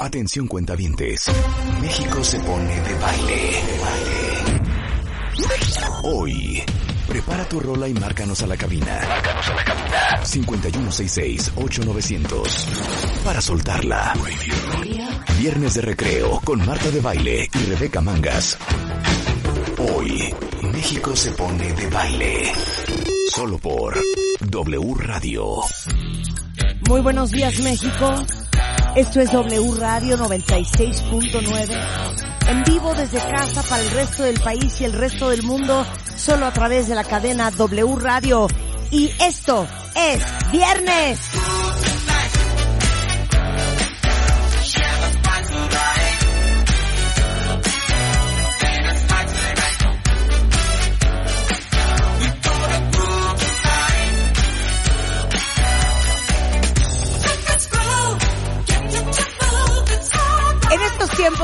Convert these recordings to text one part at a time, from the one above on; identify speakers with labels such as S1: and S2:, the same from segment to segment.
S1: Atención cuentavientes. México se pone de baile. Hoy, prepara tu rola y márcanos a la cabina. Márcanos a la cabina. 5166-8900. Para soltarla. Viernes de recreo con Marta de Baile y Rebeca Mangas. Hoy, México se pone de baile. Solo por W Radio.
S2: Muy buenos días México. Esto es W Radio 96.9. En vivo desde casa para el resto del país y el resto del mundo, solo a través de la cadena W Radio. Y esto es viernes.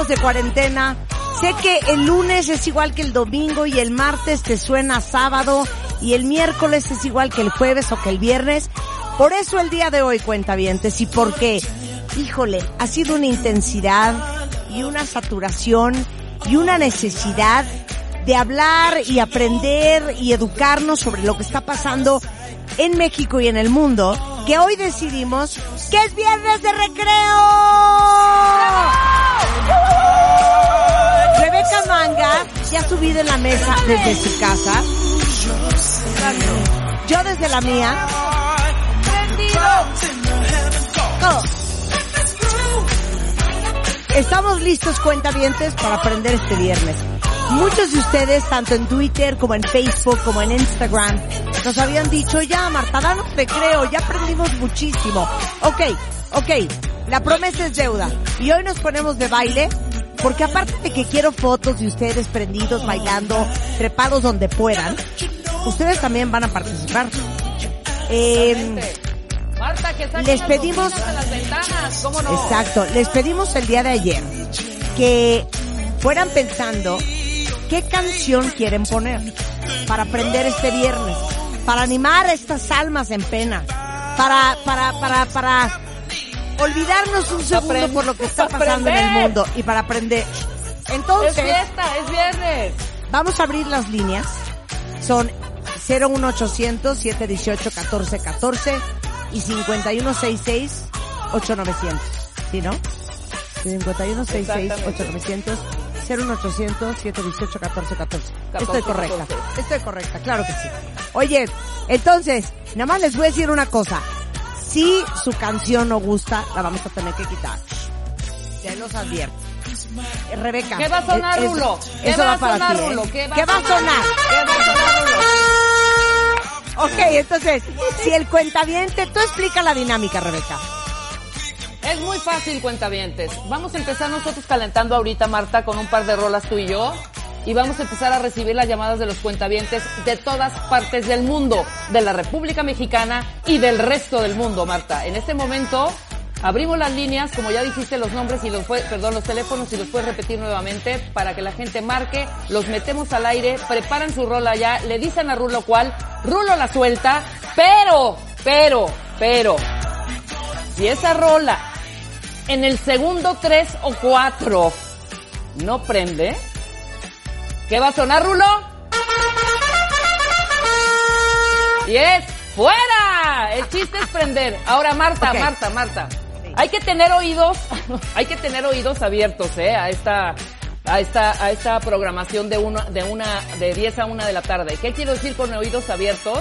S2: De cuarentena, sé que el lunes es igual que el domingo y el martes te suena sábado y el miércoles es igual que el jueves o que el viernes. Por eso el día de hoy cuenta vientes y porque, híjole, ha sido una intensidad y una saturación y una necesidad de hablar y aprender y educarnos sobre lo que está pasando en México y en el mundo, que hoy decidimos que es viernes de recreo. Rebeca Manga ya ha subido en la mesa desde su casa. Yo desde la mía. Estamos listos, cuentavientes, para aprender este viernes. Muchos de ustedes, tanto en Twitter como en Facebook, como en Instagram, nos habían dicho, ya Marta, danos recreo, ya aprendimos muchísimo. Ok, ok, la promesa es deuda. Y hoy nos ponemos de baile, porque aparte de que quiero fotos de ustedes prendidos, bailando, trepados donde puedan, ustedes también van a participar. Eh,
S3: Marta, que
S2: les pedimos,
S3: a las ventanas, ¿cómo no?
S2: exacto, les pedimos el día de ayer que fueran pensando qué canción quieren poner para aprender este viernes, para animar a estas almas en pena, para, para, para, para olvidarnos un segundo por lo que está pasando en el mundo y para aprender.
S3: Es
S2: Entonces,
S3: fiesta, es viernes.
S2: Vamos a abrir las líneas. Son 01800 718 1414 y 5166 8900. ¿Sí, no? 5166 8900 01800 718 1414. Estoy correcta.
S3: 14.
S2: Estoy correcta, claro que sí. Oye, entonces, nada más les voy a decir una cosa. Si su canción no gusta, la vamos a tener que quitar. Se los advierto. Rebeca.
S3: ¿Qué va a sonar,
S2: eso-
S3: Rulo? ¿Qué
S2: Eso
S3: va a
S2: para
S3: sonar. ¿Qué va
S2: ¿Qué
S3: a sonar? ¿Qué va a sonar, Rulo?
S2: Ok, entonces, si el cuentaviente, tú explica la dinámica, Rebeca.
S3: Es muy fácil, cuentavientes. Vamos a empezar nosotros calentando ahorita, Marta, con un par de rolas tú y yo. Y vamos a empezar a recibir las llamadas de los cuentavientes de todas partes del mundo, de la República Mexicana y del resto del mundo, Marta. En este momento abrimos las líneas, como ya dijiste los nombres y los perdón, los teléfonos y los puedes repetir nuevamente para que la gente marque, los metemos al aire, preparan su rola ya, le dicen a Rulo cuál, Rulo la suelta, pero, pero, pero, si esa rola en el segundo 3 o 4 no prende, ¿qué va a sonar, Rulo? Y es fuera. El chiste es prender. Ahora, Marta. Marta, Marta. Hay que tener oídos, hay que tener oídos abiertos, eh, a esta, a esta, a esta programación de una, de una, de 10 a 1 de la tarde. ¿Qué quiero decir con oídos abiertos?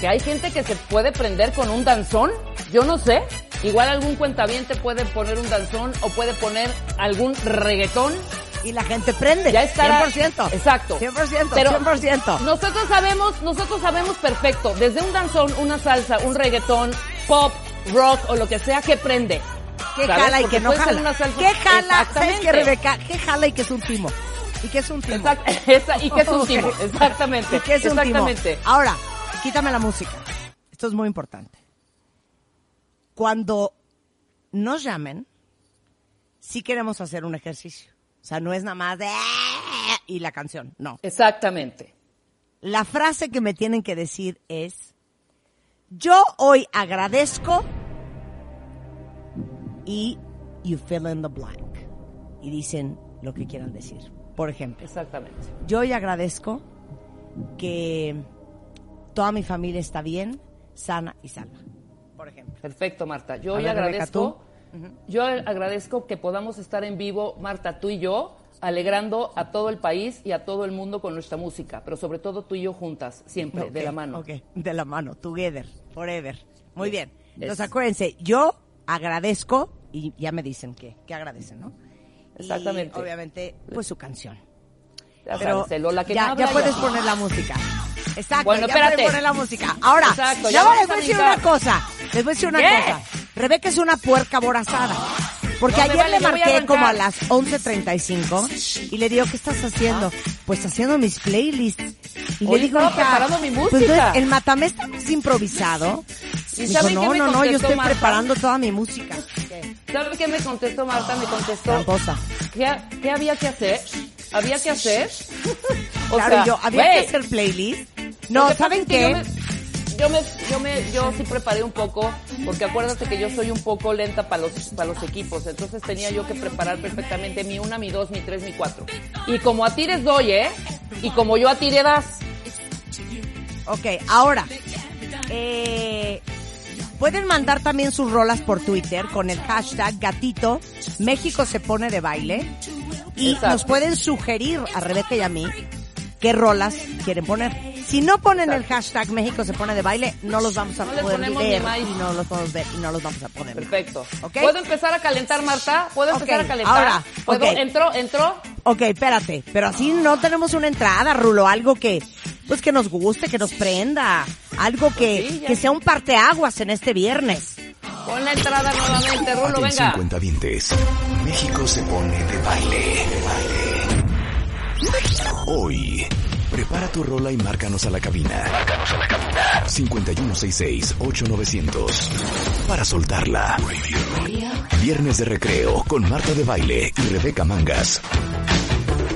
S3: que hay gente que se puede prender con un danzón, yo no sé. Igual algún cuentaviente puede poner un danzón o puede poner algún reggaetón.
S2: Y la gente prende.
S3: Ya estará.
S2: 100%.
S3: Exacto.
S2: 100%,
S3: Pero
S2: 100%.
S3: Nosotros sabemos, nosotros sabemos perfecto, desde un danzón, una salsa, un reggaetón, pop, rock o lo que sea que prende.
S2: ¿Qué
S3: ¿sabes?
S2: jala y
S3: Porque
S2: qué no jala? ¿Qué jala? ¿Sabes qué, Rebeca? ¿Qué jala y qué es un timo? ¿Y qué es un timo?
S3: Exact- esa- ¿Y qué es un timo? Exactamente.
S2: ¿Y qué es un timo?
S3: Exactamente.
S2: Ahora, quítame la música. Esto es muy importante. Cuando nos llamen, sí queremos hacer un ejercicio. O sea, no es nada más de "Ah", y la canción, no.
S3: Exactamente.
S2: La frase que me tienen que decir es, yo hoy agradezco y you fill in the blank. Y dicen lo que quieran decir. Por ejemplo,
S3: Exactamente.
S2: yo hoy agradezco que toda mi familia está bien, sana y salva. Por ejemplo.
S3: Perfecto, Marta. Yo hoy
S2: ver, Rebeca,
S3: agradezco, yo agradezco que podamos estar en vivo, Marta, tú y yo, alegrando a todo el país y a todo el mundo con nuestra música, pero sobre todo tú y yo juntas, siempre, de la mano.
S2: Ok, de la mano, together, forever. Muy
S3: Yes.
S2: bien. Entonces
S3: Yes.
S2: acuérdense, yo agradezco y ya me dicen que, que agradecen, ¿no? Y,
S3: Exactamente.
S2: obviamente, pues su canción.
S3: Ya
S2: Pero
S3: sabes, Lola que
S2: ya,
S3: habla,
S2: ya puedes poner la música. Exacto,
S3: Bueno,
S2: ya
S3: espérate.
S2: puedes poner la música. Ahora,
S3: Exacto,
S2: ya
S3: ya
S2: les voy a decir una cosa. Les voy a decir una cosa. Rebeca es una puerca aborazada. Porque
S3: No
S2: ayer
S3: vale,
S2: le
S3: a
S2: marqué
S3: arrancar.
S2: como a las 11.35 y le digo, ¿qué estás haciendo? Pues haciendo mis playlists. Y
S3: Oye,
S2: le digo,
S3: estaba
S2: "Hija,
S3: preparando mi
S2: Pues
S3: música".
S2: entonces, el matamés es improvisado.
S3: ¿Y
S2: Dijo, no, no, no, yo estoy
S3: Marta?
S2: preparando toda mi música.
S3: ¿Sabes qué me contestó Marta? Me contestó
S2: Tramposa.
S3: ¿qué, qué había que hacer? ¿Había que hacer? O
S2: claro,
S3: sea,
S2: yo, había
S3: güey,
S2: que hacer playlist. No, ¿saben qué?
S3: Yo me, yo me, yo sí preparé un poco, porque acuérdate que yo soy un poco lenta para los, para los equipos, entonces tenía yo que preparar perfectamente mi una, mi dos, mi tres, mi cuatro. Y como a tires doy, ¿eh? Y como yo a tire das.
S2: Ok, ahora, eh, pueden mandar también sus rolas por Twitter con el hashtag gatito México se pone de baile y
S3: Exacto.
S2: nos pueden sugerir a Rebeca y a mí qué rolas quieren poner. Si no ponen el hashtag México se pone de baile, no los vamos a
S3: No
S2: poder leer y no los podemos ver y no los vamos a poner.
S3: Perfecto.
S2: ¿Ok?
S3: ¿Puedo empezar a calentar, Marta? ¿Puedo empezar
S2: Ok,
S3: a calentar?
S2: ahora,
S3: ¿Puedo?
S2: ok.
S3: ¿Entró? ¿Entró?
S2: Ok, espérate, pero así no tenemos una entrada, Rulo, algo que, pues que nos guste, que nos prenda, algo que,
S3: sí,
S2: que sea un parteaguas en este viernes.
S3: Pon la entrada nuevamente, Rulo,
S1: Atención
S3: venga.
S1: cuentavientes. México se pone de baile. de baile. Hoy, prepara tu rola y márcanos a la cabina. Márcanos a la cabina. 5166-8900. Para soltarla. Viernes de recreo con Marta de Baile y Rebeca Mangas.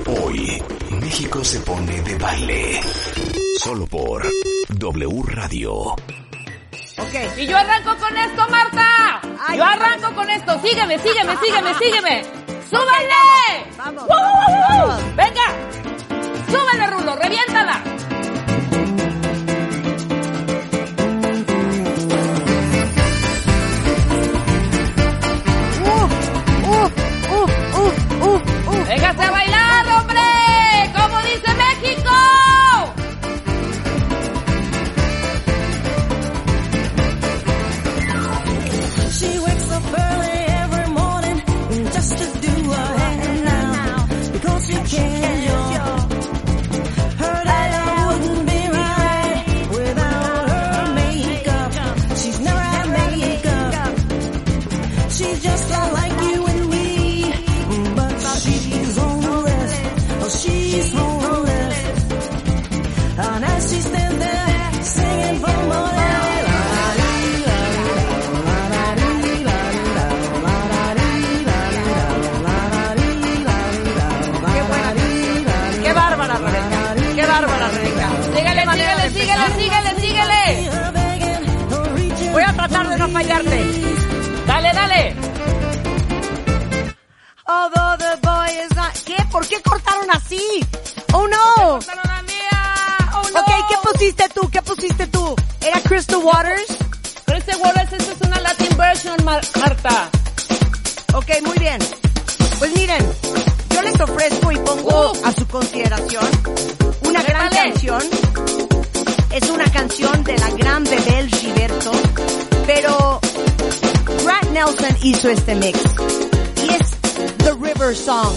S1: Hoy, México se pone de baile. Solo por W Radio.
S2: Ok,
S3: Y yo arranco con esto, Marta.
S2: Ay,
S3: yo arranco con esto. Sígueme, sígueme, sígueme, sígueme. ¡Súbale!
S2: vamos, vamos.
S3: Venga. Súbele, Rulo, reviéntala.
S2: Fallarte.
S3: Dale, dale.
S2: Although the boy is not... ¿Qué? ¿Por qué cortaron así? Oh no.
S3: Cortaron la mía. Oh, no.
S2: Ok, ¿qué pusiste tú? ¿Qué pusiste tú? ¿Era Crystal Waters?
S3: Este Wallace, esta es una Latin version, Mar- Marta.
S2: Ok, muy bien. Pues miren, yo les ofrezco y pongo
S3: Uh.
S2: a su consideración una gran canción. Es una canción de la gran Bebel Gilberto, pero Grant Nelson hizo este mix. Y es The River Song.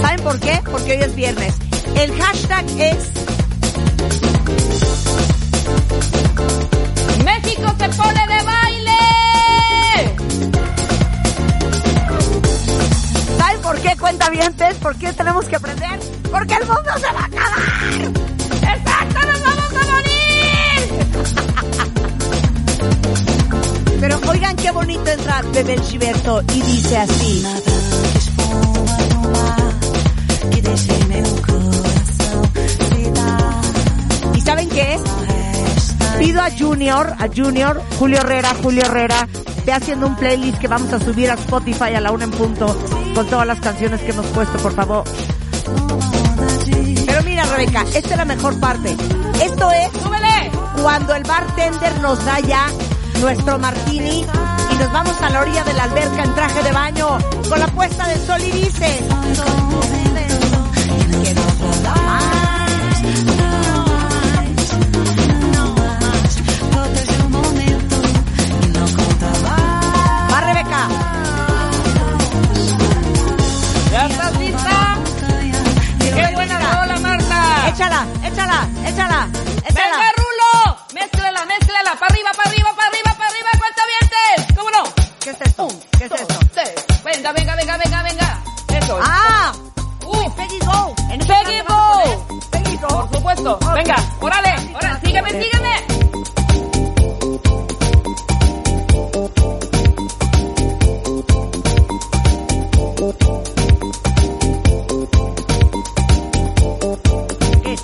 S2: ¿Saben por qué? Porque hoy es viernes. El hashtag es...
S3: México se pone de baile.
S2: ¿Saben por qué cuenta bien? ¿Por qué tenemos que aprender? Porque el mundo se va oigan qué bonito entra Bebé Gilberto y dice así. ¿Y saben qué es? Pido a Junior, a Junior, Julio Herrera, Julio Herrera, ve haciendo un playlist que vamos a subir a Spotify a la una en punto con todas las canciones que hemos puesto, por favor. Pero mira, Rebeca, esta es la mejor parte. Esto es
S3: ¡Súbele!
S2: cuando el bartender nos da ya nuestro y nos vamos a la orilla de la alberca en traje de baño con la puesta de sol y dice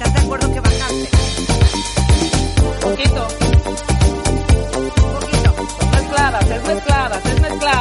S3: ¿Estás
S2: acuerdo que bajaste?
S3: Poquito.
S2: Poquito.
S3: Mezcladas, es mezcladas, es mezcladas.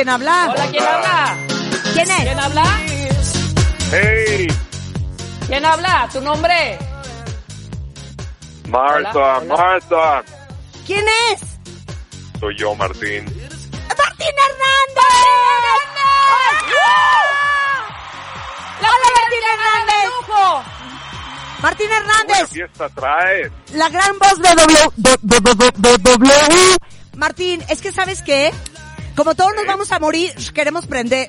S3: ¿Quién habla? Hola, ¿quién habla?
S2: ¿Quién es?
S3: ¿Quién habla?
S4: Hey,
S3: ¿Quién habla? ¿Tu nombre?
S4: Marta,
S3: Hola, hola.
S4: Marta.
S2: ¿Quién es?
S4: Soy yo, Martín.
S2: ¡Martín Hernández! ¡Hola, Martín Hernández!
S3: ¡Lujo!
S2: Martín Hernández,
S4: fiesta traes.
S2: la gran voz de W. de- de- de- de- de W. Martín, es que ¿sabes qué? Como todos nos vamos a morir, queremos prender.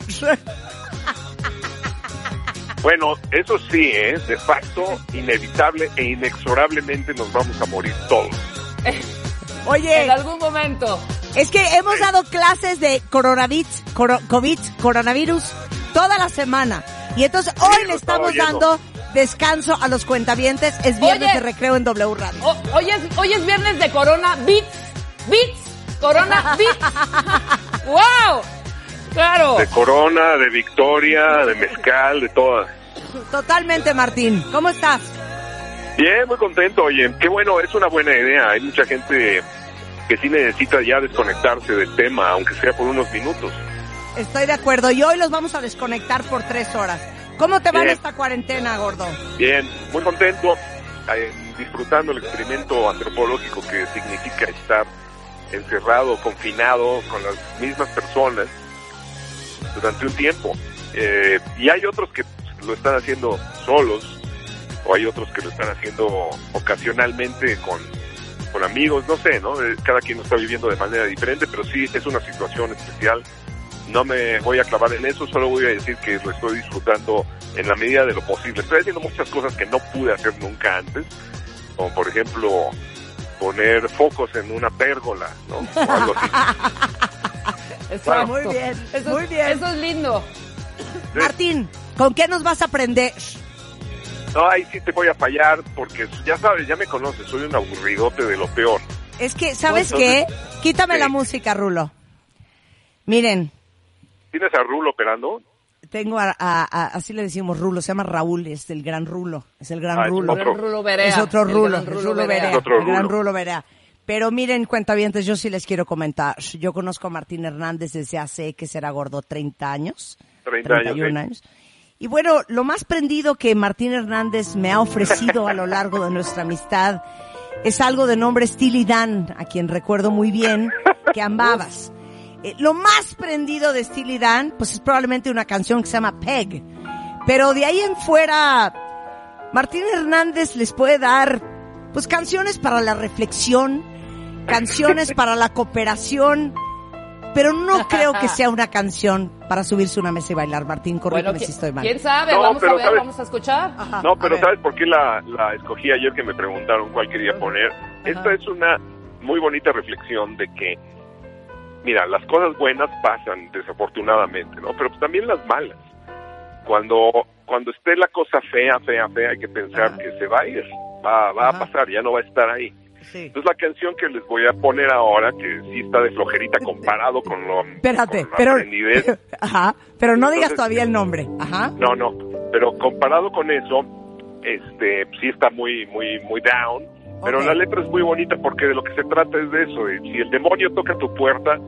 S4: Bueno, eso sí, ¿eh? De facto, inevitable e inexorablemente nos vamos a morir todos.
S2: Oye,
S3: En algún momento.
S2: Es que hemos dado clases de coronavirus, coro- COVID, coronavirus toda la semana. Y entonces hoy le estamos
S4: oyendo.
S2: dando descanso a los cuentavientes. Es viernes
S3: Oye.
S2: de recreo en W Radio.
S3: O- hoy, es, hoy es viernes de Corona Beats. Beats. Corona Beats. ¡Wow! Claro.
S4: De Corona, de Victoria, de Mezcal, de todas.
S2: Totalmente, Martín. ¿Cómo estás?
S4: Bien, muy contento. Oye, qué bueno, es una buena idea. Hay mucha gente que sí necesita ya desconectarse del tema, aunque sea por unos minutos.
S2: Estoy de acuerdo. Y hoy los vamos a desconectar por tres horas. ¿Cómo te va en esta cuarentena, gordo?
S4: Bien, muy contento, eh, disfrutando el experimento antropológico que significa estar encerrado, confinado con las mismas personas durante un tiempo. Eh, y hay otros que lo están haciendo solos, o hay otros que lo están haciendo ocasionalmente con, con amigos, no sé, ¿no? Eh, Cada quien lo está viviendo de manera diferente, pero sí es una situación especial. No me voy a clavar en eso, solo voy a decir que lo estoy disfrutando en la medida de lo posible. Estoy haciendo muchas cosas que no pude hacer nunca antes, como por ejemplo poner focos en una pérgola, ¿no? O algo así.
S3: Exacto.
S2: Muy bien,
S3: Eso
S2: muy
S3: es-
S2: bien.
S3: Eso es lindo.
S2: Martín, ¿con qué nos vas a aprender?
S4: No, ahí sí te voy a fallar porque ya sabes, ya me conoces, soy un aburridote de lo peor.
S2: Es que, ¿sabes
S4: Entonces,
S2: qué? Quítame
S4: sí.
S2: la música, Rulo. Miren,
S4: ¿Tienes a Rulo operando?
S2: Tengo a, a- a- así le decimos Rulo, se llama Raúl, es el gran Rulo, es el gran
S4: Ah, es
S2: Rulo.
S4: otro.
S3: Rulo Berea.
S2: Es otro
S3: El
S2: Rulo,
S3: gran
S2: el
S3: Rulo
S2: Rulo
S3: Berea.
S2: Berea,
S4: Es otro
S2: el gran
S4: Rulo.
S2: Rulo Berea. Pero miren, cuentavientes, yo sí les quiero comentar. Yo conozco a Martín Hernández desde hace, que será gordo, 30 años.
S4: 30 años,
S2: 31
S4: sí.
S2: años. Y bueno, lo más prendido que Martín Hernández me ha ofrecido a lo largo de nuestra amistad es algo de nombre Steely Dan, a quien recuerdo muy bien que amabas. Eh, lo más prendido de Steely Dan, pues es probablemente una canción que se llama Peg. Pero de ahí en fuera, Martín Hernández les puede dar, pues canciones para la reflexión, canciones para la cooperación, pero no creo que sea una canción para subirse a una mesa y bailar. Martín, corrígeme
S3: ¿qui-
S2: si estoy mal.
S3: ¿Quién sabe?
S4: No,
S3: vamos a
S4: pero
S3: ver,
S4: ¿sabes?
S3: vamos a escuchar.
S2: Ajá,
S4: No, pero. ¿sabes por qué la, la escogí ayer que me preguntaron cuál quería poner? Esta es una muy bonita reflexión de que, mira, las cosas buenas pasan desafortunadamente, ¿no? Pero pues también las malas. Cuando, cuando esté la cosa fea, fea, fea, hay que pensar que se va a ir, va, va
S2: Ajá.
S4: a pasar, ya no va a estar ahí.
S2: Sí.
S4: Entonces la canción que les voy a poner ahora, que sí está de flojerita comparado con lo
S2: Espérate,
S4: con
S2: pero,
S4: aprendidez,
S2: ajá, pero no digas todavía el nombre. Ajá.
S4: No, no, pero comparado con eso, este, sí está muy, muy, muy down. Pero la letra es muy bonita porque de lo que se trata es de eso. de si el demonio toca tu puerta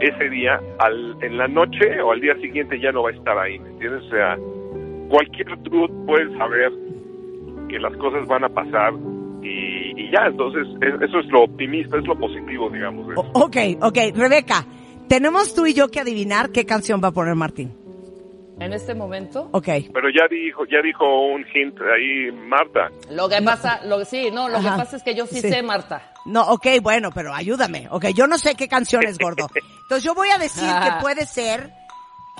S4: ese día, al, en la noche o al día siguiente ya no va a estar ahí, ¿me entiendes? O sea, cualquier truth puedes saber que las cosas van a pasar y, y ya, entonces es- eso es lo optimista, es lo positivo, digamos. de eso.
S2: O- ok, ok. Rebeca, tenemos tú y yo que adivinar qué canción va a poner Martín.
S3: En este momento.
S2: Ok.
S4: Pero ya dijo, ya dijo un hint ahí Marta.
S3: Lo que pasa, lo, sí, no, lo
S2: Ajá.
S3: que pasa es que yo sí,
S2: Sí.
S3: sé, Marta.
S2: No, ok, bueno, pero ayúdame. Ok, yo no sé qué canción es gordo. Entonces yo voy a decir que puede ser,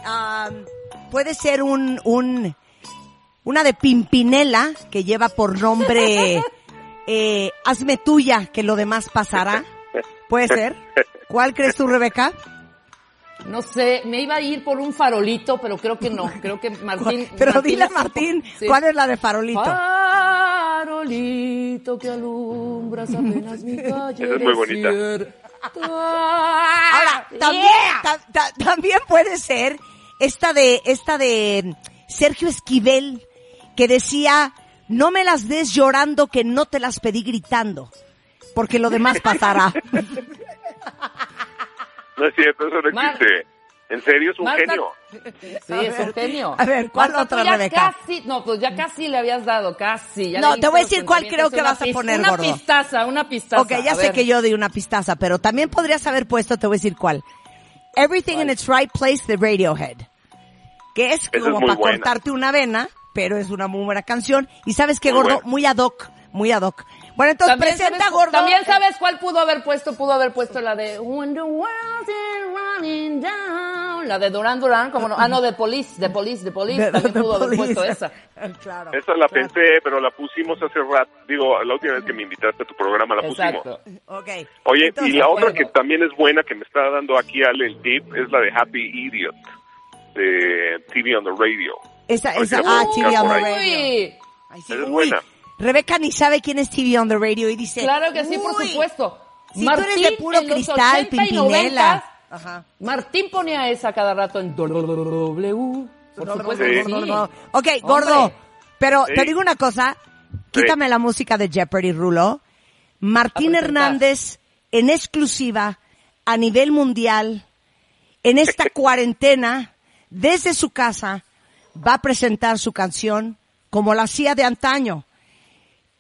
S2: am, puede ser un, un, una de Pimpinela que lleva por nombre, eh, Hazme tuya, que lo demás pasará. ¿Puede ser? ¿Cuál crees tú, Rebeca?
S3: No sé, me iba a ir por un farolito, pero creo que no. Creo que Martín.
S2: Pero
S3: Martín
S2: dile a Martín,
S3: sí.
S2: ¿cuál es la de Farolito?
S3: Farolito que alumbras apenas mi calle.
S4: Esa es muy bonita.
S2: Ahora, también,
S3: Yeah.
S2: ta- ta- también puede ser esta de, esta de Sergio Esquivel, que decía, no me las des llorando que no te las pedí gritando, porque lo demás pasará.
S4: No es cierto, eso no
S3: Mar-
S4: existe. En serio, es un
S3: Marta-
S4: genio.
S3: Sí, es un genio.
S2: a ver, ¿cuál
S3: Marta,
S2: otra, Rebeca?
S3: Casi, no, pues ya casi le habías dado, casi. ya
S2: No, te voy a decir cuál creo que vas a poner,
S3: Una
S2: gordo.
S3: pistaza, una pistaza.
S2: ok, ya
S3: A
S2: sé
S3: ver.
S2: que yo di una pistaza, pero también podrías haber puesto, te voy a decir cuál. Everything in its right place de Radiohead. Que es como para
S4: buena.
S2: cortarte una vena, pero es una muy buena canción. Y sabes qué,
S4: Muy
S2: gordo,
S4: buena.
S2: muy ad hoc muy ad hoc. Bueno, entonces presenta
S3: sabes,
S2: gordo.
S3: También sabes cuál pudo haber puesto, pudo haber puesto la de When the world is running down. La de Duran Duran, como no, ah no, de Police, de Police, de Police, también
S2: de
S3: pudo haber puesto esa.
S2: claro.
S4: Esa la
S2: claro.
S4: pensé, pero la pusimos hace rato. Digo, la última vez que me invitaste a tu programa la pusimos.
S3: Exacto.
S2: Ok.
S4: Oye,
S2: Entonces,
S4: y la otra que también es buena, que me está dando aquí Ale el tip, es la de Happy Idiot, de TV on the Radio.
S2: Esa, esa, ah, TV on the
S4: ahí.
S2: radio. Ay, sí,
S4: Esa es
S2: uy.
S4: buena.
S2: Rebeca ni sabe quién es TV on the radio y dice.
S3: claro que sí, por
S2: "Uy,
S3: supuesto.
S2: Si tú eres de puro
S3: en
S2: cristal,
S3: 80 y
S2: Pimpinela.
S3: 90,
S2: Ajá.
S3: Martín ponía esa cada rato en W. Por supuesto que
S4: Sí.
S3: sí.
S2: Ok, gordo.
S3: Hombre.
S2: Pero
S4: Sí.
S2: te digo una cosa. Quítame la música de Jeopardy, Rulo. Martín. Hernández, en exclusiva, a nivel mundial, en esta cuarentena, desde su casa, va a presentar su canción como la hacía de antaño.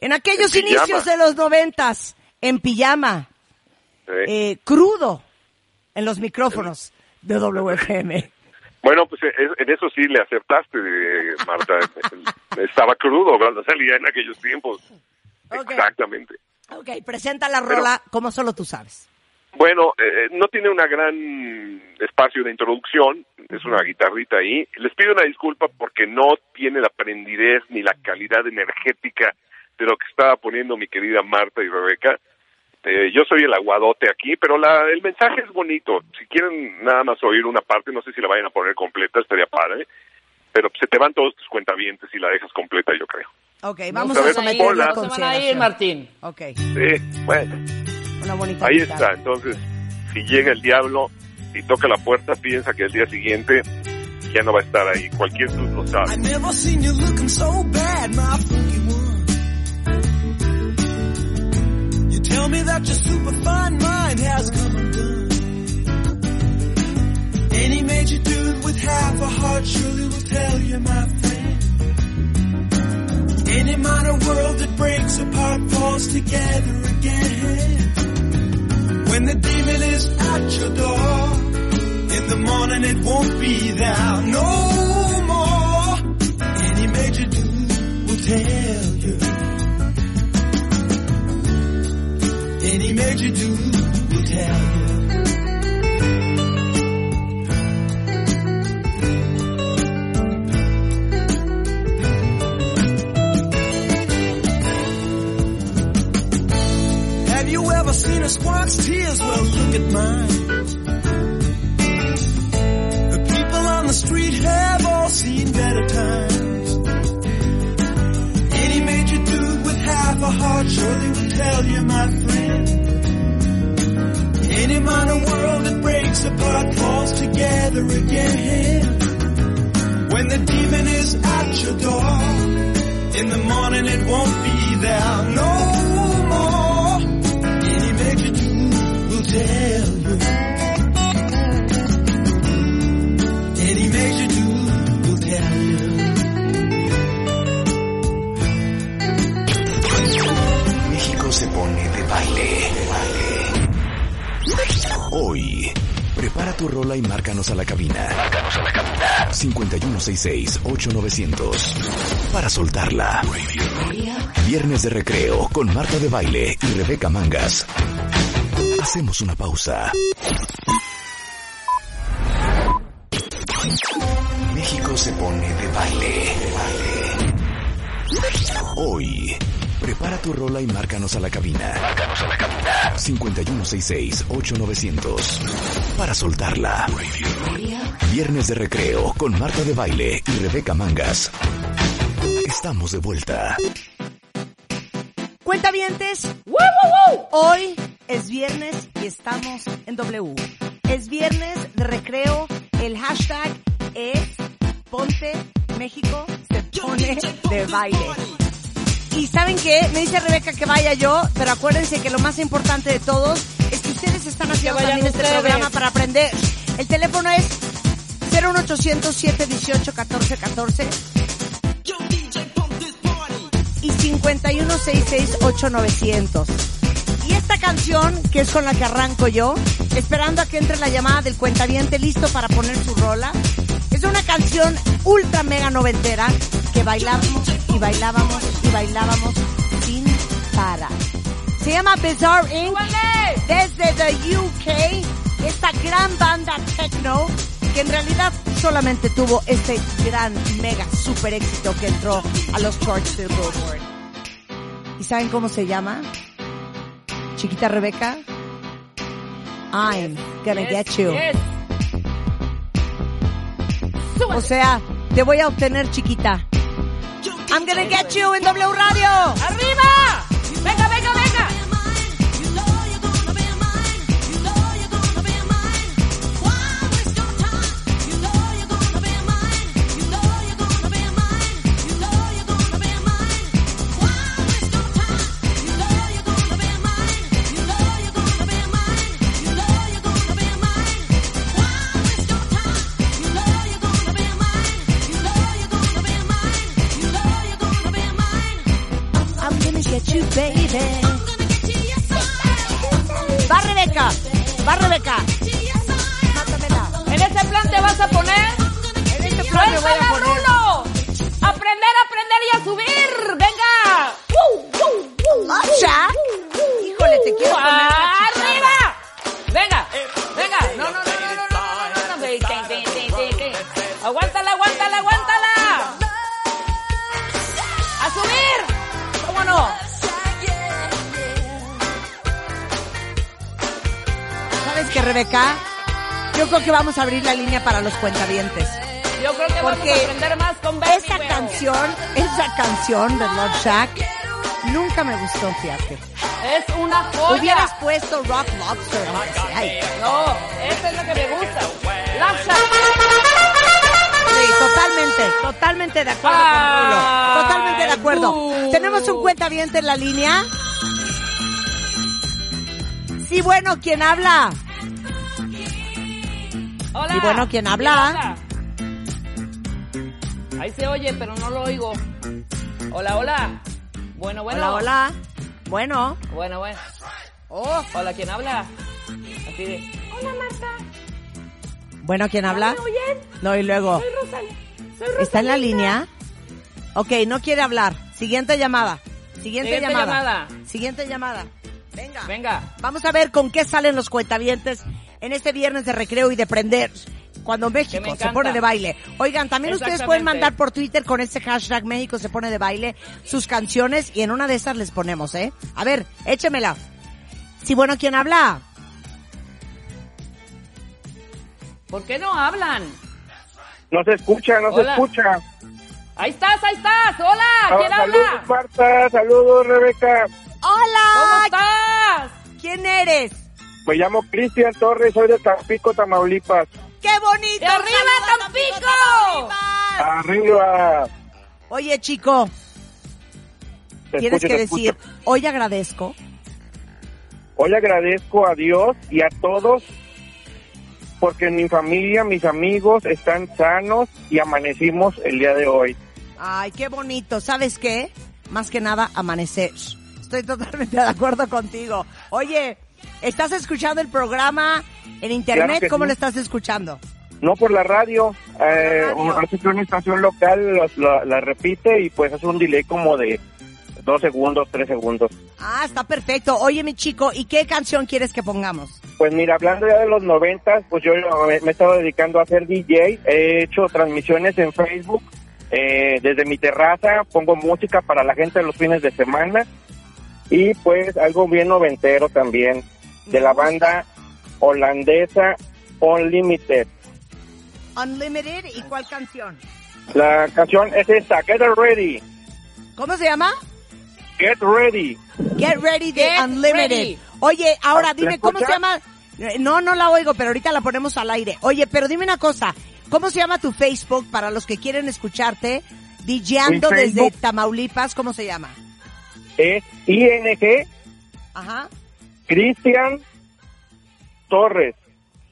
S2: En aquellos
S4: En
S2: inicios de los noventas, en pijama,
S4: Sí.
S2: eh, crudo, en los micrófonos de WFM.
S4: Bueno, pues es- en eso sí le acertaste, eh, Marta. Estaba crudo cuando salía en aquellos tiempos.
S2: Ok.
S4: Exactamente.
S2: Ok, presenta la
S4: Pero-
S2: rola como solo tú sabes.
S4: Bueno, eh, no tiene una gran espacio de introducción, es una guitarrita ahí. Les pido una disculpa porque no tiene la prendidez ni la calidad energética de lo que estaba poniendo mi querida Marta y Rebeca. Eh, yo soy el aguadote aquí, pero la, el mensaje es bonito. Si quieren nada más oír una parte, no sé si la vayan a poner completa, estaría padre. Pero se te van todos tus cuentavientes si la dejas completa, yo creo.
S2: Ok, vamos a
S4: ver,
S3: no se van a ir. Martín.
S2: Ok,
S4: Sí, bueno.
S2: una bonita
S4: Ahí está, entonces, si llega el diablo y toca la puerta, piensa que el día siguiente ya no va a estar ahí. Cualquier tú lo
S5: I
S4: sabe.
S5: Tell me that your super fine mind has come undone. Any major dude with half a heart surely will tell you, my friend. Any minor world that breaks apart falls together again. When the demon is at your door, in the morning it won't be there no Any major dude will tell you. Have you ever seen a squawk's tears? Well, look at mine. The people on the street have all seen better times. With a heart surely will tell you, my friend. Any minor world that breaks apart falls together again. When the demon is at your door, in the morning it won't be there no more. Any major dude will tell you.
S1: Hoy, prepara tu rola y márcanos a la cabina. Márcanos a la cabina. 5166-8900. Para soltarla. Viernes de recreo con Marta de Baile y Rebeca Mangas. Hacemos una pausa. México se pone de baile. Hoy, prepara tu rola y márcanos a la cabina. Márcanos a la cabina. 5166-8900. Para soltarla. Viernes de recreo con Marta de Baile y Rebeca Mangas. Estamos de vuelta.
S2: Cuentavientes, hoy es viernes y estamos en W. Es viernes de recreo, el hashtag es Ponte México se pone de baile. Y ¿saben qué? Me dice Rebeca que vaya yo, pero acuérdense que lo más importante de todos es que ustedes están haciendo también este
S3: ustedes.
S2: programa para aprender. El teléfono es 01800 718 1414 y 51668900. Y esta canción, que es con la que arranco yo, esperando a que entre la llamada del cuentaviente listo para poner su rola, es una canción ultra mega noventera que bailábamos y bailábamos y bailábamos sin Se llama Bizarre Inc. Desde the UK, esta gran banda techno que en realidad solamente tuvo este gran, mega, super éxito que entró a los charts de Billboard. ¿Y saben cómo se llama? Chiquita Rebeca. I'm gonna
S3: Yes,
S2: get you.
S3: yes.
S2: O sea, te voy a obtener chiquita. I'm gonna get you en W Radio.
S3: ¡Arriba!
S2: You, baby. Va Rebeca, va Rebeca. Mátamela.
S3: ¿En ese plan te vas a poner?
S2: En este plan me voy a
S3: ¡Suéltala,
S2: poner.
S3: Rulo! ¡Aprender, aprender y a subir! ¡Venga! ¡Woo, woo, woo!
S2: Rebeca? Yo creo que vamos a abrir la línea para los cuentavientes.
S3: Yo creo que vamos
S2: Porque
S3: a aprender más con
S2: Esa
S3: pero
S2: canción, esa canción de Love Shack, nunca me gustó, fíjate.
S3: Es una joya.
S2: Hubieras puesto Rock Lobster. Ay,
S3: No, esa es lo que me gusta. Love Shack.
S2: Sí, totalmente, totalmente de acuerdo con Rulo. Totalmente de acuerdo. Tenemos un cuentaviente en la línea. Sí, bueno, ¿quién habla?
S3: Hola.
S2: Sí, bueno, ¿quién habla?
S3: Ahí se oye, pero no lo oigo. Hola, hola. Bueno, bueno.
S2: Hola, hola. Bueno.
S3: Bueno, bueno.
S2: Oh.
S3: Hola, ¿quién habla? Así de.
S2: Bueno, ¿quién habla?
S3: ¿Me oyen?
S2: No, y luego.
S3: Soy Rosal. Soy
S2: ¿Está en la línea? Ok, no quiere hablar. Siguiente llamada. Siguiente,
S3: Siguiente
S2: llamada.
S3: llamada.
S2: Siguiente llamada. Venga.
S3: Venga.
S2: Vamos a ver con qué salen los cuentavientes en este viernes de recreo y de prender. Cuando México se pone de baile. Oigan, también ustedes pueden mandar por Twitter con este hashtag México se pone de baile sus canciones y en una de esas les ponemos, ¿eh? A ver, échemela. Sí, bueno, ¿quién habla?
S3: ¿Por qué no hablan?
S6: No se escucha, no
S3: Hola.
S6: se escucha.
S3: Ahí estás, ahí estás. Hola, ¿quién
S6: Ah,
S3: habla?
S6: saludos, Marta. Saludos, Rebeca.
S3: ¿Cómo
S2: ¡Hola!
S3: estás?
S2: ¿Quién eres?
S6: Me llamo Cristian Torres, soy de Tampico, Tamaulipas.
S2: ¡Qué bonito!
S3: ¡Y arriba,
S2: ¡Saludos,
S3: Tampico!
S6: Arriba.
S2: Oye, chico,
S6: Te
S2: tienes
S6: escucho,
S2: que decir,
S6: escucho.
S2: hoy agradezco
S6: Hoy agradezco a Dios y a todos porque mi familia, mis amigos están sanos y amanecimos el día de hoy.
S2: Ay, qué bonito. ¿Sabes qué? Más que nada, amanecer. Estoy totalmente de acuerdo contigo. Oye, ¿estás escuchando el programa en internet?
S6: Claro
S2: ¿Cómo
S6: sí.
S2: lo estás escuchando?
S6: No por la radio, eh,
S2: radio.
S6: hace que una estación local la, la repite y pues es un delay como de dos segundos, tres segundos.
S2: Ah, está perfecto. Oye, mi chico, ¿y qué canción quieres que pongamos?
S6: Pues mira, hablando ya de los noventas, pues yo me, me he estado dedicando a ser DJ, he hecho transmisiones en Facebook, eh, desde mi terraza, pongo música para la gente de los fines de semana y pues algo bien noventero también, de la banda holandesa Unlimited.
S2: Unlimited y cuál canción?
S6: La canción es esta, Get Ready,
S2: ¿Cómo se llama?
S6: Get Ready.
S2: Get Ready de
S3: Get
S2: Unlimited.
S3: Ready.
S2: Oye, ahora
S6: ¿La
S2: dime cómo se llama. No, no la oigo, pero ahorita la ponemos al aire. Oye, pero dime una cosa. ¿Cómo se llama tu Facebook para los que quieren escucharte? DJando desde. Tamaulipas, ¿cómo se llama?
S6: Es ING
S2: Ajá.
S6: Cristian Torres.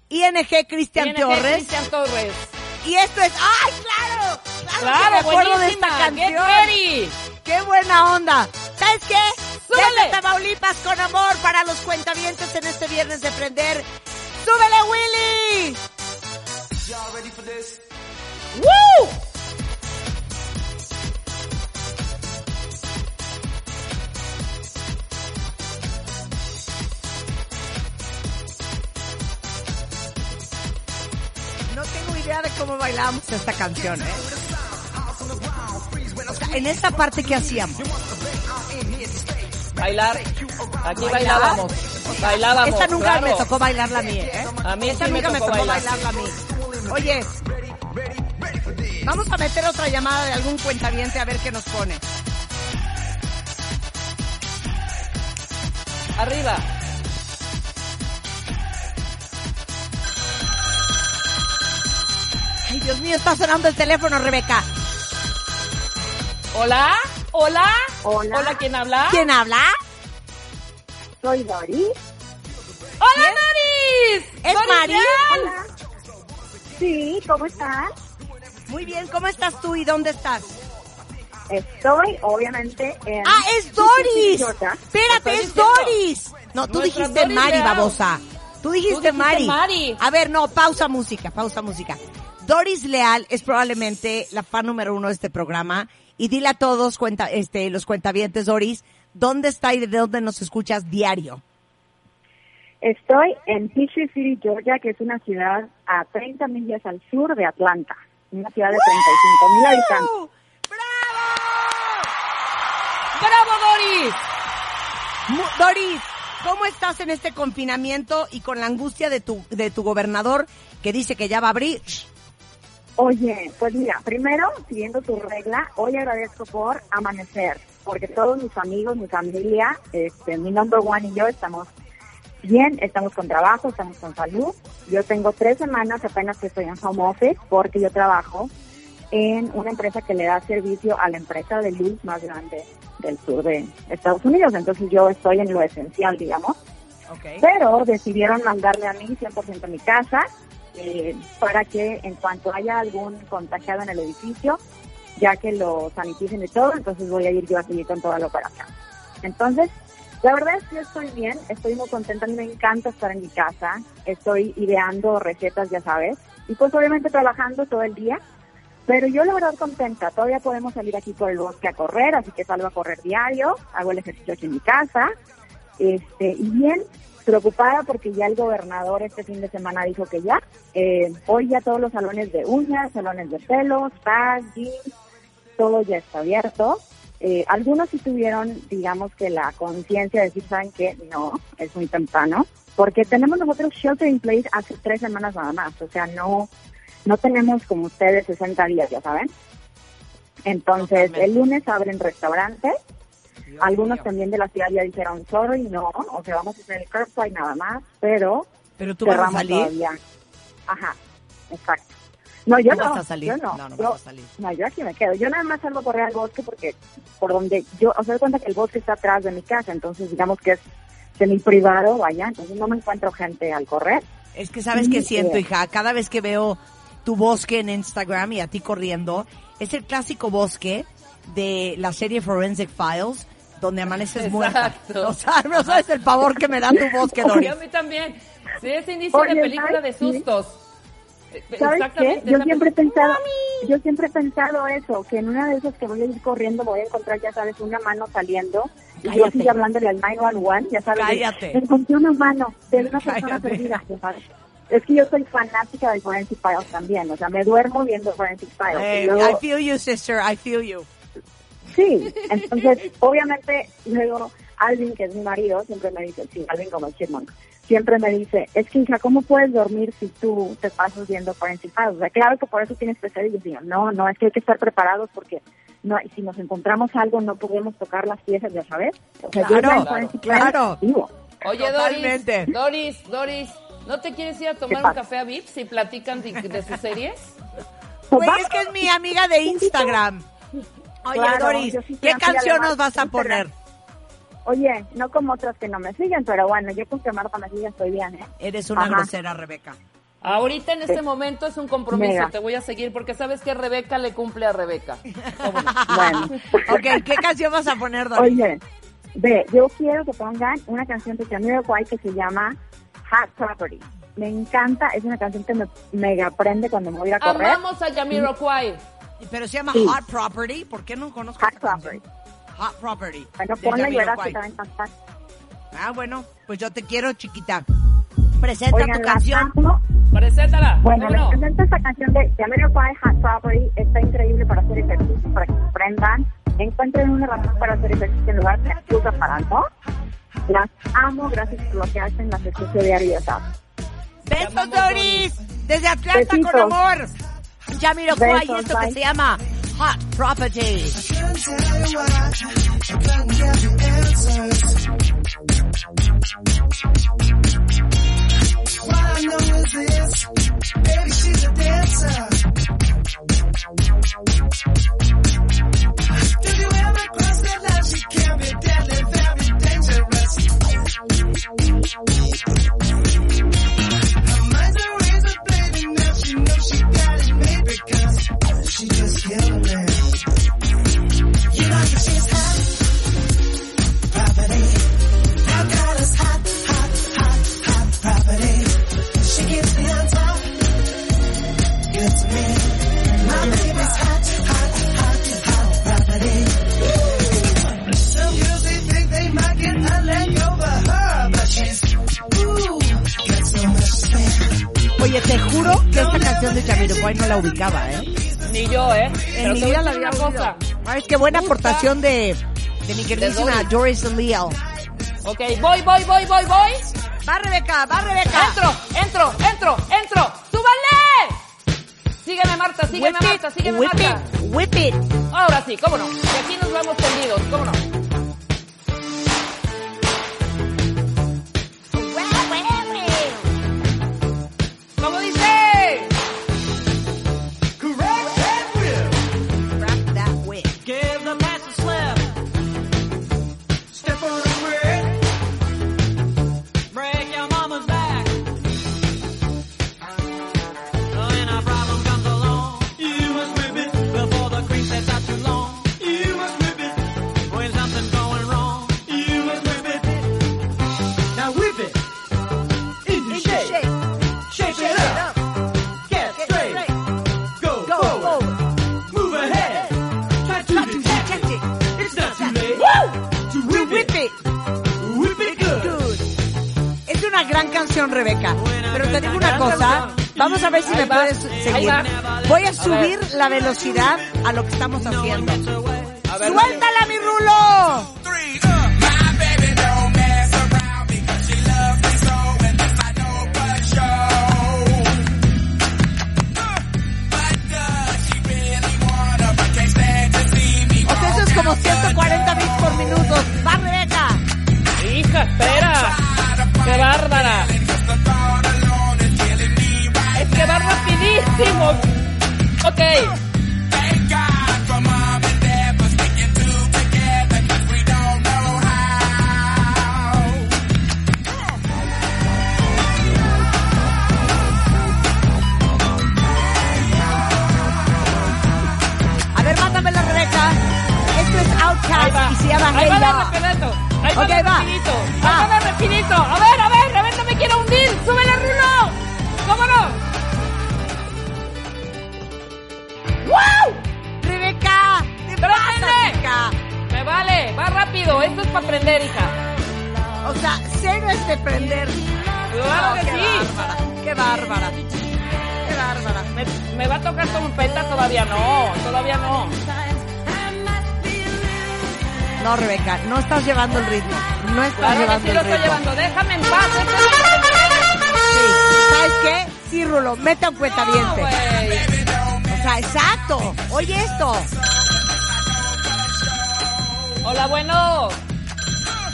S2: ING Cristian Torres.
S3: Cristian Torres.
S2: Y esto es. ¡Ay, claro! Claro, que
S3: Claro,
S2: me acuerdo de esta canción.
S3: ready.
S2: ¡Qué buena onda! ¿Sabes qué?
S3: ¡Súbele!
S2: Desde Tamaulipas con amor para los cuentavientes en este viernes de prender. ¡Súbele, Willy!
S3: ¡Woo!
S2: Idea de cómo bailábamos esta canción, ¿eh? O sea, en esta parte, ¿qué hacíamos?
S3: Bailar. Aquí bailábamos. Bailábamos.
S2: Esta nunca
S3: claro.
S2: me tocó bailarla a mí, ¿eh?
S3: A mí
S2: Esta
S3: sí me
S2: nunca me
S3: tocó
S2: tocó
S3: bailar.
S2: bailarla a mí. Oye, vamos a meter otra llamada de algún cuentaviente a ver qué nos pone.
S3: Arriba.
S2: Ay, Dios mío, está sonando el teléfono, Rebeca.
S3: Hola. Hola.
S7: Hola.
S3: Hola, ¿quién habla?
S2: ¿Quién habla?
S7: Soy Dori.
S3: Hola, Doris.
S2: ¿Es
S3: Doris
S2: Mari?
S7: Hola. Sí, ¿cómo estás?
S2: Muy bien, ¿cómo estás tú y dónde estás?
S7: Estoy, obviamente, en...
S2: ¡Ah, es Doris!
S7: Georgia.
S2: Espérate, es
S3: diciendo.
S2: Doris. No, tú
S3: Nuestra
S2: dijiste
S3: Doris
S2: Mari,
S3: Leal.
S2: babosa. Tú dijiste,
S3: dijiste
S2: Mari.
S3: Mari.
S2: A ver, no, pausa música, pausa música. Doris Leal es probablemente la fan número uno de este programa. Y dile a todos, cuenta, este, los cuentavientes, Doris, ¿dónde está y de dónde nos escuchas diario?
S7: Estoy en Peachtree City, Georgia, que es una ciudad a 30 millas al sur de Atlanta. Una ciudad de 35 mil habitantes.
S2: ¡Uh!
S3: ¡Bravo, Doris!
S2: Doris, ¿cómo estás en este confinamiento y con la angustia de tu, de tu gobernador que dice que ya va a abrir?
S7: Oye, pues mira, primero, siguiendo tu regla, hoy agradezco por amanecer, porque todos mis amigos, mi familia, este, mi number one y yo estamos bien, estamos con trabajo, estamos con salud. Yo tengo tres semanas apenas que estoy en home office porque yo trabajo en una empresa que le da servicio a la empresa de luz más grande del sur de Estados Unidos. Entonces yo estoy en lo esencial, digamos.
S2: Okay.
S7: Pero decidieron mandarme a mí 100% a mi casa eh, para que en cuanto haya algún contagiado en el edificio, ya que lo saniticen y todo, entonces voy a ir yo a seguir con toda la operación. Entonces, la verdad es que estoy bien, estoy muy contenta, me encanta estar en mi casa, estoy ideando recetas, ya sabes, y pues obviamente trabajando todo el día, pero yo la verdad contenta, todavía podemos salir aquí por el bosque a correr, así que salgo a correr diario, hago el ejercicio aquí en mi casa, este, y bien preocupada porque ya el gobernador este fin de semana dijo que ya, eh, hoy ya todos los salones de uñas, salones de pelo, spas, todo ya está abierto. Eh, algunos sí tuvieron, digamos que la conciencia de decir, saben que no, es muy temprano, porque tenemos nosotros shelter in place hace tres semanas nada más, o sea, no, no tenemos como ustedes 60 días, ya saben. Entonces, el lunes abren restaurantes, algunos también de la ciudad ya dijeron, sorry, no, o sea, vamos a hacer el curbside nada más, pero
S2: ¿Pero tú vas a salir?
S7: todavía. Ajá, exacto. No, yo
S2: ¿Tú
S7: no,
S2: vas a salir?
S7: yo no.
S2: No, no
S7: yo,
S2: vas a salir.
S7: no, yo aquí me quedo. Yo nada más salgo a correr al bosque porque por donde yo, o sea, doy cuenta que el bosque está atrás de mi casa, entonces digamos que es semi privado, vaya, entonces no me encuentro gente al correr.
S2: Es que sabes
S7: Sí,
S2: que siento,
S7: eh.
S2: hija, cada vez que veo tu bosque en Instagram y a ti corriendo, es el clásico bosque de la serie Forensic Files, donde amaneces muerta.
S3: Exacto.
S2: O sea, no sabes el pavor que me da tu bosque,
S3: Oye,
S2: Doris.
S3: a mí también. Sí, es inicio
S7: Oye,
S3: de película de
S7: ¿sabes qué?
S3: sustos. Eh,
S7: ¿Sabes qué?
S3: Exactamente.
S7: Yo
S3: esa
S7: siempre he pensado, yo siempre he pensado eso, que en una de esas que voy a ir corriendo voy a encontrar, ya sabes, una mano saliendo y yo
S2: Cállate.
S7: sigo hablándole al 911, ya sabes, de,
S2: Cállate.
S7: encontré una mano de una persona
S2: Cállate.
S7: perdida, ya sabes. Es que yo soy fanática de Forensic Files también, o sea, me duermo viendo Forensic Files.
S2: Hey,
S7: luego-
S2: I feel you, sister, I feel you.
S7: Sí, entonces, obviamente, luego Alvin, que es mi marido, siempre me dice, sí, Alvin como el chipmunk, siempre me dice, es que hija, ¿cómo puedes dormir si tú te pasas viendo Forensic Files? O sea, claro que por eso tienes pesadillas. Y yo, no, no, es que hay que estar preparados porque no, si nos encontramos algo no podemos tocar las piezas, ya sabes. O sea, yo
S2: Claro, claro.
S7: vivo.
S3: Oye,
S2: Totalmente.
S3: Doris, Doris, Doris, ¿no te quieres ir a tomar un café a Vips y platican de, de sus series?
S2: Güey,
S7: Vamos.
S2: es que es mi amiga de Instagram. Oye,
S7: Claro,
S2: Doris,
S7: sí
S2: ¿qué canción nos vas a
S7: Instagram.
S2: poner?
S7: Oye, no como otras que no me siguen, pero bueno, yo con que Marta me siga estoy bien, ¿eh?
S2: Eres una
S7: Ajá.
S2: grosera, Rebeca.
S3: Ahorita en este momento es un compromiso,
S7: Mega.
S3: te voy a seguir porque sabes que Rebeca le cumple a Rebeca.
S7: Bueno.
S2: Ok, ¿qué canción vas a poner, Doris?
S7: Oye, ve, yo quiero que pongan una canción de Jamiroquai que se llama Hot Property. Me encanta, es una canción que me mega prende cuando me voy a correr.
S3: Amamos a Jamiroquai.
S2: Pero se llama
S7: Sí.
S2: Hot Property. ¿Por qué no conozco
S7: Hot
S2: esa canción?
S7: Property.
S2: Hot Property.
S7: Bueno, ponla y verás que te va a encantar.
S2: Ah, bueno, pues yo te quiero, chiquita. Presenta
S7: Oigan,
S2: tu canción.
S7: amo.
S3: Preséntala.
S7: Bueno, les presento esta canción de Jamiroquai Hot Property. Está increíble para hacer ejercicio, para que aprendan. Encuentren una razón para hacer ejercicio en lugar de excusa para no. Las amo, gracias por lo que hacen, las escucho diario.
S2: Besos, Doris. Desde Atlanta con
S7: Besitos.
S2: amor. Jamiroquai y
S7: Besos,
S2: esto que
S7: bye.
S2: se llama Hot Property.
S5: What I know is this, baby, she's a dancer.
S2: Oye, te juro que esta canción de Jamiroquai no la ubicaba, ¿eh?
S3: Ni yo, ¿eh?
S2: En mi vida la había
S3: cosa.
S2: Ay, qué buena aportación de, de mi queridísima Doris Leal.
S3: Ok, voy, voy, voy, voy, voy.
S2: Va Rebeca, va Rebeca.
S3: Entro, entro, entro, entro. ¡Súbanle! Sígueme, Marta, sígueme,
S2: Whip
S3: Marta,
S2: it,
S3: sígueme,
S2: whip
S3: Marta.
S2: it, whip it.
S3: Ahora sí, cómo no. Y aquí nos vamos tendidos, cómo no.
S2: Canción, Rebeca. Pero te digo una cosa. Vamos a ver si me puedes seguir. Voy a subir la velocidad a lo que estamos haciendo. ¡Suéltala, mi rulo! Como 140 bits por minuto. ¡Va, Rebeca!
S3: Hija, espera. ¡Qué bárbara! Que va rapidísimo. Ok.
S2: A ver, mándamela, Rebeca. Esto es Outcast y se llama
S3: Ahí
S2: Hey
S3: va. Ahí va rapidito.
S2: Va.
S3: Ahí va de rapidito. A ver, a ver, Rebeca me quiere hundir. ¡Súbele, Esto es para aprender, hija.
S2: O sea, cero es de prender.
S3: Claro
S2: No,
S3: que
S2: qué
S3: sí.
S2: bárbara, qué bárbara. Qué bárbara.
S3: Me, me va a tocar trompeta todavía no, todavía no.
S2: No, Rebeca, no estás llevando el ritmo. No estás
S3: Claro que
S2: llevando
S3: sí lo
S2: el
S3: estoy
S2: ritmo.
S3: llevando. Déjame en paz.
S2: Sí. ¿Sabes qué? Sí, Rulo, meta un
S3: No,
S2: o sea, exacto. Oye esto.
S3: Hola, bueno.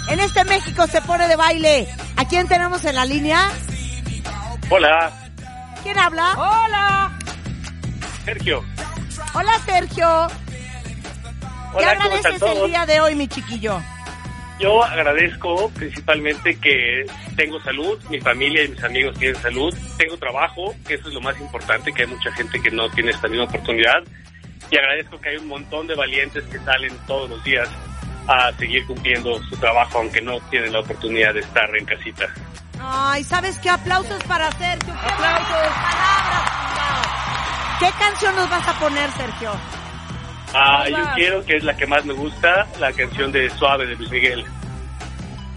S2: En este México se pone de baile. ¿A quién tenemos en la línea?
S4: Hola,
S2: ¿Quién habla?
S3: Hola.
S4: Sergio.
S2: Hola, Sergio. ¿Qué
S4: Hola, ¿cómo
S2: agradeces
S4: están
S2: el día de hoy, mi chiquillo?
S4: Yo agradezco principalmente que tengo salud, mi familia y mis amigos tienen salud, tengo trabajo, que eso es lo más importante, que hay mucha gente que no tiene esta misma oportunidad, y agradezco que hay un montón de valientes que salen todos los días a seguir cumpliendo su trabajo, aunque no tienen la oportunidad de estar en casita.
S2: Ay, ¿sabes qué? Aplausos para Sergio. ¡Qué Aplausos. Palabras. ¿Qué canción nos vas a poner, Sergio?
S4: Ah, yo quiero, que es la que más me gusta, la canción de Suave de Luis Miguel.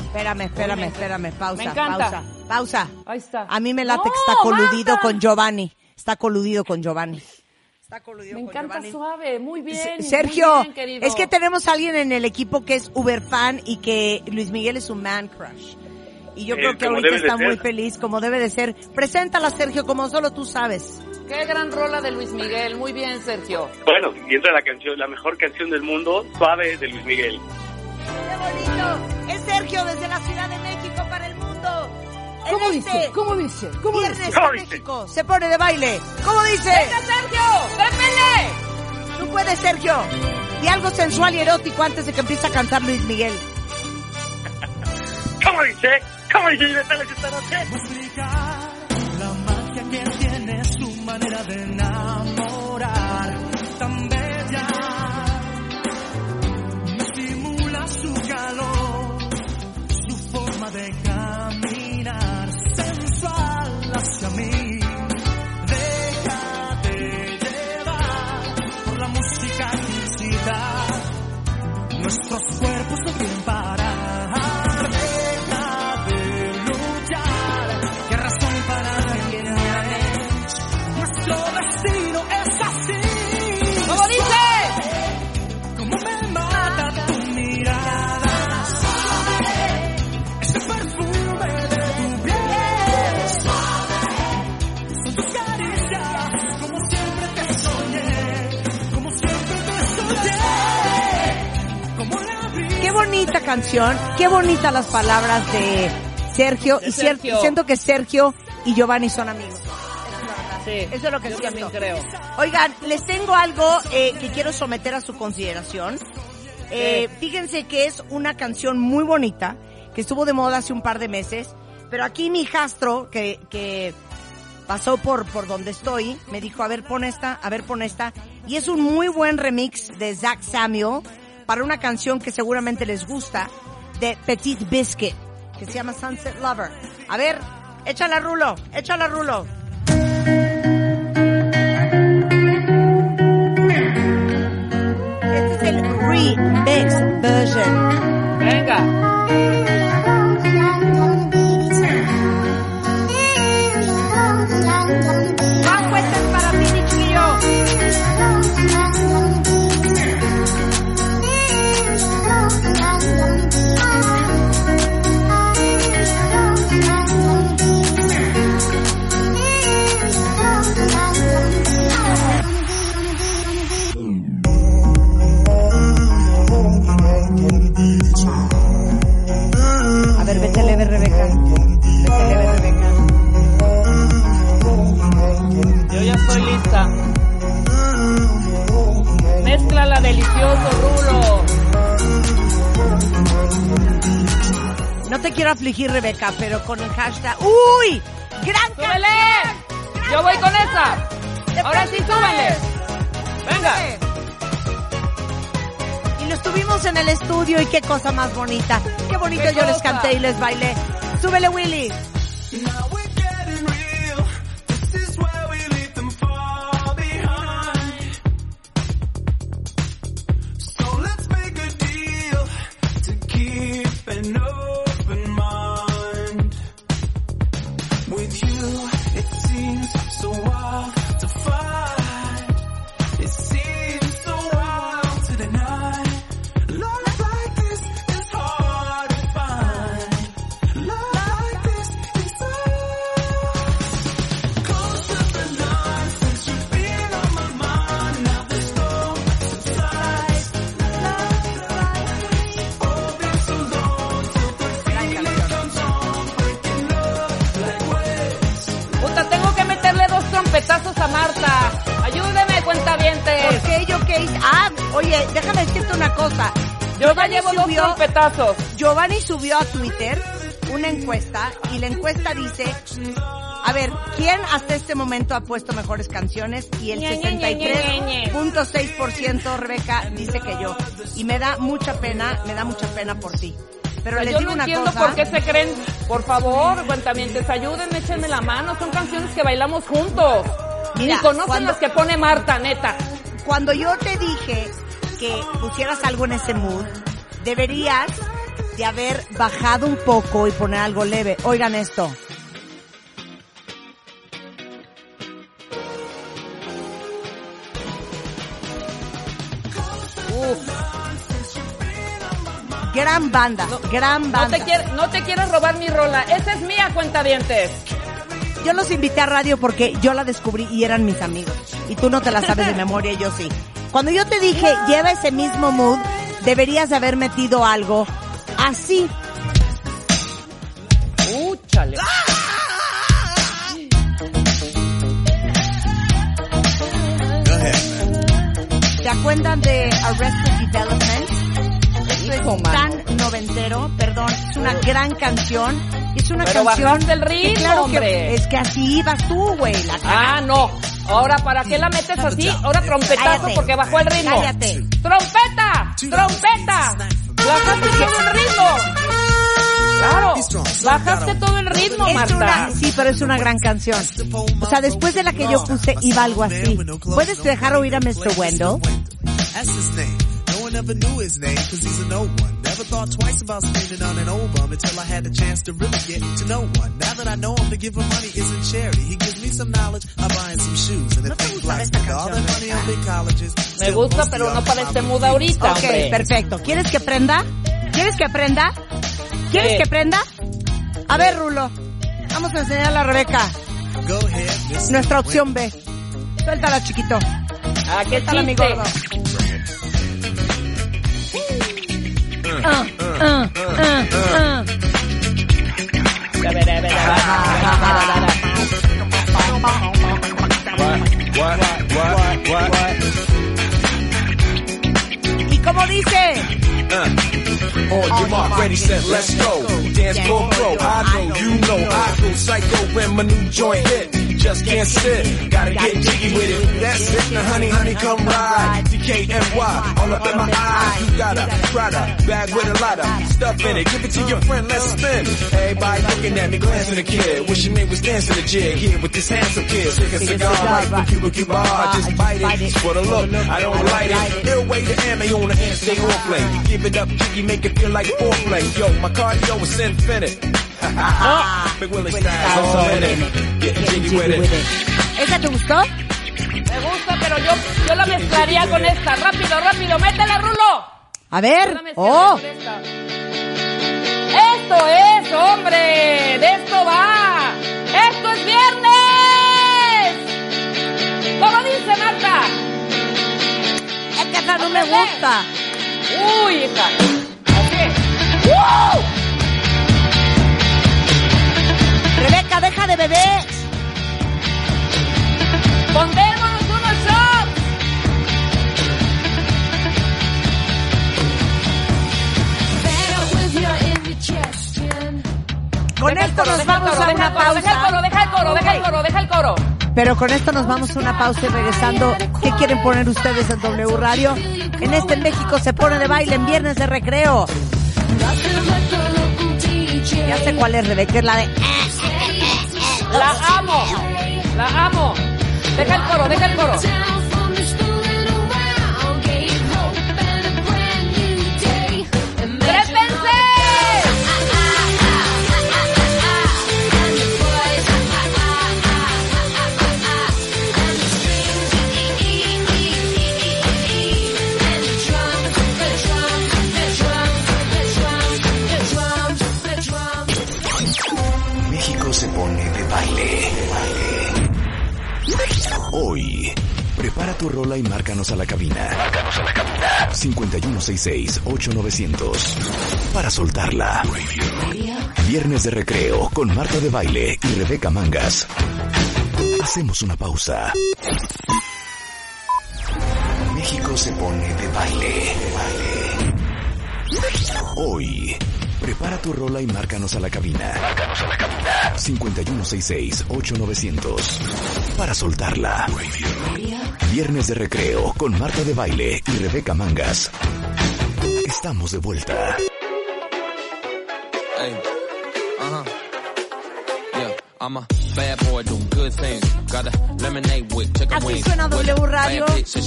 S2: Espérame, espérame, espérame. Pausa,
S3: Me encanta.
S2: pausa, Pausa.
S3: Ahí está.
S2: A mí me late
S3: No,
S2: que está coludido
S3: Marta.
S2: con Giovanni. Está coludido con Giovanni. Está coludido
S3: Me
S2: con
S3: encanta
S2: Giovanni.
S3: suave, muy bien.
S2: Sergio,
S3: muy bien, querido.
S2: es que tenemos a alguien en el equipo que es Uber fan y que Luis Miguel es un man crush. Y yo
S8: Eh,
S2: creo que ahorita está muy feliz, como debe de ser. Preséntala, Sergio, como solo tú sabes.
S3: Qué gran rola de Luis Miguel. Muy bien, Sergio.
S9: Bueno, y entra la canción, la mejor canción del mundo, Suave de Luis Miguel.
S2: ¡Qué bonito! Es Sergio desde la Ciudad de México. En
S3: ¿Cómo
S2: este
S3: dice? ¿Cómo dice? ¿Cómo
S2: Viernes
S3: dice?
S9: ¿Cómo
S2: en
S9: dice?
S2: México se pone de baile. ¿Cómo dice?
S3: ¡Venga, Sergio! ¡Pépele!
S2: Tú puedes, Sergio. Y algo sensual y erótico antes de que empiece a cantar Luis Miguel.
S9: ¿Cómo dice? ¿Cómo dice Libertades esta noche?
S10: la magia que tiene su manera de enamorar tan bella me estimula su calor su forma de Nuestros
S2: bonita canción, qué bonitas las palabras de Sergio.
S3: De
S2: y
S3: Sergio.
S2: siento que Sergio y Giovanni son amigos.
S3: Sí,
S2: Eso es lo que
S3: yo
S2: siento.
S3: también creo.
S2: Oigan, les tengo algo eh, que quiero someter a su consideración. Eh, fíjense que es una canción muy bonita, que estuvo de moda hace un par de meses, pero aquí mi hijastro, que, que pasó por, por donde estoy, me dijo, a ver, pon esta, a ver, pon esta. Y es un muy buen remix de Zach Samuel para una canción que seguramente les gusta, de Petit Biscuit, que se llama Sunset Lover. A ver, échala rulo, échala rulo. Este es el remix version.
S3: Venga.
S2: Te quiero afligir, Rebeca, pero con el hashtag. ¡Uy! ¡Gran
S3: ¡Súbele! Yo voy con esa. Ahora sí, súbele. Venga.
S2: Y lo estuvimos en el estudio y qué cosa más bonita. Qué bonito
S3: ¿Qué
S2: yo les canté y les bailé. Súbele, Willy. Giovanni subió a Twitter una encuesta y la encuesta dice, a ver, ¿quién hasta este momento ha puesto mejores canciones? Y el
S3: Ñe, Ñe, Ñe, Ñe, Ñe.
S2: 63.6% Rebeca dice que yo. Y me da mucha pena, me da mucha pena por ti. Pero les
S3: Yo
S2: digo
S3: no
S2: una
S3: entiendo
S2: cosa.
S3: por qué se creen. Por favor, cuentavientes, ayúdenme, échenme la mano. Son canciones que bailamos juntos.
S2: Mira,
S3: Ni conocen
S2: cuando-
S3: las que pone Marta, neta.
S2: Cuando yo te dije que pusieras algo en ese mood, deberías de haber bajado un poco y poner algo leve. Oigan esto. Gran banda, gran banda.
S3: No te, no te quieres robar mi rola. Esa es mía, cuenta dientes.
S2: Yo los invité a radio porque yo la descubrí y eran mis amigos. Y tú no te la sabes de memoria, yo sí. Cuando yo te dije, lleva ese mismo mood, deberías de haber metido algo así.
S5: Ahead, man.
S2: ¿Se acuerdan de Arrested Development? Esto
S3: Hijo,
S2: es tan noventero, perdón, es una gran canción. Es una
S3: Pero
S2: canción.
S3: bajaste el ritmo,
S2: que claro
S3: hombre.
S2: Que, es que así ibas tú, güey.
S3: Ah, no. Ahora, ¿para qué la metes así? Ahora trompetazo
S2: Cállate.
S3: porque bajó el ritmo.
S2: Cállate.
S3: ¡Trompeta! ¡Trompeta! Bajaste todo el ritmo. Claro. Bajaste todo el ritmo, Marta.
S2: una, sí, pero es una gran canción. O sea, después de la que yo puse, iba algo así. ¿Puedes dejar oír a Mr. Wendell?
S5: One ever knew his name cause he's a no one. Never thought twice about spending on an old bum until I had the chance to really get to know one. Now that I know him to give him money isn't charity. He gives me some knowledge, I buy him some shoes. And
S2: ¿No
S5: if things
S2: gusta
S5: like all that money on big colleges.
S3: Me gusta, pero no para este mood ahorita,
S2: Ok,
S3: hombre.
S2: perfecto. ¿Quieres que prenda? ¿Quieres que prenda? ¿Quieres
S3: ¿Qué?
S2: que prenda? A ver, Rulo. Vamos a enseñarle a Rebeca
S5: Go ahead,
S2: nuestra opción B. Suéltala, chiquito.
S3: Ah, qué
S2: Suéltala, mi
S3: chiste.
S2: gordo. ¿Y cómo dice? Uh.
S11: On your mark, ready, set, let's go. Dance floor pro, I know, you know, I go psycho when my new joint hit. Just can't sit, gotta get jiggy with it. That's it, now honey, honey, come ride. DKNY, all up in my eyes. You got to try to bag with a lot of stuff in it. Give it to your friend, let's spin. Everybody looking at me, glancing at the kid. Wishing they was dancing the jig here with this handsome kid. Take a cigar, right from Cuba Cuba. Uh, just bite it, just for the look. I don't light it. Ill way to ammo on the hand, stay on play. Give it up, jiggy, make it feel like foreplay. Yo, my cardio is infinite. Big Willie style's all in it. Getting jiggy with it.
S2: ¿Esa te gustó?
S3: Me gusta, pero yo, yo la mezclaría con esta. Rápido, rápido, métela, Rulo.
S2: A ver. Oh.
S3: Esto es, hombre. De esto va. Esto es viernes. ¿Cómo dice Marta?
S2: es que esa no me gusta.
S3: Uy, hija. Así. ¡Wow!
S2: Rebeca, deja de beber.
S3: Pondémonos unos shots.
S2: Con
S3: Deja
S2: esto nos vamos a una
S3: el coro, deja el coro,
S2: pausa.
S3: deja el coro, deja el coro, deja el coro.
S2: Pero con esto nos vamos a una pausa y regresando, ¿qué quieren poner ustedes en W Radio? En este México se pone de baile en viernes de recreo. Ya sé cuál es Rebeca, es la de...
S3: La amo. La amo. Deja el coro, deja el coro.
S1: Tu rola y márcanos a la cabina. Márcanos a la cabina. 5166-8900. Para soltarla. Viernes de recreo con Marta de Baile y Rebeca Mangas. Hacemos una pausa. México se pone de baile. Hoy, prepara tu rola y márcanos a la cabina. Márcanos a la cabina. 5166-8900. Para soltarla. Viernes de recreo con Marta de Baile y Rebeca Mangas. Estamos de vuelta.
S12: Uh-huh.
S2: Así suena W Radio,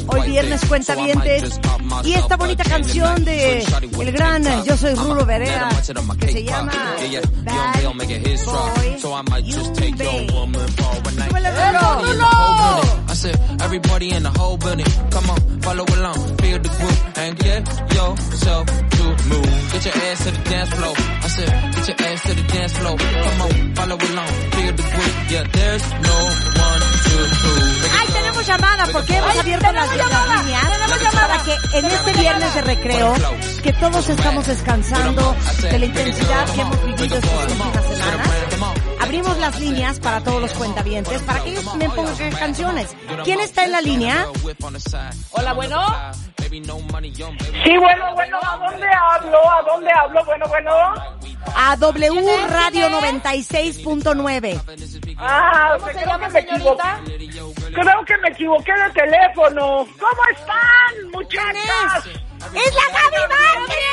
S2: hoy viernes cuentavientes, y esta bonita canción de el gran Yo Soy Rulo Berea, que se llama Bad Boy
S12: I I said, everybody in the whole building. Come on, follow along, feel the groove, and get yourself to move. Get your ass to the dance floor. I said, get your ass to the dance floor. Come on, follow along, feel the groove. Yeah, there's no one to prove.
S2: Ay, tenemos llamada porque hemos abierto las, líneas para que en este viernes de recreo, que todos estamos descansando de la intensidad que hemos vivido estas últimas semanas, abrimos las líneas para todos los cuentavientes para que ellos también pongan canciones. ¿Quién está en la línea?
S3: Hola, bueno.
S13: Sí, bueno, bueno, ¿a dónde hablo? ¿A dónde hablo? Bueno, bueno.
S2: A W Radio 96.9.
S13: Ah,
S3: ¿Cómo se
S13: creo
S3: llama,
S13: que me equivoqué. Creo que me equivoqué de teléfono. ¿Cómo están, muchachas?
S2: ¡Es la Gaby Márquez!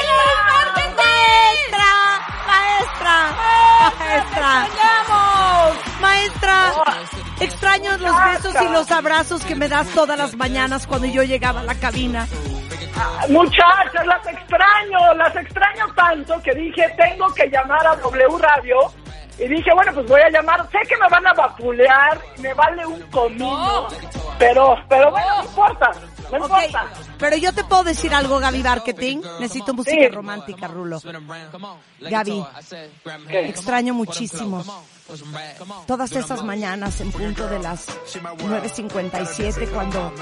S2: ¡Maestra! ¡Maestra! ¡Maestra! ¡Maestra! Extraño los besos y los abrazos que me das todas las mañanas cuando yo llegaba a la cabina.
S13: Muchachas, las extraño, las extraño tanto que dije, tengo que llamar a W Radio. Y dije, bueno, pues voy a llamar. Sé que me van a vapulear, me vale un comino. Pero, pero bueno, no importa, no
S2: Ok,
S13: importa.
S2: pero yo te puedo decir algo, Gaby Marketing. Necesito música
S13: Sí.
S2: romántica, Rulo. Gaby, extraño muchísimo todas esas mañanas en punto de las 9.57 cuando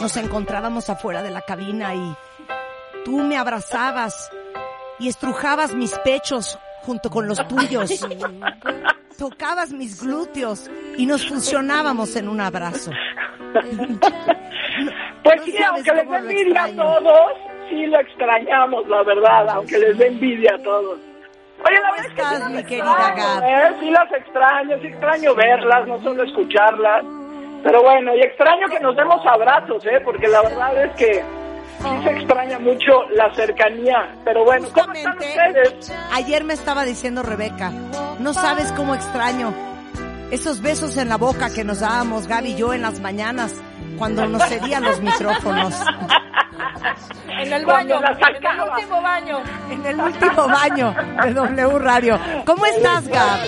S2: nos encontrábamos afuera de la cabina y tú me abrazabas y estrujabas mis pechos junto con los tuyos. Tocabas mis glúteos y nos fusionábamos en un abrazo.
S13: Pues
S2: No
S13: sí, aunque les
S2: lo
S13: envidia a todos, sí lo extrañamos, la verdad, aunque les dé envidia a todos. Oye, la
S2: ¿Cómo
S13: verdad es que sí
S2: mi querida
S13: extraño,
S2: Gab?
S13: ¿eh? Sí las extraño, sí extraño verlas, no solo escucharlas. Pero bueno, y extraño que nos demos abrazos, ¿eh? Porque la verdad es que sí se extraña mucho la cercanía. Pero bueno, ¿cómo están
S2: Justamente,
S13: ustedes?
S2: ayer me estaba diciendo Rebeca, no sabes cómo extraño esos besos en la boca que nos dábamos Gaby y yo en las mañanas cuando nos cedían los micrófonos.
S3: En el baño, en el último baño.
S2: En el último baño de W Radio. ¿Cómo estás, Gab?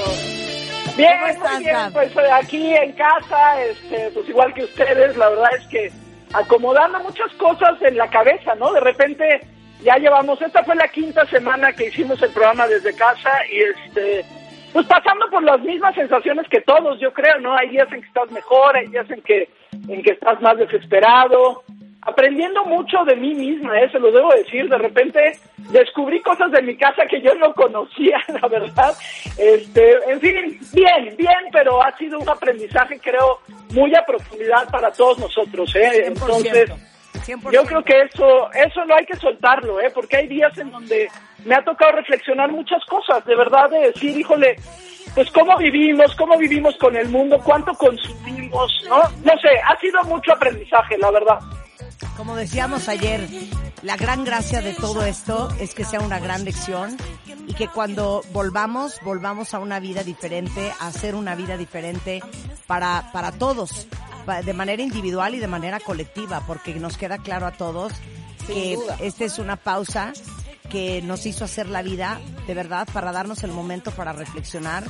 S13: Bien,
S2: ¿Cómo estás,
S13: muy bien,
S2: Gab?
S13: pues eh, aquí en casa, este, pues igual que ustedes, la verdad es que acomodando muchas cosas en la cabeza, ¿no? De repente ya llevamos, esta fue la quinta semana que hicimos el programa desde casa y este, pues pasando por las mismas sensaciones que todos, yo creo, ¿no? Hay días en que estás mejor, hay días en que, en que estás más desesperado, aprendiendo mucho de mí misma, ¿eh? se lo debo decir, de repente descubrí cosas de mi casa que yo no conocía, la verdad. Este, en fin, bien, bien, pero ha sido un aprendizaje, creo, muy a profundidad para todos nosotros, ¿eh? Entonces,
S2: 100%.
S13: yo creo que eso, eso no hay que soltarlo, ¿eh? Porque hay días en donde me ha tocado reflexionar muchas cosas, de verdad, de decir, híjole, pues cómo vivimos, cómo vivimos con el mundo, cuánto consumimos, ¿no? No sé, ha sido mucho aprendizaje, la verdad.
S2: Como decíamos ayer, la gran gracia de todo esto es que sea una gran lección y que cuando volvamos, volvamos a una vida diferente, a hacer una vida diferente para, para todos, de manera individual y de manera colectiva, porque nos queda claro a todos que
S3: duda.
S2: esta es una pausa que nos hizo hacer la vida, de verdad, para darnos el momento para reflexionar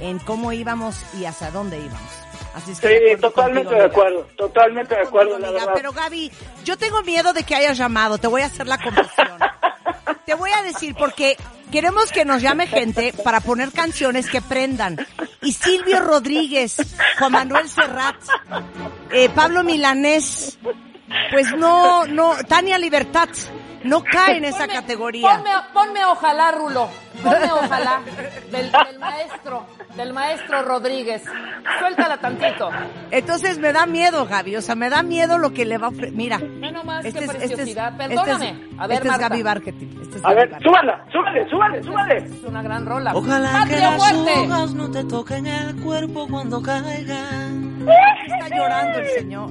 S2: en cómo íbamos y hacia dónde íbamos. Así es que
S13: Sí, totalmente
S2: contigo,
S13: de acuerdo, totalmente de acuerdo, la verdad.
S2: Pero Gaby, yo tengo miedo de que hayas llamado. Te voy a hacer la conversión. Te voy a decir porque queremos que nos llame gente para poner canciones que prendan. Y Silvio Rodríguez, Juan Manuel Serrat, eh, Pablo Milanés, pues no, no, Tania Libertad, no cae en esa
S3: Ponme-
S2: categoría.
S3: Ponme, ponme ojalá, Rulo. Ponme ojalá. Del, del maestro, del maestro Rodríguez. Suéltala tantito.
S2: Entonces me da miedo, Gaby. O sea, me da miedo lo que le va a ofrecer. Mira.
S3: Ve nomás
S2: este
S3: qué
S2: es- este es-
S3: preciosidad.
S2: este es-
S3: Perdóname. a ver,
S2: este es. Gaby Marketing. Este es
S13: A
S2: Gaby
S13: ver,
S2: Marketing.
S13: súbala, súbale, súbale, súbale.
S3: Es una gran rola.
S14: Ojalá que
S3: ¡Patria
S14: las
S3: muerte!
S14: hojas no te toquen el cuerpo cuando caigan,
S2: Está llorando el señor.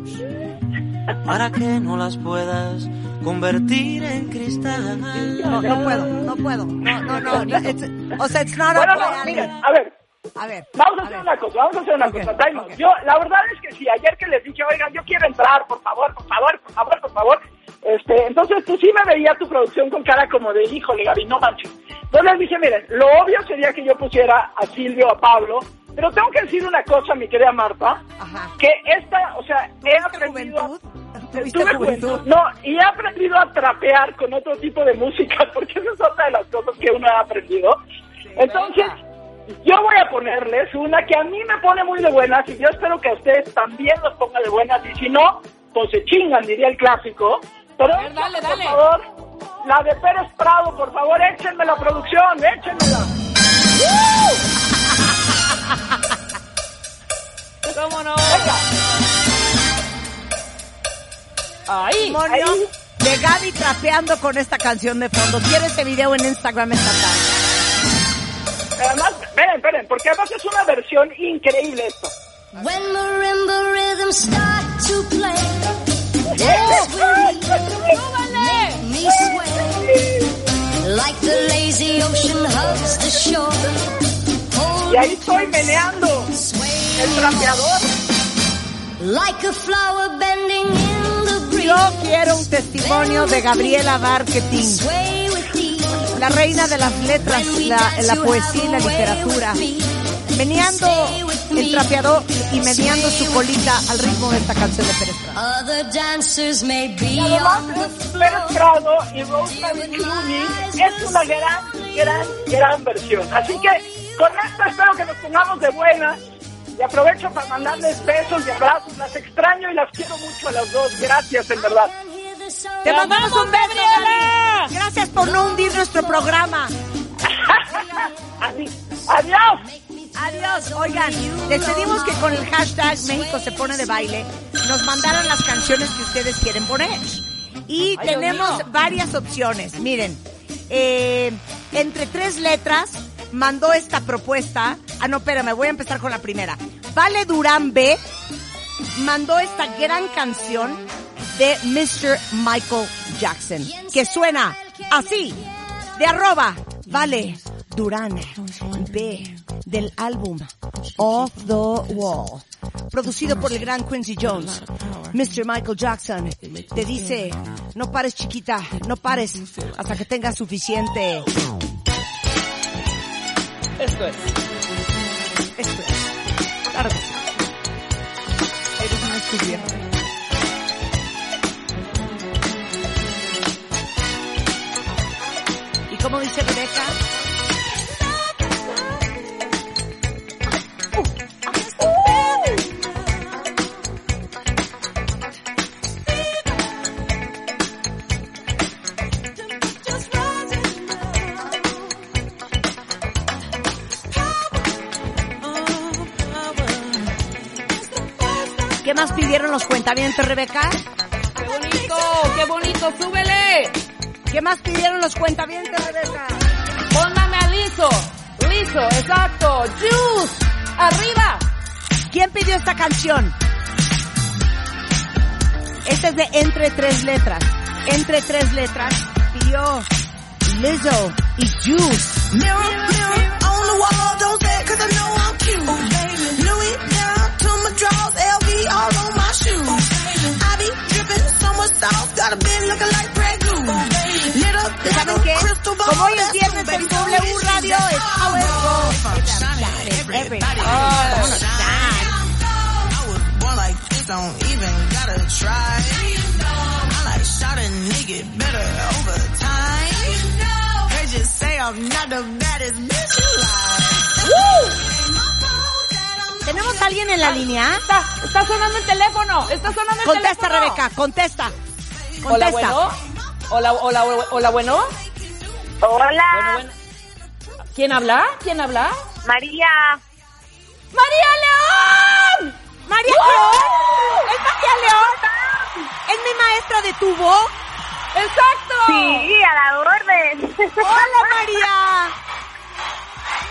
S14: Para que no las puedas convertir en cristal.
S2: No, no puedo, no puedo. No, no, no. no, it's- o sea, it's not
S13: Bueno, no, mira, a ver,
S2: A ver.
S13: Vamos a hacer una cosa, vamos a hacer una cosa. Yo, la verdad es que sí, ayer que les dije, oigan, yo quiero entrar, por favor, por favor, por favor, por favor. Este, entonces tú sí me veía tu producción con cara como de, híjole, Gaby, no manches. Entonces les dije, miren, lo obvio sería que yo pusiera a Silvio, a Pablo, pero tengo que decir una cosa, mi querida Marta, que esta, o sea, he aprendido... Tuve juventud. No, y he aprendido a trapear con otro tipo de música, porque esa es otra de las cosas que uno ha aprendido. Entonces, yo voy a ponerles una que a mí me pone muy de buenas y yo espero que a ustedes también los ponga de buenas y si no, pues se chingan, diría el clásico. Pero
S3: A ver, dale, dale.
S13: por favor, la de Pérez Prado, por favor, échenme la producción, échenmela.
S3: ¿Cómo no? Ahí.
S2: Testimonio de Gaby trapeando con esta canción de fondo. Quiero este video en Instagram esta tarde.
S13: Además, esperen, esperen, porque además es una versión increíble esto.
S15: When rhythms start to play, dance with me, make me sway, like the lazy ocean hugs the shore.
S13: Y ahí estoy meneando el trapeador.
S15: Like a flower bending in the breeze.
S2: Yo quiero un testimonio de Gabriela Marketing,
S15: Sway with ease.
S2: la reina de las letras, la, la poesía y la literatura, meneando el trapeador y meneando su colita al ritmo de esta canción de Pérez Prado.
S15: Other dancers may be
S13: Y además Pérez Prado y Rosemary Clooney es una gran, gran, gran versión. Así que con esto espero que nos pongamos de buenas. Y aprovecho para mandarles besos y abrazos. Las extraño y las quiero mucho a las dos. Gracias, en verdad.
S2: Te mandamos un beso, Gaby. Gracias por no hundir nuestro programa.
S13: Así. Adiós.
S2: Adiós. Oigan, les pedimos que con el hashtag México se pone de baile nos mandaran las canciones que ustedes quieren poner. Y
S3: Ay,
S2: tenemos varias opciones. Miren, eh, entre tres letras mandó esta propuesta. Ah, no, espérame, voy a empezar con la primera. Vale Durán B mandó esta gran canción de Mr. Michael Jackson, que suena así, de arroba, vale, Durán B, del álbum Off the Wall, producido por el gran Quincy Jones. Mr. Michael Jackson te dice, no pares chiquita, no pares hasta que tengas suficiente.
S3: Esto es.
S2: Esto es. Eres una estudiante. ¿Y cómo dice Rebeca? ¿Qué más pidieron los cuentavientes, Rebeca?
S3: ¡Qué bonito! ¡Qué bonito! ¡Súbele!
S2: ¿Qué más pidieron los cuentavientes, Rebeca?
S3: Póngame a liso. Liso, exacto. Juice. Arriba.
S2: ¿Quién pidió esta canción? Esta es de Entre Tres Letras. Entre Tres Letras pidió Lizzo y Juice.
S14: Mirror, mirror on the wall, don't say 'cause I know I'm cute. You like.
S2: ¿Tenemos a alguien en la línea?
S3: Está, está sonando el teléfono. Está sonando el
S2: Contesta,
S3: teléfono.
S2: Rebeca, contesta.
S3: Hola,
S2: Contesta.
S3: bueno. Hola, hola, hola, bueno.
S7: Hola,
S3: Bueno, bueno. ¿Quién habla? ¿Quién habla?
S7: María.
S3: ¡María León!
S2: ¡María León! ¡Es María León! ¡Es mi maestra de tubo!
S3: ¡Exacto!
S7: Sí, a la orden.
S2: ¡Hola, María!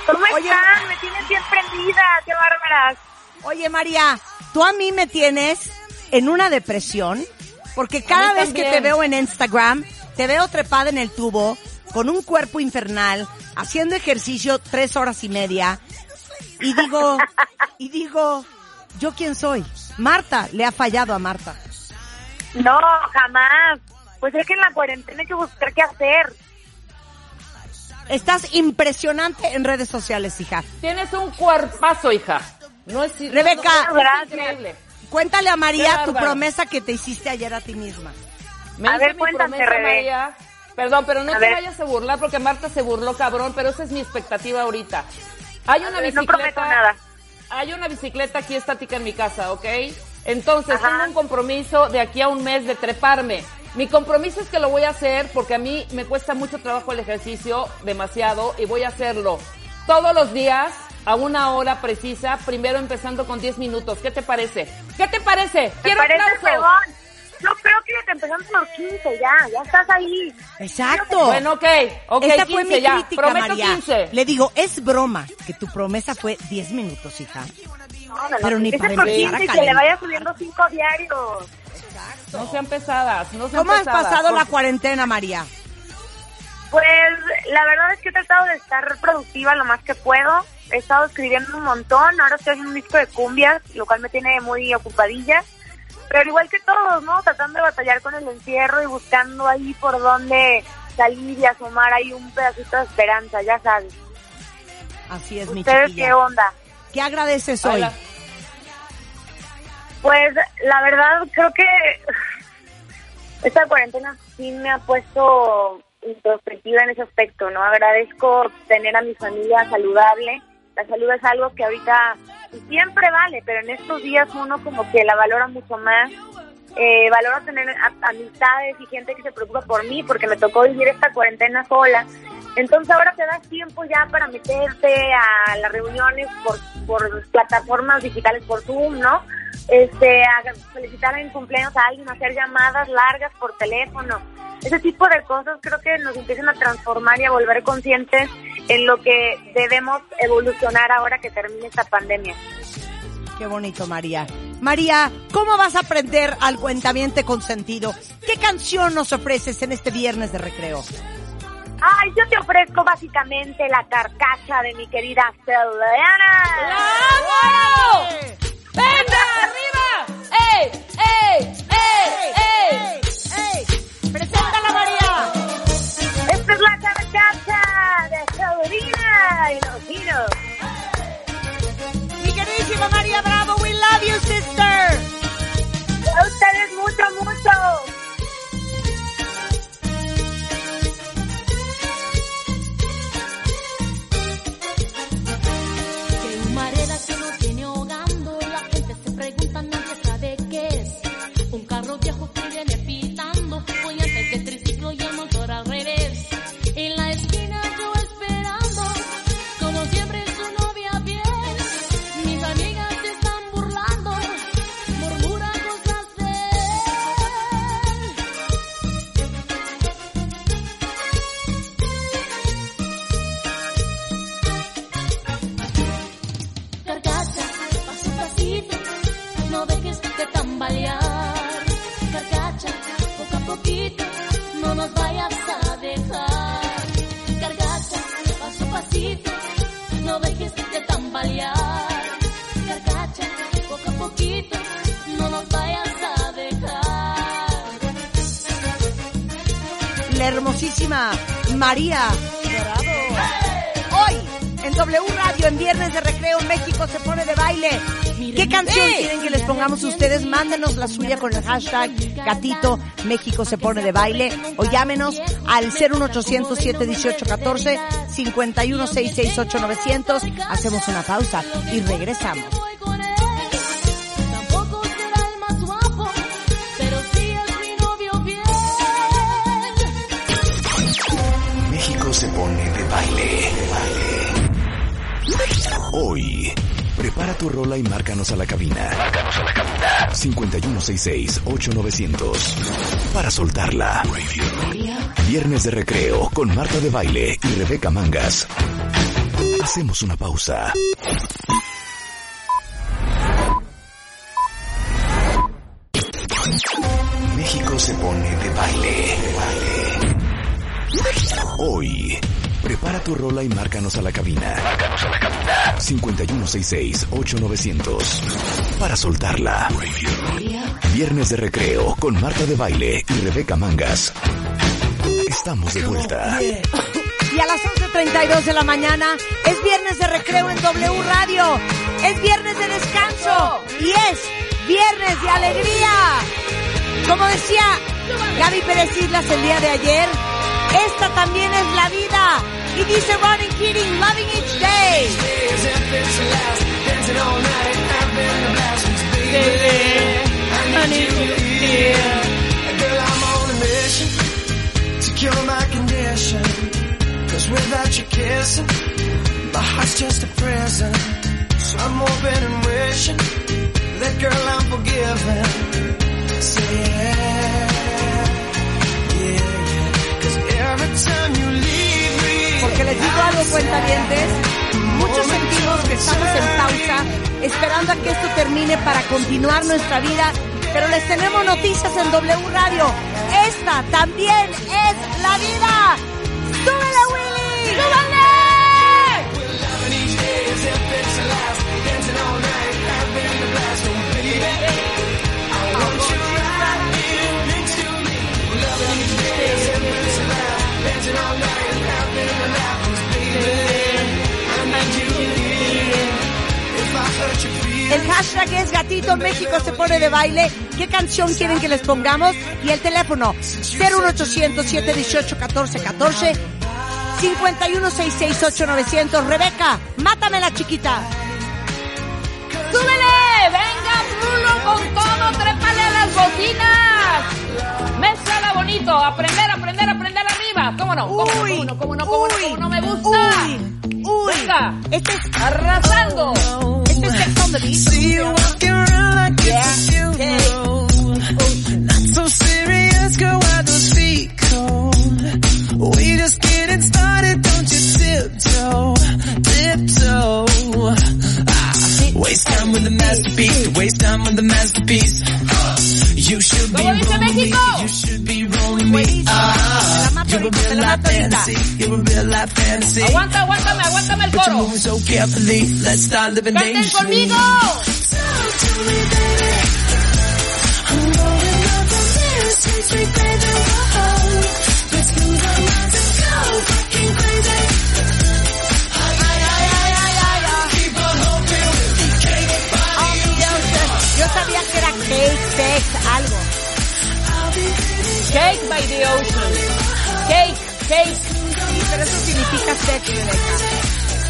S7: ¿Cómo
S2: Oye,
S7: están? Me tienen bien prendida, qué bárbaras.
S2: Oye, María, tú a mí me tienes en una depresión porque cada vez que te veo en Instagram, te veo trepada en el tubo con un cuerpo infernal, haciendo ejercicio tres horas y media. Y digo, y digo, ¿yo quién soy? Marta, le ha fallado a Marta.
S7: No, jamás. Pues es que en la cuarentena hay que buscar qué hacer.
S2: Estás impresionante en redes sociales, hija.
S3: Tienes un cuerpazo, hija. No es
S2: Rebeca,
S3: no, no, es increíble.
S2: Cuéntale a María tu promesa que te hiciste ayer a ti misma.
S3: Me
S7: A
S3: hice
S7: ver,
S3: mi
S7: cuéntame.
S3: María. Perdón, pero no
S7: A
S3: te
S7: ver.
S3: vayas a burlar porque Marta se burló cabrón, pero esa es mi expectativa ahorita. Hay una
S7: ver, no
S3: bicicleta.
S7: prometo nada.
S3: Hay una bicicleta aquí estática en mi casa, ¿ok? Entonces,
S7: Ajá.
S3: tengo un compromiso de aquí a un mes de treparme. Mi compromiso es que lo voy a hacer porque a mí me cuesta mucho trabajo el ejercicio, demasiado, y voy a hacerlo todos los días a una hora precisa, primero empezando con 10 minutos. ¿Qué te parece? ¿Qué te parece?
S7: ¿Te
S3: Quiero
S7: parece,
S3: aplausos.
S7: Yo creo que te empezamos por 15 ya, ya estás ahí.
S2: Exacto.
S3: Bueno, ok, ok,
S2: Esa
S3: 15
S2: fue mi
S3: ya.
S2: crítica,
S3: Prometo
S2: María.
S3: 15.
S2: Le digo, es broma que tu promesa fue 10 minutos, hija.
S7: No, no, no,
S2: Pero ni
S7: empieza
S2: para
S7: por
S2: empezar a
S7: 15 y que le vaya subiendo 5 diarios.
S3: No sean pesadas, no sean
S2: ¿Cómo has pasado la cuarentena, María?
S7: Pues la verdad es que he tratado de estar productiva lo más que puedo. He estado escribiendo un montón, ahora estoy haciendo un disco de cumbias, lo cual me tiene muy ocupadilla. Pero al igual que todos, ¿no? Tratando de batallar con el encierro y buscando ahí por dónde salir y asomar ahí un pedacito de esperanza, ya sabes.
S2: Así es, mi
S7: ¿Ustedes qué onda?
S2: ¿Qué agradeces hoy?
S3: Hola.
S7: Pues la verdad creo que esta cuarentena sí me ha puesto introspectiva en ese aspecto, ¿no? Agradezco tener a mi familia saludable. La salud es algo que ahorita siempre vale, pero en estos días uno como que la valora mucho más. Eh, valoro tener amistades y gente que se preocupa por mí porque me tocó vivir esta cuarentena sola. Entonces ahora te das tiempo ya para meterte a las reuniones por, por plataformas digitales, por Zoom, ¿no? Este, a felicitar en cumpleaños a alguien, hacer llamadas largas por teléfono. Ese tipo de cosas creo que nos empiezan a transformar y a volver conscientes en lo que debemos evolucionar ahora que termine esta pandemia.
S2: Qué bonito, María. María, ¿cómo vas a aprender al cuentamiento consentido? ¿Qué canción nos ofreces en este viernes de recreo?
S7: Ay, yo te ofrezco básicamente la carcacha de mi querida Selena.
S3: ¡Vamos! ¡Venga, arriba! ¡Ey, ey, ey, ey!
S2: ¡Ey! ¡Preséntala, María!
S7: Esta es la carcacha de Selena y los giros.
S2: Mi queridísima María Bravo, we love you, sister.
S7: A ustedes mucho, mucho.
S2: Ustedes? Mándenos la suya con el hashtag Gatito México se pone de baile o llámenos al 01800 718 14 5166 900 Hacemos una pausa y regresamos.
S16: Voy con él, tampoco será el más guapo, pero sí es mi novio bien.
S1: México se pone de baile. Hoy, prepara tu rola y márcanos a la cabina. 5166-8900. Para soltarla. Viernes de recreo con Marta de Baile y Rebeca Mangas. Hacemos una pausa. 5166-8900. Para soltarla. Viernes de recreo con Marta de Baile y Rebeca Mangas. Estamos de vuelta.
S2: Y a las 11.32 de la mañana es viernes de recreo en W Radio. Es viernes de descanso. Y es viernes de alegría. Como decía Gaby Pérez Islas el día de ayer, esta también es la vida. Y dice Ronnie Keating, loving each day.
S5: Girl, I'm on a mission to cure my condition. Cause without you kissing, my heart's just a prison. So I'm hoping and wishing that girl I'm forgiven. Say yeah, yeah, yeah. Cause every time you leave me,
S2: Porque les digo algo, cuentavientes. Muchos sentimos que estamos en pausa, esperando a que esto termine para continuar nuestra vida. Pero les tenemos noticias en W Radio. Esta también es la vida. ¡Súbele, Willy! ¡Súbele! El hashtag es Gatito México se pone de baile. ¿Qué canción quieren que les pongamos? Y el teléfono 01800 718 1414 51668 Rebeca, mátame la chiquita.
S3: ¡Súbele! ¡Venga, Rulo, con todo! ¡Trépale a las bocinas! ¡Mézcala bonito! ¡Aprender, aprender, aprender arriba! ¿Cómo no? ¿Cómo no? ¿Cómo no? ¿Cómo no? ¿Cómo no? ¿Cómo no me gusta?
S2: Uy,
S3: Venga,
S2: este es
S3: arrasando.
S2: Este es Sex on the Beach.
S5: see you walking around like it's a funeral. Not so serious, girl, why those feet cold? We just getting started, don't you tiptoe, tiptoe. Ah, waste time with the masterpiece, waste time with the masterpiece. You should be
S3: ¿Cómo dice
S5: rolling me,
S3: México?
S5: you should be rolling me. Ah, you're a real life fantasy, you're a real life fantasy.
S3: Aguanta, aguántame, aguántame el
S5: But you're
S3: coro.
S5: moving so carefully, let's start living
S3: ¡Canten
S5: dangerously.
S3: conmigo!
S2: Yo cake, sex, algo.
S3: Cake by the ocean. Cake, cake.
S2: Sí, pero eso significa sex, Rebeca.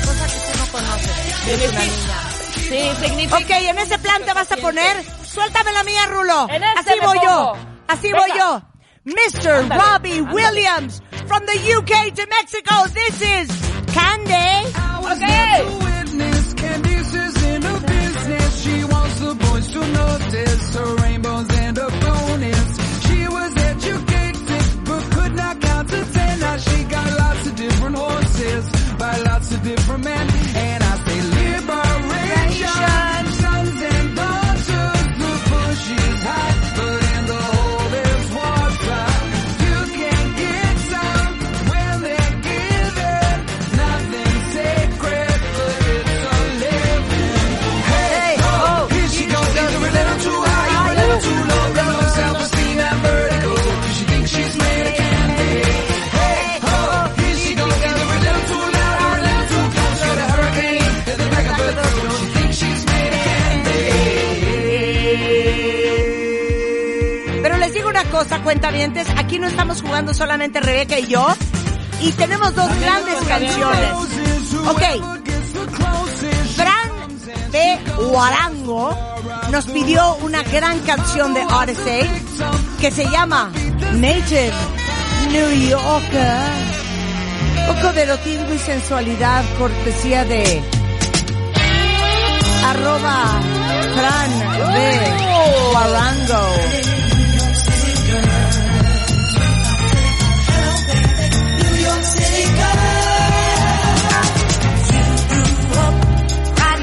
S2: Cosa que tú no conoces. Eres una niña.
S3: Sí, significa...
S2: Ok, en ese plan te vas a poner. Suéltame la mía, Rulo.
S3: En este
S2: Así voy yo. Así
S3: Venga.
S2: voy yo. Mr.
S3: Ándale,
S2: Robbie
S3: ándale.
S2: Williams from the UK to Mexico. This is Candy.
S3: Okay.
S5: To notice her rainbows
S2: cuentavientes. Aquí no estamos jugando solamente Rebeca y yo. Y tenemos dos grandes canciones. Ok. Fran de Huarango nos pidió una gran canción de Odyssey que se llama Native New Yorker. Poco de erotismo y sensualidad, cortesía de arroba Fran de Huarango.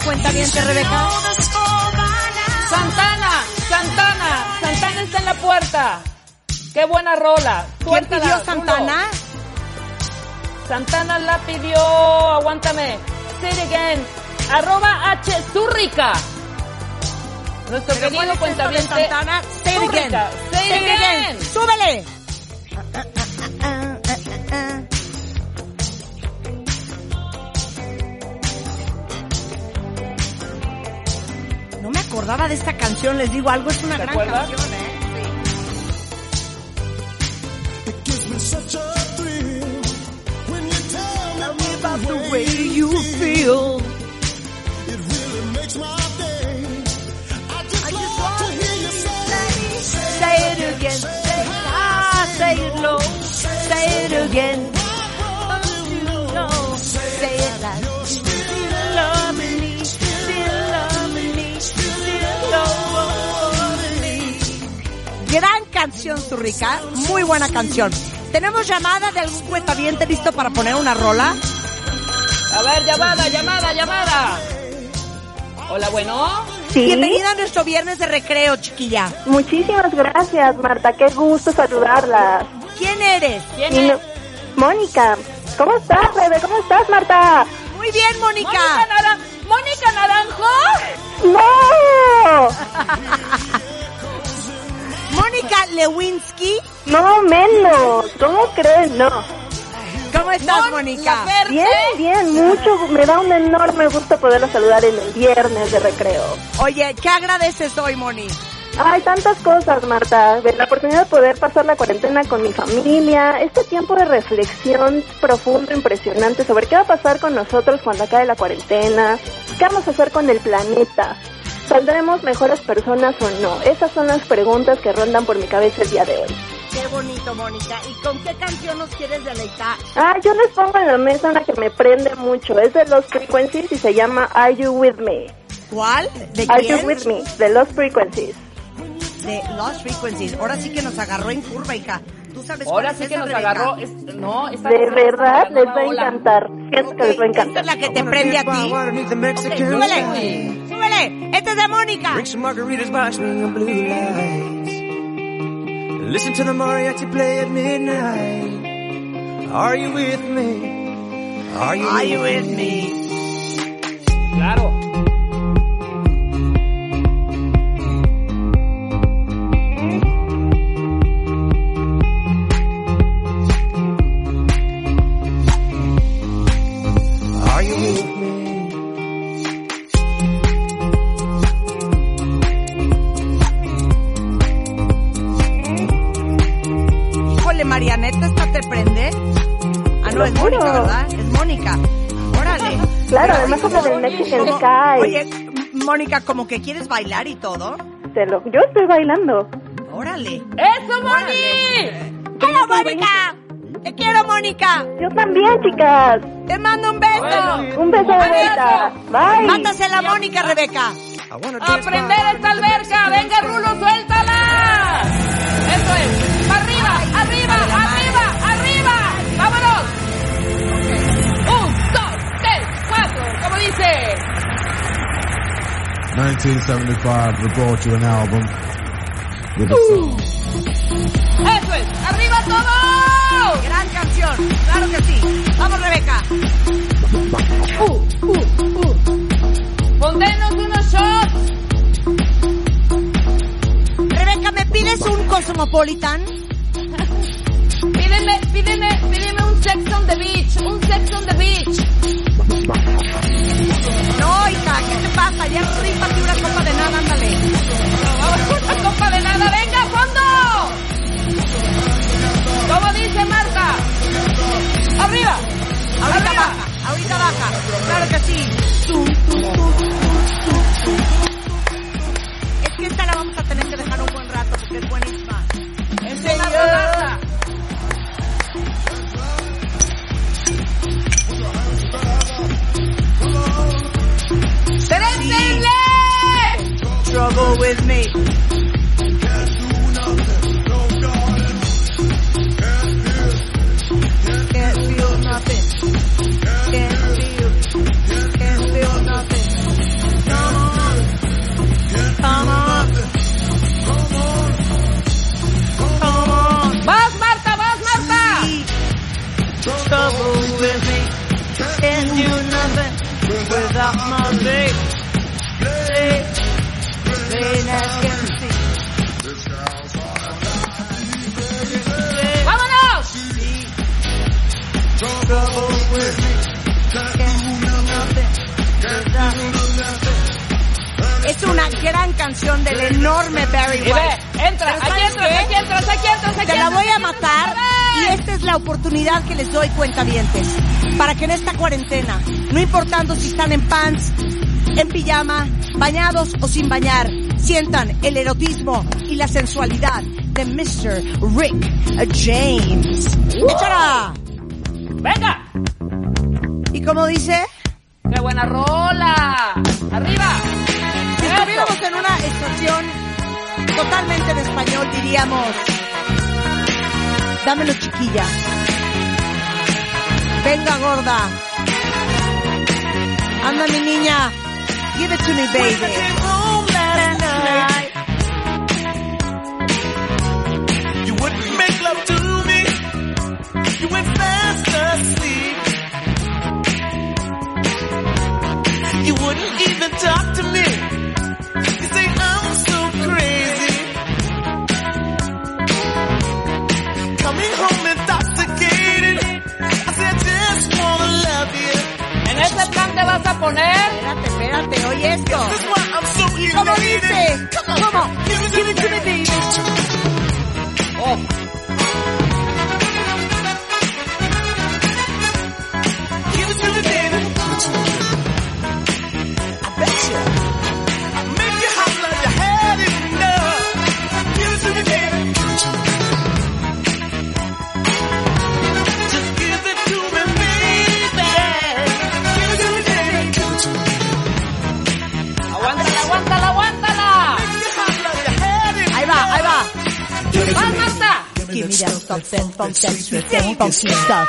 S2: los cuentavientes, Rebeca?
S3: Santana, Santana, Santana está en la puerta. Qué buena rola.
S2: ¿Quién pidió. Santana?
S3: Santana la pidió, aguántame. Say it again. Arroba H Zurrica. Nuestro
S2: ¿Me lo
S3: querido
S2: de
S3: cuentaviente.
S2: Santana? Say it again.
S3: Zurrica. Say it again.
S2: Súbele. Acordaba de esta canción, les digo algo, es una
S3: ¿Te
S2: gran
S3: acuerdas?
S2: canción, ¿eh?
S5: It gives me
S2: canción, Zurrica. Muy buena canción. ¿Tenemos llamada de algún cuentaviente listo para poner una rola?
S3: A ver, llamada, llamada, llamada. Hola, bueno.
S17: Sí.
S2: Bienvenida a nuestro viernes de recreo, chiquilla.
S17: Muchísimas gracias, Marta. Qué gusto saludarla.
S2: ¿Quién eres?
S3: ¿Quién es?
S17: Mónica. ¿Cómo estás, bebé? ¿Cómo estás, Marta?
S2: Muy bien, Mónica.
S3: Mónica, Naran- Mónica Naranjo.
S17: ¡No!
S2: Mónica Lewinsky.
S17: No, menos. ¿Cómo crees? No.
S2: ¿Cómo estás, Mónica?
S17: Bien, bien. Mucho. Me da un enorme gusto poderla saludar en el viernes de recreo.
S2: Oye, ¿qué agradeces hoy, Moni?
S17: Hay tantas cosas, Marta. La oportunidad de poder pasar la cuarentena con mi familia. Este tiempo de reflexión profundo, impresionante sobre qué va a pasar con nosotros cuando acabe la cuarentena. ¿Qué vamos a hacer con el planeta? ¿Saldremos mejores personas o no? Esas son las preguntas que rondan por mi cabeza el día de hoy.
S2: Qué bonito, Mónica. ¿Y con qué canción nos quieres deleitar?
S17: Ah, yo les pongo en la mesa una que me prende mucho. Es de Los Frequencies y se llama Are You With Me?
S2: ¿Cuál? ¿De
S17: Are
S2: quién?
S17: You With Me? De Los Frequencies.
S2: De Lost Frequencies. Ahora sí que nos agarró en curva, hija. ¿Tú sabes cuál
S3: Ahora
S2: es
S3: sí que nos
S2: Rebeca?
S3: agarró. es- no, esta
S17: De verdad les va a encantar. Siento que les va a
S2: Esta
S17: encantar.
S2: es la que te prende a ti. Súbele. Súbele. Esta es de Mónica.
S11: Listen to the mariachi play at midnight. Are you with me? Are you,
S2: Are you with me?
S3: Claro.
S17: Además habla
S2: como-
S17: del Mexican
S2: como-
S17: Sky.
S2: Oye, Mónica, como que quieres bailar y todo.
S17: Te lo, yo estoy bailando.
S2: Órale.
S3: ¡Eso, Moni!
S2: ¡Quiero, Mónica! ¡Te quiero, Mónica!
S17: Yo también, chicas.
S2: ¡Te mando un beso!
S17: Un beso de vuelta. Bye.
S2: Mátase la Mónica, Rebeca.
S11: I wanna
S3: ¡A
S11: dance
S3: prender esta alberca! ¡Venga, Rulo, suéltala! Eso es.
S18: 1975 we brought you an album with a song.
S3: Eso es. ¡Arriba todo!
S2: Gran canción. Claro que sí. Vamos, Rebeca.
S3: Uh, uh, uh. Pondenos unos shots.
S2: Rebeca, ¿me pides un Cosmopolitan? Importando si están en pants, en pijama, bañados o sin bañar, sientan el erotismo y la sensualidad de Mr. Rick James. ¡Échala!
S3: ¡Venga!
S2: ¿Y cómo dice?
S3: ¡Qué buena rola! ¡Arriba!
S2: Si estuviéramos en una estación totalmente en español, diríamos, dámelo chiquilla. Venga gorda. Anda mi niña. Give it to me, baby. Funky stuff.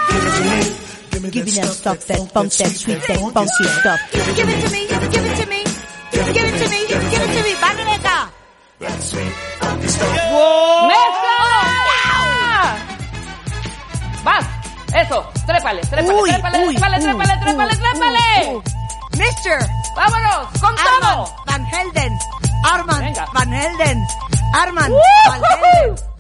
S2: Give me that stuff, that funk, that sweet, that funky stuff. Give it to me, give it to me. Give it to me, give it to me. ¡Va, Rebeca!
S3: ¡Mezcla! ¡Vas! Eso, trépale, trépale,
S2: Uy,
S3: trépale,
S2: uy,
S3: trépale,
S2: uy,
S3: trépale, trépale, trépale.
S2: Mister
S3: ¡Vámonos! ¡Con todo!
S2: Van Helden. Armand
S3: Venga.
S2: Van Helden. Armand
S3: ¡Woo!
S2: Van Helden.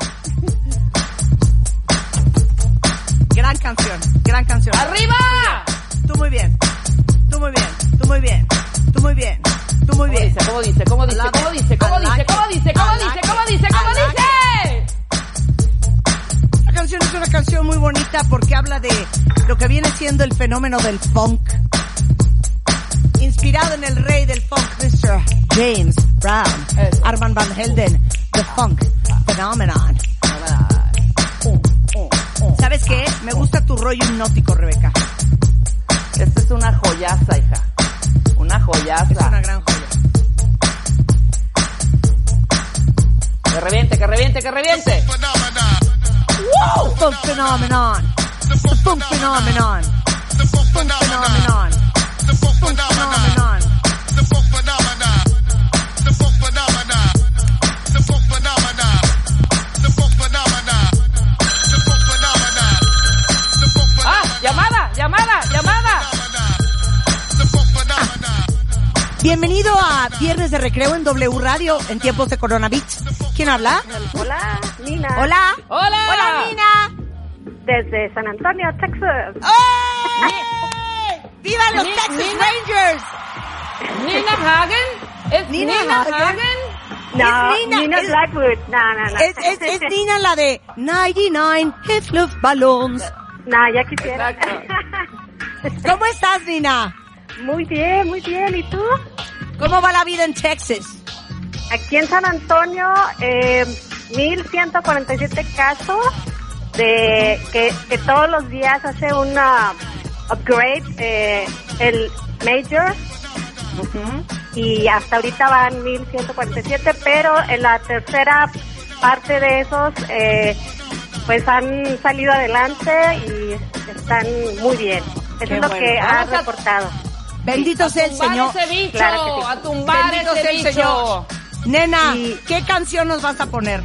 S2: Siendo el fenómeno del funk. Inspirado en el rey del funk, Mr. James Brown.
S3: Eso.
S2: Armand Van Helden, The Funk Phenomenon. ¿Sabes qué? Me gusta tu rollo hipnótico, Rebeca.
S3: Esta es una joyaza, hija. Una joyaza.
S2: Es una gran joya.
S3: Que reviente, que reviente, que reviente.
S2: Wow! Funk Phenomenon. The Funk Phenomenon. The Funk Phenomenon. The Funk Phenomenon.
S3: ¡Ah! ¡Llamada! ¡Llamada! ¡Llamada!
S2: Bienvenido a Viernes de Recreo en W Radio en tiempos de coronavirus. ¿Quién habla?
S17: Hola, Nina.
S2: Hola.
S3: ¡Hola!
S2: Hola, Nina.
S17: Desde San Antonio, Texas.
S2: ¡Eh! ¡Viva los
S3: Ni-
S2: Texas
S3: Nina.
S2: Rangers!
S3: ¿Nina Hagen? ¿Es
S2: Nina
S3: Nina,
S2: Hagen.
S3: Hagen?
S17: No,
S2: Es Nina,
S17: Nina,
S2: es-
S17: Blackwood. No, no, no.
S2: Es, es, es Nina la de 99 Luftballons.
S17: No, ya quisiera.
S2: ¿Cómo estás, Nina?
S17: muy bien, muy bien. ¿Y tú?
S2: ¿Cómo va la vida en Texas?
S17: Aquí en San Antonio, eh, 1147 casos de que, que todos los días hace una upgrade eh, el Major
S19: y hasta ahorita van 1147, pero en la tercera parte de esos eh, pues han salido adelante y están muy bien. Eso
S2: Qué
S19: es lo
S2: bueno.
S19: que ha reportado.
S2: Bendito sea el Señor.
S3: ese bicho,
S19: Claro que sí.
S3: a tumbar
S2: Bendito
S3: ese
S2: sea el
S3: bicho.
S2: Señor. Nena, ¿qué canción nos vas a poner?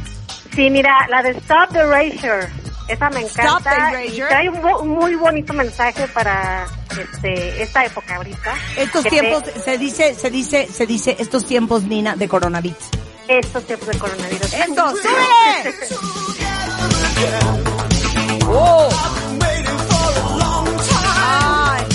S19: Sí, mira, la de Stop the Erasure. Esa me
S2: Stop the
S19: encanta y trae un, bo- muy bonito mensaje para este, esta época ahorita.
S2: Estos
S19: te-
S2: tiempos, se dice, se dice, se dice, estos tiempos, Nina, de coronavirus.
S19: estos tiempos de coronavirus.
S2: ¡Esto, súbele!
S3: ¡Oh!
S2: Ay.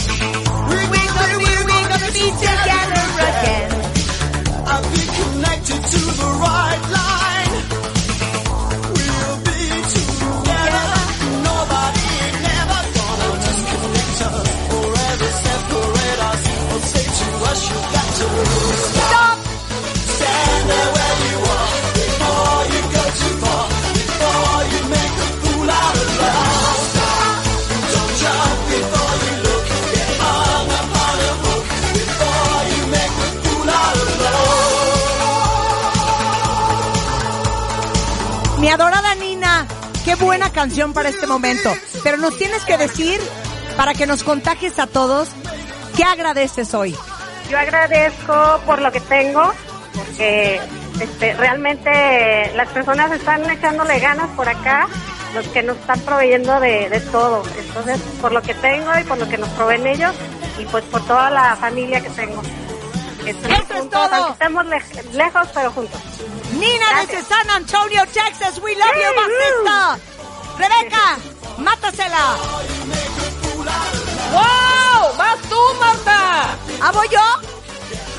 S2: Buena canción para este momento. Pero nos tienes que decir, para que nos contagies a todos, ¿qué agradeces hoy?
S19: Yo agradezco por lo que tengo, porque este, realmente las personas están echándole ganas por acá, los que nos están proveyendo de, de todo. Entonces, por lo que tengo y por lo que nos proveen ellos, y pues por toda la familia que tengo. Estamos
S2: Eso es
S19: juntos,
S2: todo.
S19: aunque estemos lej- lejos, pero juntos.
S2: Nina
S19: Gracias.
S2: desde San Antonio, Texas, we love you, bajista. Rebeca, mátasela.
S3: ¡Wow! ¡Vas tú, Marta!
S2: ¿Ah, voy yo?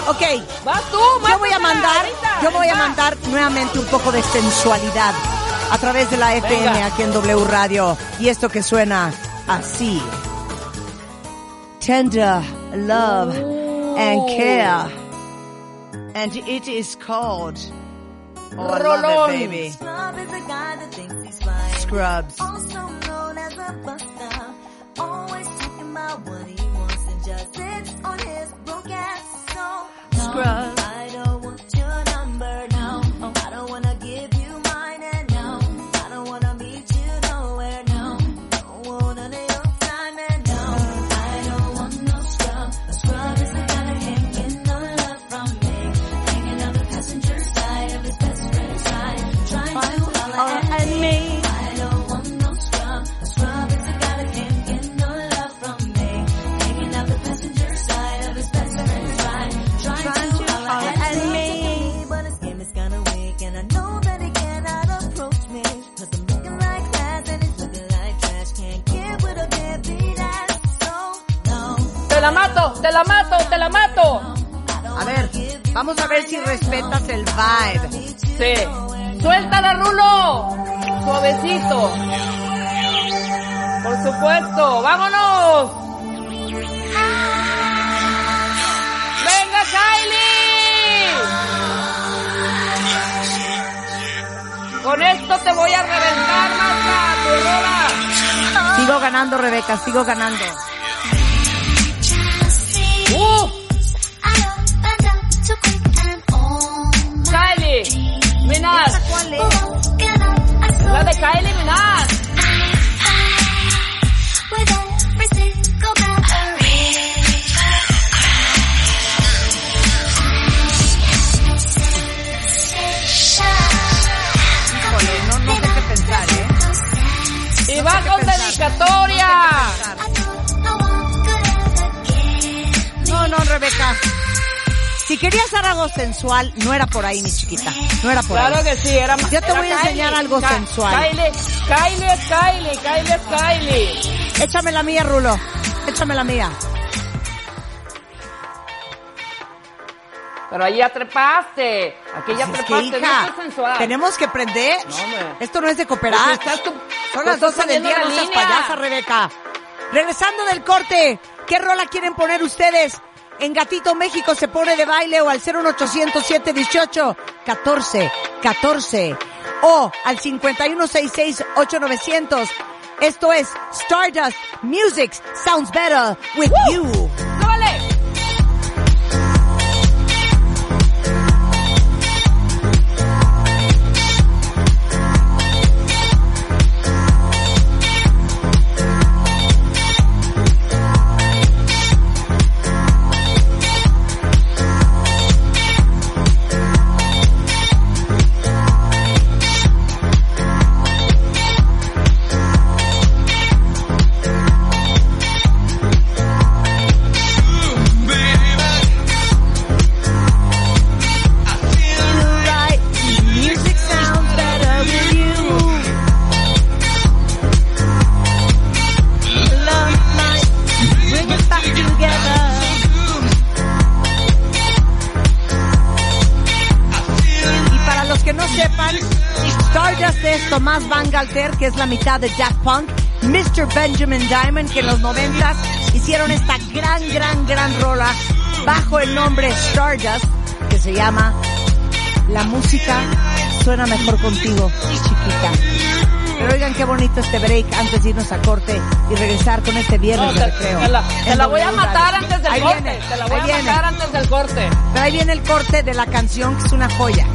S2: Ok.
S3: ¡Vas tú,
S2: Yo voy a mandar, yo voy a mandar nuevamente un poco de sensualidad a través de la FM
S3: Venga.
S2: aquí en W Radio. Y esto que suena así. Tender love and care. And it is called Oh, I love
S3: Rolón.
S2: it, baby.
S15: Scrub is a guy that thinks he's fine.
S2: Scrubs.
S15: Also known as a buster. Always talking about what he wants and just sits on his broke ass. So,
S2: Scrubs.
S3: La mato, te la mato, te la mato.
S2: A ver, vamos a ver si respetas el vibe.
S3: Sí. Suéltala, Rulo. Suavecito. Por supuesto. Vámonos. Venga, Kylie. Con esto te voy a reventar, Marta, tu rola.
S2: Sigo ganando, Rebeca, sigo ganando.
S3: ¡Uh! Kylie, Minaj. La de Kylie Minaj.
S2: Híjole, no, no sé qué pensar, ¿eh?
S3: Y va con dedicatoria.
S2: No, Rebeca. Si querías hacer algo sensual, no era por ahí, mi chiquita. No era por
S3: Claro
S2: ahí.
S3: que sí, era más.
S2: Yo te voy a enseñar
S3: Kylie.
S2: algo
S3: Ka-
S2: sensual.
S3: Kylie, Kylie Kylie, Kylie Kylie.
S2: Échame la mía, Rulo. Échame la mía.
S3: Pero ahí ya trepaste. Aquí ya
S2: Pues es que,
S3: trepaste, no
S2: hija,
S3: es sensual.
S2: tenemos que prender.
S3: No.
S2: Esto no es de cooperar.
S3: Pues estás
S2: Son
S3: tú
S2: las
S3: estás
S2: 12 del día,
S3: de
S2: no seas payasa, Rebeca. Regresando del corte, ¿qué rola quieren poner ustedes? En Gatito México se pone de baile o al 01800 718 14 14 o al 5166 8900. Esto es Stardust Music Sounds Better with You. Sepan, Stardust es Tomás Van Galter, que es la mitad de Daft Punk, Mr. Benjamin Diamond, que en los noventas hicieron esta gran, gran, gran rola bajo el nombre Stardust, que se llama La música suena mejor contigo, chiquita. Pero oigan qué bonito este break antes de irnos a corte y regresar con este viernes
S3: No,
S2: de
S3: te,
S2: recreo.
S3: te la, te la voy a matar antes del
S2: Ahí
S3: corte.
S2: viene,
S3: te la voy a
S2: viene.
S3: matar antes del corte.
S2: Pero ahí viene el corte de la canción que es una joya.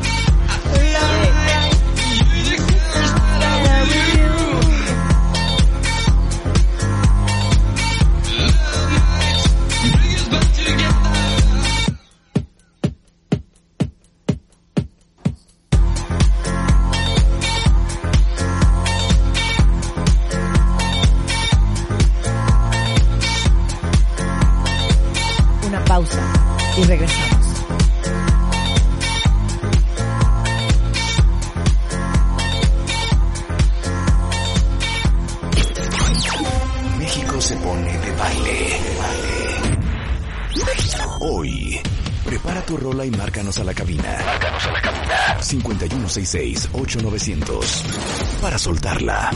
S1: 5166-8900. Para soltarla.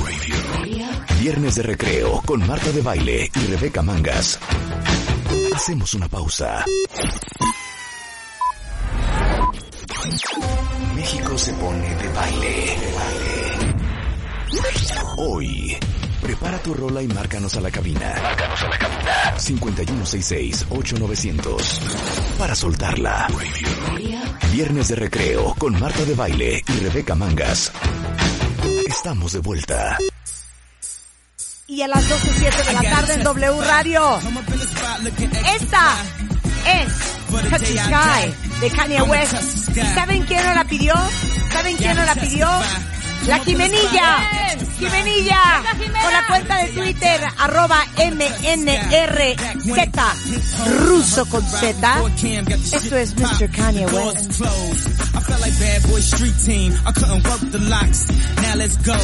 S1: Viernes de recreo con Marta de Baile y Rebeca Mangas. Hacemos una pausa. México se pone de baile. Hoy, prepara tu rola y márcanos a la cabina. Márcanos a la cabina. 5166-8900. Para soltarla. Viernes de recreo con Marta de Baile y Rebeca Mangas. Estamos de vuelta.
S2: Y a las 12.07 de la tarde en W Radio. Esta es Touch Sky de Kanye West. ¿Y ¿Saben quién nos la pidió? ¿Saben quién nos la pidió? La Jimenilla. Jimenilla. Con la cuenta de Twitter, arroba MNRZ. Ruso con Z. Esto es Mr. Kanye West.
S5: Now let's go.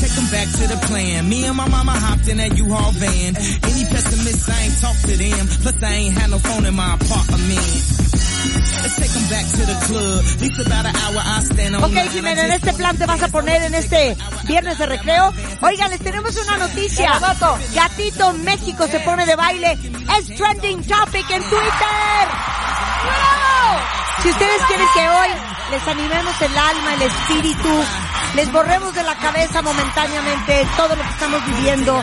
S5: Take 'em back to the plan. Me and my mama hopped in that U-Haul van. Any pessimists, I ain't talk to them. Plus I ain't had no phone in my apartment. Let's take 'em back to the club. At least about an hour I stand on
S2: Ok, Jimena, en este plan te vas a poner en este viernes de recreo. Oigan, les tenemos una noticia. Gatito México se pone de baile. Es trending topic en Twitter. Si ustedes quieren que hoy les animemos el alma, el espíritu, les borremos de la cabeza momentáneamente todo lo que estamos viviendo,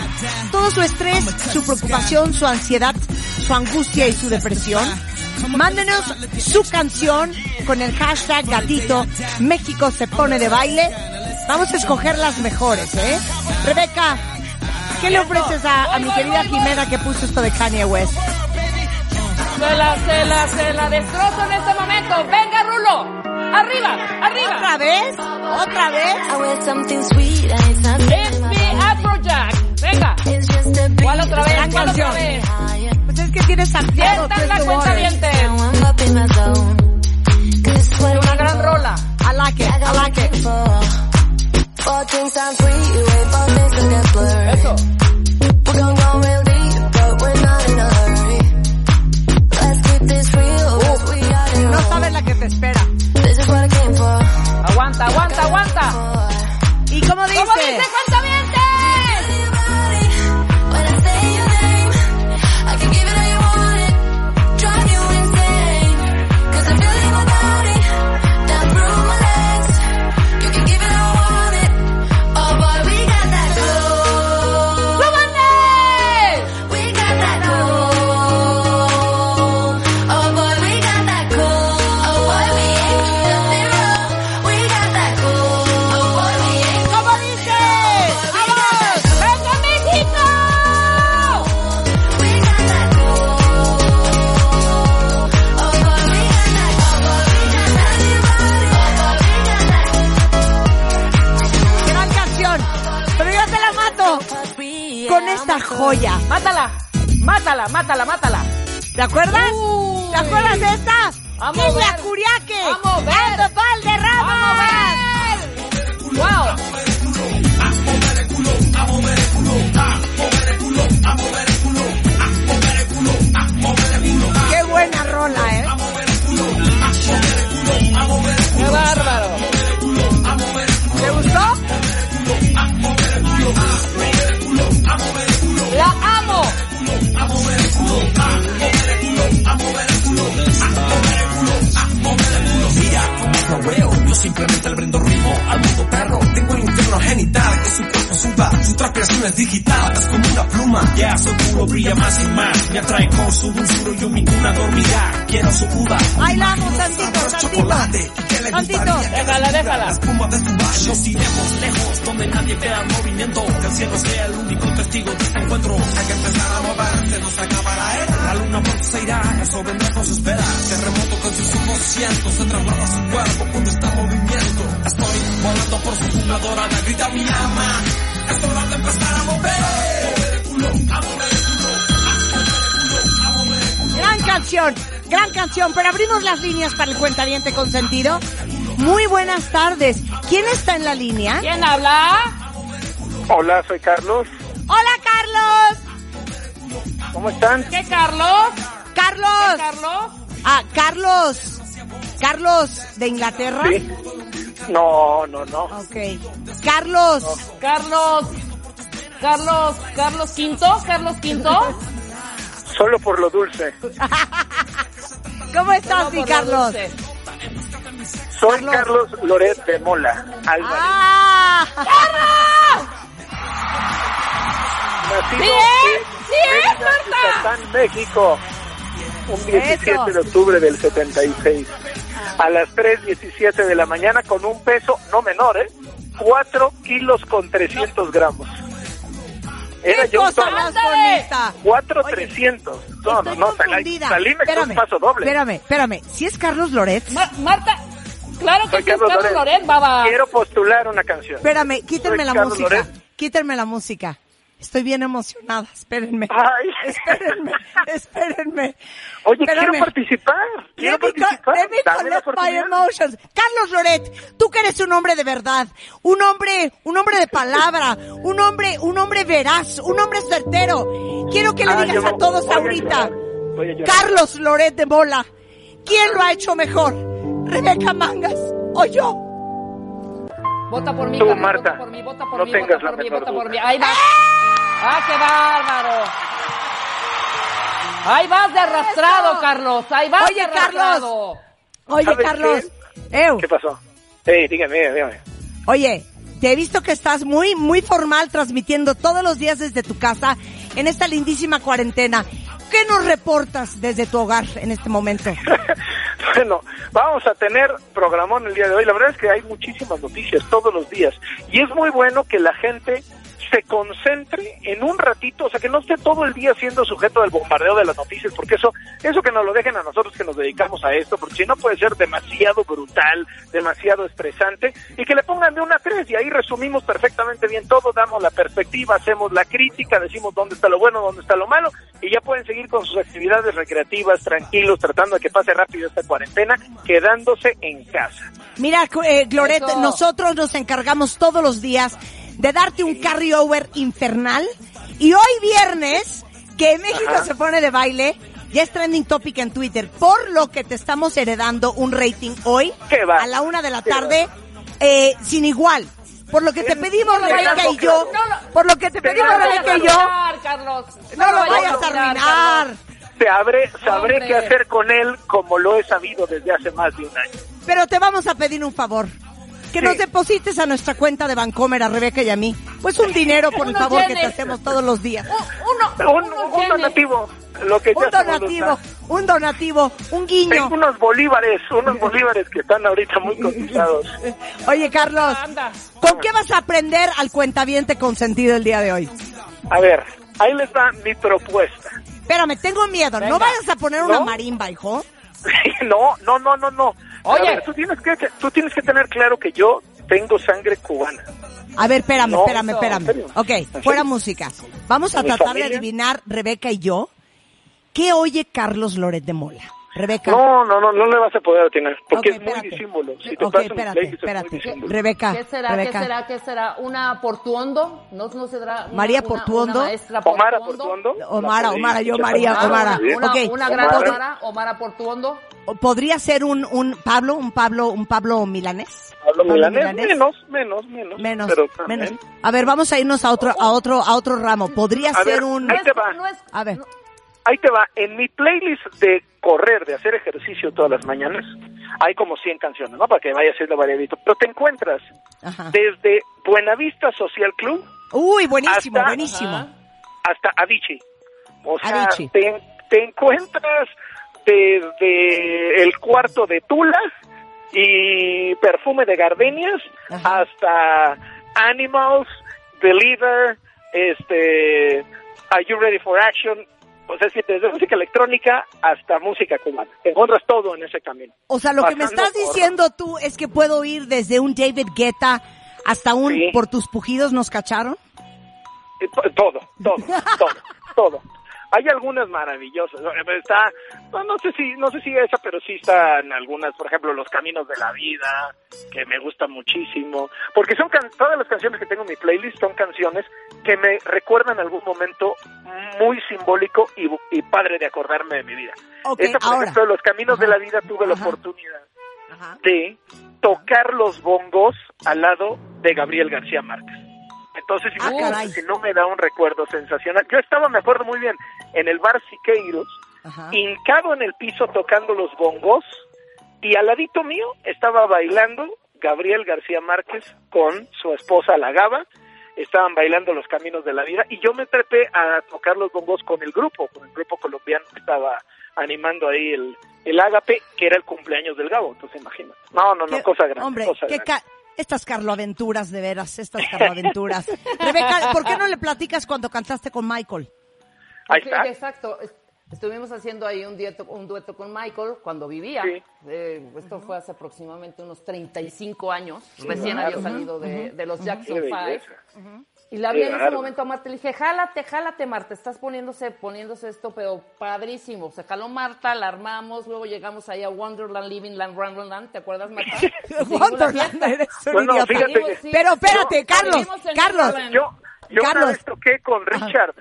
S2: todo su estrés, su preocupación, su ansiedad, su angustia y su depresión, mándenos su canción con el hashtag gatito México se pone de baile. Vamos a escoger las mejores, ¿eh? Rebeca, ¿qué le ofreces a, a mi querida Jimena que puso esto de Kanye West?
S3: Se la, se la, se la destrozo en este momento. Venga, Rulo. Arriba, arriba.
S2: ¿Otra vez? ¿Otra vez?
S3: Mi Afrojack. Venga. ¿Cuál otra vez?
S2: Gran
S3: ¿Cuál otra
S2: canción.
S3: vez?
S2: Tienes ampliado
S3: la cuenta una gran rola.
S2: I like it, I like it.
S3: Eso.
S2: No sabes la que te espera.
S3: Aguanta, aguanta, aguanta.
S2: ¿Y cómo dice?
S3: ¿Cómo dice? ¡Cuentavientes!
S2: ¿Cómo cuentaviente consentido. Muy buenas tardes. ¿Quién está en la línea?
S3: ¿Quién habla?
S20: Hola, soy Carlos.
S2: Hola, Carlos.
S20: ¿Cómo están?
S3: ¿Qué, Carlos?
S2: Carlos.
S3: ¿Qué, Carlos?
S2: Ah, Carlos. Carlos de Inglaterra.
S20: Sí. No, no, no.
S2: Ok. Carlos.
S3: Carlos. Carlos, Carlos Quinto, Carlos Quinto.
S20: Solo por lo dulce.
S2: ¿Cómo estás, mi Carlos?
S3: dulce.
S20: Soy Carlos Loret de Mola, Álvarez.
S2: ¡Ah!
S20: Nacido
S3: ¡Sí
S20: en
S3: es! ¡Sí es,
S20: Mérida,
S3: Marta!
S20: Yucatán, México. Un 17
S2: Eso.
S20: de octubre del 76. A las 3.17 de la mañana con un peso no menor, ¿eh? 4 kilos con 300 gramos. Era
S2: ¡Qué
S20: yo un toro.
S2: más bonita!
S20: 4,300. No, no,
S2: Estoy
S20: no, salí,
S2: confundida.
S20: salí me
S2: Espérame,
S20: un paso doble.
S2: Espérame, espérame. ¿Si es Carlos Loret?
S3: Ma- Marta, claro que
S20: Soy
S3: sí, es
S20: Carlos
S3: Carlos
S20: Loret.
S3: Loret, baba.
S20: Quiero postular una canción.
S2: Espérame, quítenme
S20: Soy
S2: la
S20: Carlos
S2: música.
S20: Loret.
S2: Quítenme la música. Estoy bien emocionada. Espérenme.
S20: Ay.
S2: Espérenme. Espérenme.
S20: Oye, quiero participar. Quiero
S2: Let
S20: participar.
S2: let me collect my emotions. Carlos Loret, tú que eres un hombre de verdad, un hombre, un hombre de palabra, un hombre, un hombre veraz, un hombre certero. Quiero que le
S20: Ah,
S2: digas a todos
S20: voy a
S2: ahorita,
S20: llorar, voy a.
S2: Carlos Loret de Mola, ¿quién lo ha hecho mejor? ¿Rebeca Mangas o yo?
S3: Vota por mí,
S20: Tú,
S3: Carlos,
S20: Marta,
S3: vota por mí, vota por
S20: no
S3: mí,
S20: tengas
S3: vota
S20: la
S3: por mí, por. Ahí va. ¡Ah, qué bárbaro! Ahí vas de arrastrado,
S2: Eso.
S3: Carlos. Ahí vas
S2: Oye,
S3: de arrastrado.
S2: Oye,
S20: ¿Sabes
S2: Carlos,
S20: qué?
S2: Ew.
S20: ¿Qué pasó? Hey, dígame, dígame.
S2: Oye, te he visto que estás muy, muy formal transmitiendo todos los días desde tu casa en esta lindísima cuarentena. ¿Qué nos reportas desde tu hogar en este momento?
S20: Bueno, vamos a tener programón el día de hoy. La verdad es que hay muchísimas noticias todos los días. Y es muy bueno que la gente se concentre en un ratito, o sea, que no esté todo el día siendo sujeto del bombardeo de las noticias, porque eso, eso que nos lo dejen a nosotros que nos dedicamos a esto, porque si no puede ser demasiado brutal, demasiado estresante, y que le pongan de una a tres, y ahí resumimos perfectamente bien todo, damos la perspectiva, hacemos la crítica, decimos dónde está lo bueno, dónde está lo malo, y ya pueden seguir con sus actividades recreativas, tranquilos, tratando de que pase rápido esta cuarentena, quedándose en casa.
S2: Mira, eh, Gloret,
S3: Eso.
S2: nosotros nos encargamos todos los días de darte un carryover infernal. Y hoy viernes, que México
S20: Ajá.
S2: se pone de baile, ya es trending topic en Twitter, por lo que te estamos heredando un rating hoy a la una de la
S20: ¿Qué
S2: tarde, eh, sin igual. Por lo que te pedimos, Rebeca y yo, por lo que te pedimos, Rebeca y yo, no lo
S3: vayas
S2: a arruinar.
S3: Carlos.
S20: Sabré, sabré
S3: Hombre.
S20: qué hacer con él como lo he sabido desde hace más de un año.
S2: Pero te vamos a pedir un favor. Que
S20: Sí.
S2: nos deposites a nuestra cuenta de Bancomer, a Rebeca y a mí. Pues un dinero por favor que te hacemos todos los días.
S3: Uno,
S20: Un,
S3: unos
S20: un donativo, lo que
S2: Un donativo, un donativo, un guiño.
S20: Tengo unos bolívares, unos bolívares que están ahorita muy cotizados.
S2: Oye, Carlos,
S3: Anda.
S2: ¿con qué vas a aprender al cuentaviente consentido el día de hoy?
S20: A ver, ahí les va mi propuesta.
S2: Espérame, tengo miedo.
S3: Venga.
S2: No vayas a poner una marimba, hijo.
S20: no, no, no, no, no.
S3: Oye.
S20: Ver, tú tienes que tú tienes que tener claro que yo tengo sangre cubana.
S2: A ver, espérame,
S20: No,
S2: espérame, espérame. Ok,
S20: ¿En
S2: fuera música. Vamos a
S20: ¿Mi
S2: tratar de adivinar, Rebeca y yo, ¿qué oye Carlos Loret de Mola? Rebeca.
S20: No, no, no, no le vas a poder atinar, porque es muy
S2: espérate.
S20: disímbolo. Si te
S2: espérate,
S20: playlist, es muy
S2: espérate. Rebeca,
S3: ¿Qué será?
S2: Rebeca.
S3: ¿Qué será? ¿Qué será? ¿Una Portuondo? ¿No, no será? una-
S2: María Portuondo.
S3: Una
S20: Omara
S3: Portuondo.
S2: Omara, Omara, yo. María,
S3: Ah,
S2: Omara.
S3: Una, una,
S2: Ok.
S3: una gran
S20: Omara.
S3: Omara, Omara Portuondo.
S2: ¿Podría ser un, un Pablo, un Pablo, un Pablo milanés?
S20: Pablo Milanés,
S2: Milanés.
S20: menos, menos, menos.
S2: Menos,
S20: pero también.
S2: menos. A ver, vamos a irnos a otro, a otro, a otro ramo. Podría
S20: A
S2: ser
S20: ver,
S2: un,
S20: ahí te va.
S3: No es,
S2: a ver,
S3: no,
S20: ahí te va. En mi playlist de correr, de hacer ejercicio todas las mañanas, hay como 100 canciones, ¿no? Para que vaya siendo variadito. Pero te encuentras desde Buenavista Social Club.
S2: Uy, buenísimo,
S20: hasta-
S2: buenísimo.
S20: Hasta Avicii. O sea,
S2: Avicii.
S20: te, te encuentras desde el cuarto de Tula y perfume de gardenias hasta Animals, Believer, este, Are You Ready for Action? O sea, si desde música electrónica hasta música cubana. Te encuentras todo en ese camino.
S2: O sea, lo que me estás
S20: por-
S2: diciendo tú es que puedo ir desde un David Guetta hasta un
S20: Sí.
S2: Por tus pujidos nos cacharon.
S20: Eh, to- Todo, todo, todo, todo. Hay algunas maravillosas. ¿no? Está, no, no sé si, no sé si esa, pero sí están algunas, por ejemplo, Los Caminos de la Vida, que me gusta muchísimo. Porque son can- todas las canciones que tengo en mi playlist son canciones que me recuerdan algún momento muy simbólico y, padre de acordarme de mi vida.
S2: Ok,
S20: Esta, por
S2: ahora.
S20: ejemplo, Los Caminos de la Vida, tuve la oportunidad de tocar los bongos al lado de Gabriel García Márquez. Entonces,
S2: Ah,
S20: que no me da un recuerdo sensacional. Yo estaba, me acuerdo muy bien, en el bar Siqueiros, hincado en el piso tocando los bongos, y al ladito mío estaba bailando Gabriel García Márquez con su esposa La Gaba, estaban bailando los caminos de la vida, y yo me trepé a tocar los bongos con el grupo, con el grupo colombiano que estaba animando ahí el, el ágape, que era el cumpleaños del Gabo, entonces imagínate. No, no, no,
S2: Qué-
S20: cosa grande.
S2: Hombre,
S20: cosa
S2: qué
S20: grande.
S2: estas Carloaventuras, de veras, estas Carloaventuras. Rebeca, ¿por qué no le platicas cuando cantaste con Michael?
S20: Ahí
S3: Sí,
S20: está.
S3: exacto. Es- Estuvimos haciendo ahí un dueto, un dueto con Michael cuando vivía.
S20: Sí.
S3: Eh, esto fue hace aproximadamente unos 35 años.
S20: Sí,
S3: Recién
S20: claro.
S3: había salido de, los. Jackson
S20: Qué
S3: 5.
S20: belleza.
S3: Y la vi en ese momento a Marta. Le dije, jálate, jálate, Marta. Estás poniéndose, poniéndose esto, pero padrísimo. Se caló Marta, la armamos. Luego llegamos ahí a Wonderland, Living Land, Wonderland. ¿Te acuerdas, Marta?
S2: Wonderland, eres un
S20: Bueno,
S2: idiota.
S20: fíjate
S3: Sí.
S2: Pero espérate,
S3: Yo-
S2: Carlos, Carlos.
S20: Yo, yo una
S2: Carlos.
S20: vez toqué con Richard.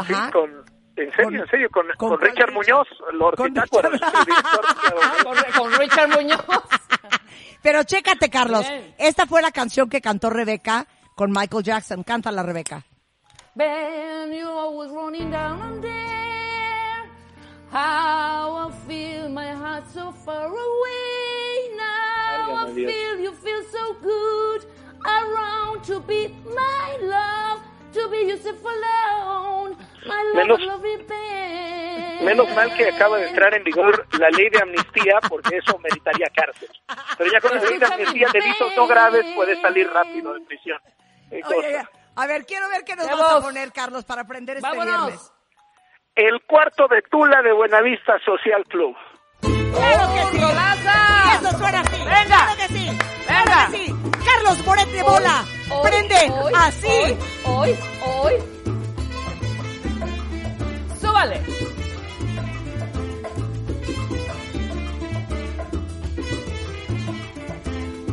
S2: Ajá.
S20: con, en serio, en serio, con,
S2: ¿con
S20: con Richard Muñoz, Lord
S2: Con
S20: Pitágoras, el director de-
S3: con, con Richard Muñoz.
S2: Pero chécate, Carlos.
S3: Bien.
S2: Esta fue la canción que cantó Rebeca con Michael Jackson. Cántala, Rebeca.
S3: Ben, you always running down and there. How I feel my heart so far away now. I feel you feel so good around to be my love, to be yourself alone. My love,
S20: Menos-. Menos mal que acaba de entrar en vigor la ley de amnistía, porque eso meritaría cárcel. Pero ya con la ley de amnistía, delitos no graves, puedes salir rápido de prisión.
S2: A ver, quiero ver qué nos
S3: Vamos.
S2: vas a poner, Carlos, para aprender este
S3: Vámonos.
S2: viernes.
S20: El cuarto de Tula de Buenavista Social Club.
S2: ¡Claro que sí!
S3: ¡Rolaza!
S2: ¡Eso suena así!
S3: ¡Venga!
S2: ¡Claro que sí!
S3: ¡Venga!
S2: ¡Claro que sí! ¡Carlos Moret de Bola!
S3: Hoy,
S2: ¡Prende!
S3: hoy,
S2: ¡Así!
S3: Hoy, hoy. Súbale.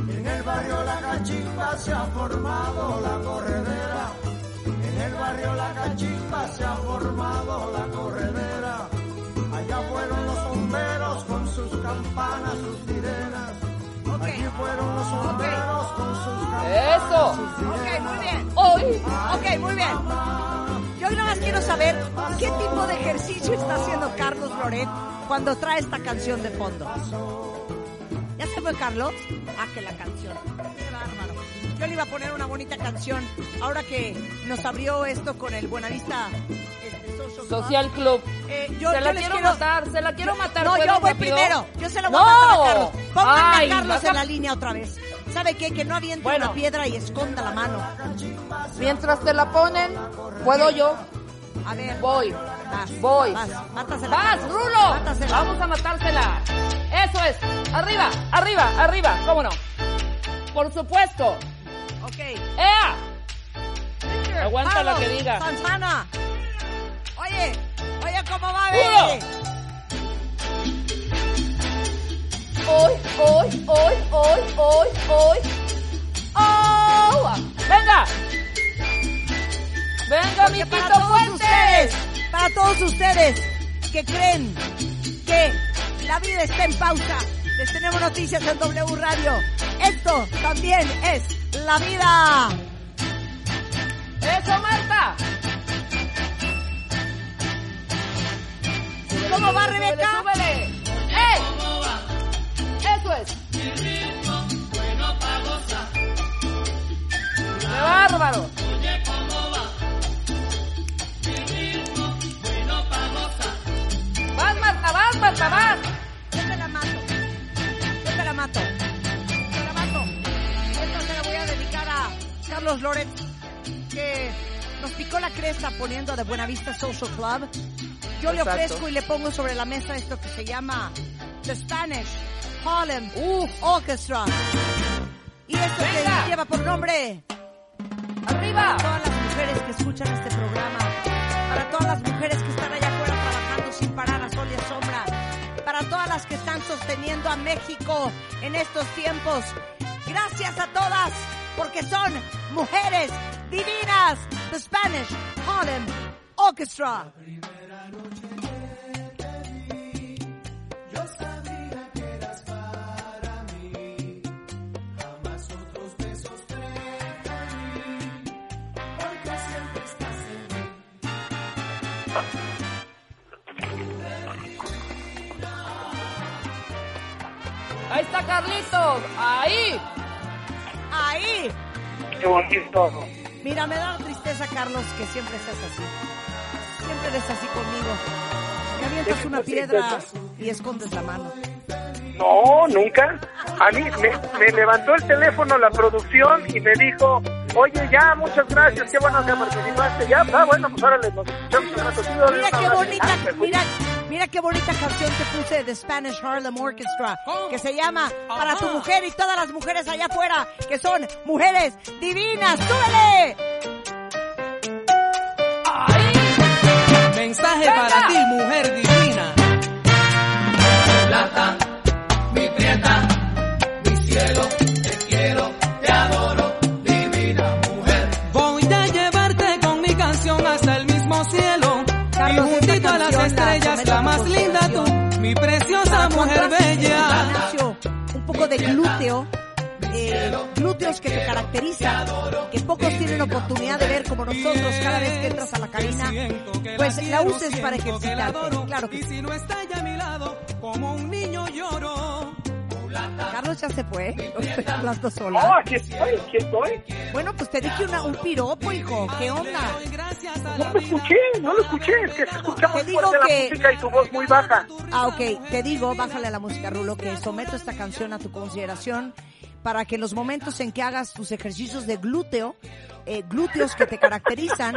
S5: En el barrio La Cachimba se ha formado la corredera. En el barrio La Cachimba se ha formado la corredera. Campanas, sus sirenas. Allí fueron los bomberos con sus campanas.
S3: Eso.
S2: Ok, muy bien.
S3: Hoy.
S2: Ok, muy bien. Yo nada más quiero saber qué tipo de ejercicio está haciendo Carlos Loret cuando trae esta canción de fondo. ¿Ya se fue Carlos? Ah, que la canción. Qué bárbaro. Yo le iba a poner una bonita canción ahora que nos abrió esto con el Buenavista Social Club. Eh, yo,
S3: se la quiero
S2: quiero-
S3: matar, se la quiero matar.
S2: No,
S3: ¿puedo
S2: yo voy
S3: rápido?
S2: primero. Yo se la voy
S3: ¡No!
S2: a matar a Carlos. Pónganme
S3: Ay,
S2: a Carlos en la línea otra vez. ¿Sabe qué? Que no aviente
S3: Bueno.
S2: una piedra y esconda la mano.
S3: Mientras te la ponen, puedo yo.
S2: A ver.
S3: Voy.
S2: Vas,
S3: Voy.
S2: Vas, mátasela.
S3: ¡Vas,
S2: Carlos.
S3: Rulo!
S2: Mátasela.
S3: Vamos a matársela. Eso es. Arriba, arriba, arriba. ¿Cómo no? Por supuesto.
S2: Ok.
S3: ¡Ea! Aguanta
S2: Vamos,
S3: que diga.
S2: Manzana. Oye, oye, ¿cómo va, baby?
S3: Hoy, hoy, hoy, hoy, hoy, hoy. ¡Oh! ¡Venga! ¡Venga, mi
S2: para todos
S3: Fuentes!
S2: ustedes, para todos ustedes que creen que la vida está en pausa, les tenemos noticias en W Radio. Esto también es la vida.
S3: ¡Eso, Marta!
S2: ¿Cómo va, Rebeca?
S3: ¡Súbele! ¡Eh! Eso es. ¡Qué bárbaro! ¡Vas, Marta, vas, Marta, vas!
S2: Yo te la mato. Yo te la mato. Te la mato. Esta se la voy a dedicar a Carlos Loret, que nos picó la cresta poniendo de Buenavista Social Club. Yo le ofrezco y le pongo sobre la mesa esto que se llama The Spanish Harlem Orchestra. Y esto
S3: Venga.
S2: que lleva por nombre
S3: ¡Arriba!
S2: para todas las mujeres que escuchan este programa, para todas las mujeres que están allá afuera trabajando sin parar a sol y a sombra, para todas las que están sosteniendo a México en estos tiempos. Gracias a todas, porque son mujeres divinas. The Spanish Harlem Orchestra.
S5: Yo sabía que eras para mí, jamás otros besos preferí, porque siempre estás en mí.
S3: Ahí está Carlitos. Ahí.
S2: Ahí.
S20: Qué bonito.
S2: Mira, me da tristeza, Carlos, que siempre seas así. Siempre eres así conmigo. Me avientas una piedra y escondes la mano.
S20: No, nunca. A mí me, me levantó el teléfono la producción y me dijo, oye, ya, muchas gracias, qué bueno que participaste. Ya, ah, bueno, pues órale, nos escuchamos un órale,
S2: Mira qué bonita,
S20: Ah,
S2: mira, mira qué bonita canción te puse de Spanish Harlem Orchestra, que se llama Para tu mujer y todas las mujeres allá afuera, que son mujeres divinas. ¡Súbele!
S21: Mensaje para ti, mujer divina.
S5: Plata, mi prieta, mi cielo, te quiero, te adoro, divina mujer.
S21: Voy a llevarte con mi canción hasta el mismo cielo.
S2: Carlos,
S21: y juntito a las
S2: la
S21: estrellas, la
S2: a
S21: más linda tú, mi preciosa mujer bella.
S2: Un poco de glúteo, eh, glúteos que te caracterizan, que pocos tienen oportunidad de ver como nosotros cada vez que entras a la cabina, pues la uses para ejercitarte. Claro que
S21: Y
S2: sí.
S21: si no está ella a mi lado, como un niño lloro.
S2: Carlos ya se fue, estoy hablando
S20: No,
S2: sola.
S20: aquí estoy, aquí estoy.
S2: Bueno, pues te dije una, un piropo, hijo, ¿qué onda?
S20: No lo escuché, no lo escuché, es que se escucha muy
S2: Te digo
S20: fuerte
S2: que-
S20: la música y tu voz muy baja.
S2: Ah, ok, te digo, bájale a la música, Rulo, que someto esta canción a tu consideración para que en los momentos en que hagas tus ejercicios de glúteo, eh, glúteos que te caracterizan,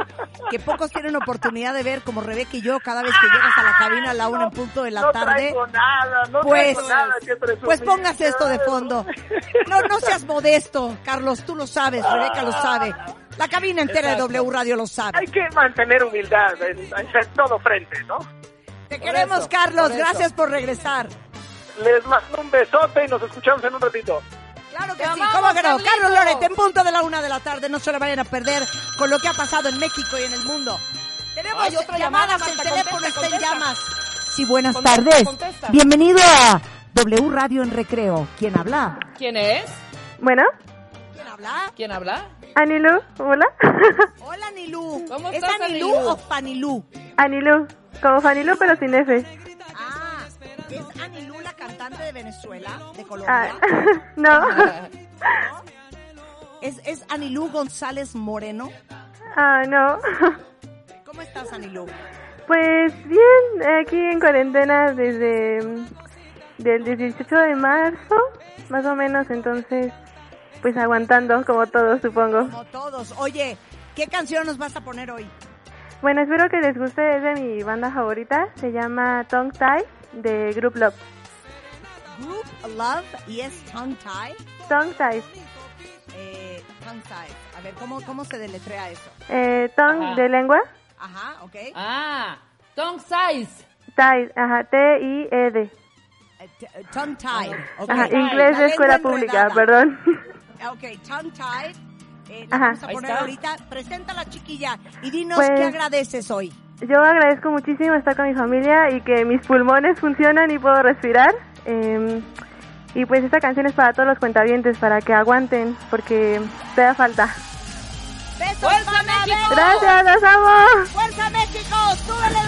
S2: que pocos tienen oportunidad de ver, como Rebeca y yo, cada vez que llegas a la cabina a la una en punto de la
S20: no
S2: tarde,
S20: nada, no
S2: pues,
S20: nada
S2: pues pongas esto de fondo. No, no seas modesto, Carlos, tú lo sabes, Rebeca lo sabe. La cabina entera de W Radio lo sabe.
S20: Hay que mantener humildad en, en todo frente, ¿no?
S2: Te queremos,
S20: eso,
S2: Carlos,
S20: por
S2: gracias por regresar.
S20: Les mando un besote y nos escuchamos en un ratito.
S2: Claro que
S3: ¡Te
S2: sí, ¿cómo que no? Carlos Loret, en punto de la una de la tarde, no se lo vayan a perder con lo que ha pasado en México y en el mundo. Tenemos
S3: Ay, otra
S2: llamadas,
S3: llamada,
S2: el teléfono
S3: contesta,
S2: está en llamas. Sí, buenas
S3: Contesta,
S2: tardes.
S3: contesta.
S2: Bienvenido a W Radio en Recreo. ¿Quién habla?
S3: ¿Quién es?
S17: Bueno,
S2: ¿Quién habla?
S3: ¿Quién habla?
S17: Anilu, hola.
S2: Hola, Anilú.
S3: ¿Cómo
S2: ¿Es
S3: estás,
S2: Anilú
S3: Anilú?
S2: o Fanilú?
S17: Anilu, como Fanilú pero sin F.
S2: Ah, ¿es Anilú cantante de Venezuela, de
S17: Ah,
S2: Colombia?
S17: no.
S2: ¿Es, ¿Es Anilú González Moreno?
S17: Ah, no.
S2: ¿Cómo estás, Anilú?
S17: Pues bien, aquí en cuarentena desde del 18 de marzo, más o menos, entonces, pues aguantando como todos, supongo.
S2: Como todos. Oye, ¿qué canción nos vas a poner hoy?
S17: Bueno, espero que les guste, es de mi banda favorita, se llama Tongue Tie de Group Love.
S2: Group Love y es Tongue Tie.
S17: Tongue Tie,
S2: Eh, tongue tie. A ver, ¿cómo, cómo se deletrea eso?
S17: eh, tongue
S3: Ajá.
S17: de lengua,
S2: Ajá, ok.
S3: Ah, tongue size.
S17: tie, ajá, T-I-E-D.
S2: Eh, eh, tongue tied. ok.
S17: Ajá,
S3: tie.
S17: inglés de escuela pública,
S2: enredada.
S17: perdón.
S2: Ok, tongue tied. Eh, vamos a poner ahorita. Presenta la chiquilla y dinos
S17: Pues-
S2: qué agradeces hoy.
S17: Yo agradezco muchísimo estar con mi familia y que mis pulmones funcionan y puedo respirar. Eh, y pues esta canción es para todos los cuentavientes, para que aguanten, porque te da falta.
S2: ¡Besos,
S3: ¡Fuerza, México!
S17: Gracias, los amo.
S2: ¡Fuerza, México! ¡Súbele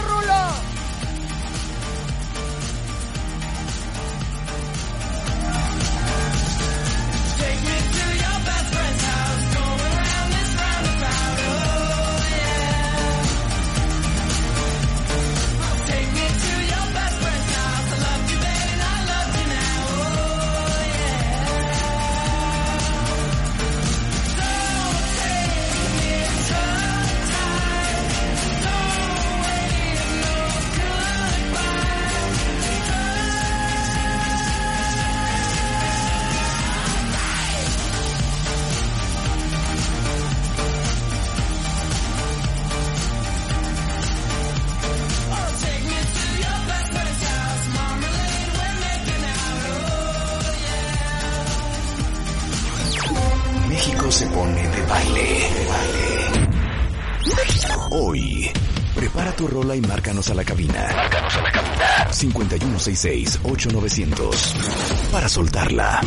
S1: Hoy, prepara tu rola y márcanos a la cabina. Márcanos a la cabina. 5166-8900. Para soltarla.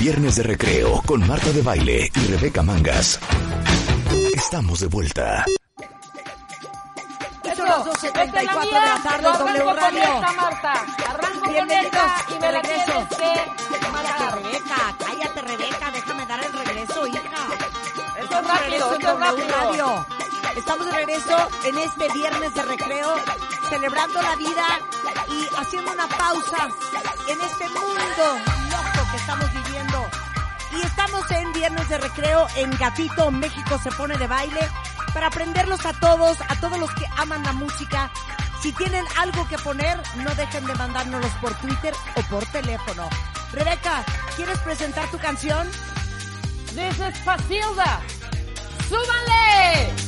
S1: Viernes de recreo con Marta de Baile y Rebeca Mangas. Estamos de vuelta.
S2: Son las 12.34 de la tarde, W Radio.
S3: Arranco
S2: Bienvenidos
S3: y me la
S2: regreso. Cállate. Rebeca, cállate, Rebeca, déjame dar el regreso, hija.
S3: Esto es rápido, esto es rápido.
S2: Estamos de regreso en este viernes de recreo, celebrando la vida y haciendo una pausa en este mundo loco que estamos viviendo. Y estamos en Viernes de Recreo en Gatito, México se pone de baile para aprenderlos a todos, a todos los que aman la música. Si tienen algo que poner, no dejen de mandárnoslos por Twitter o por teléfono. Rebeca, ¿quieres presentar tu canción?
S3: This is Pasilda. ¡Súbanle!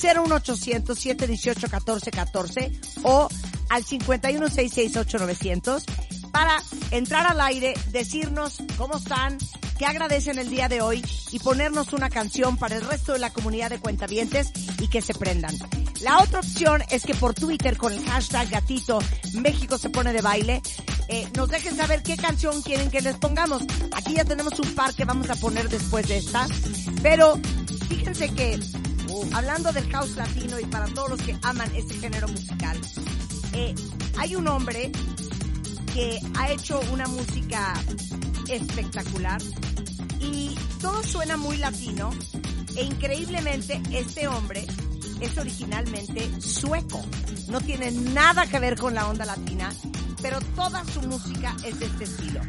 S2: 01800-718-1414 o al 51668900 para entrar al aire, decirnos cómo están, qué agradecen el día de hoy y ponernos una canción para el resto de la comunidad de cuentavientes y que se prendan. La otra opción es que por Twitter con el hashtag gatito México se pone de baile, eh, nos dejen saber qué canción quieren que les pongamos. Aquí ya tenemos un par que vamos a poner después de esta, pero fíjense que hablando del house latino y para todos los que aman este género musical, eh, hay un hombre que ha hecho una música espectacular y todo suena muy latino e increíblemente este hombre es originalmente sueco. No tiene nada que ver con la onda latina, pero toda su música es de este estilo.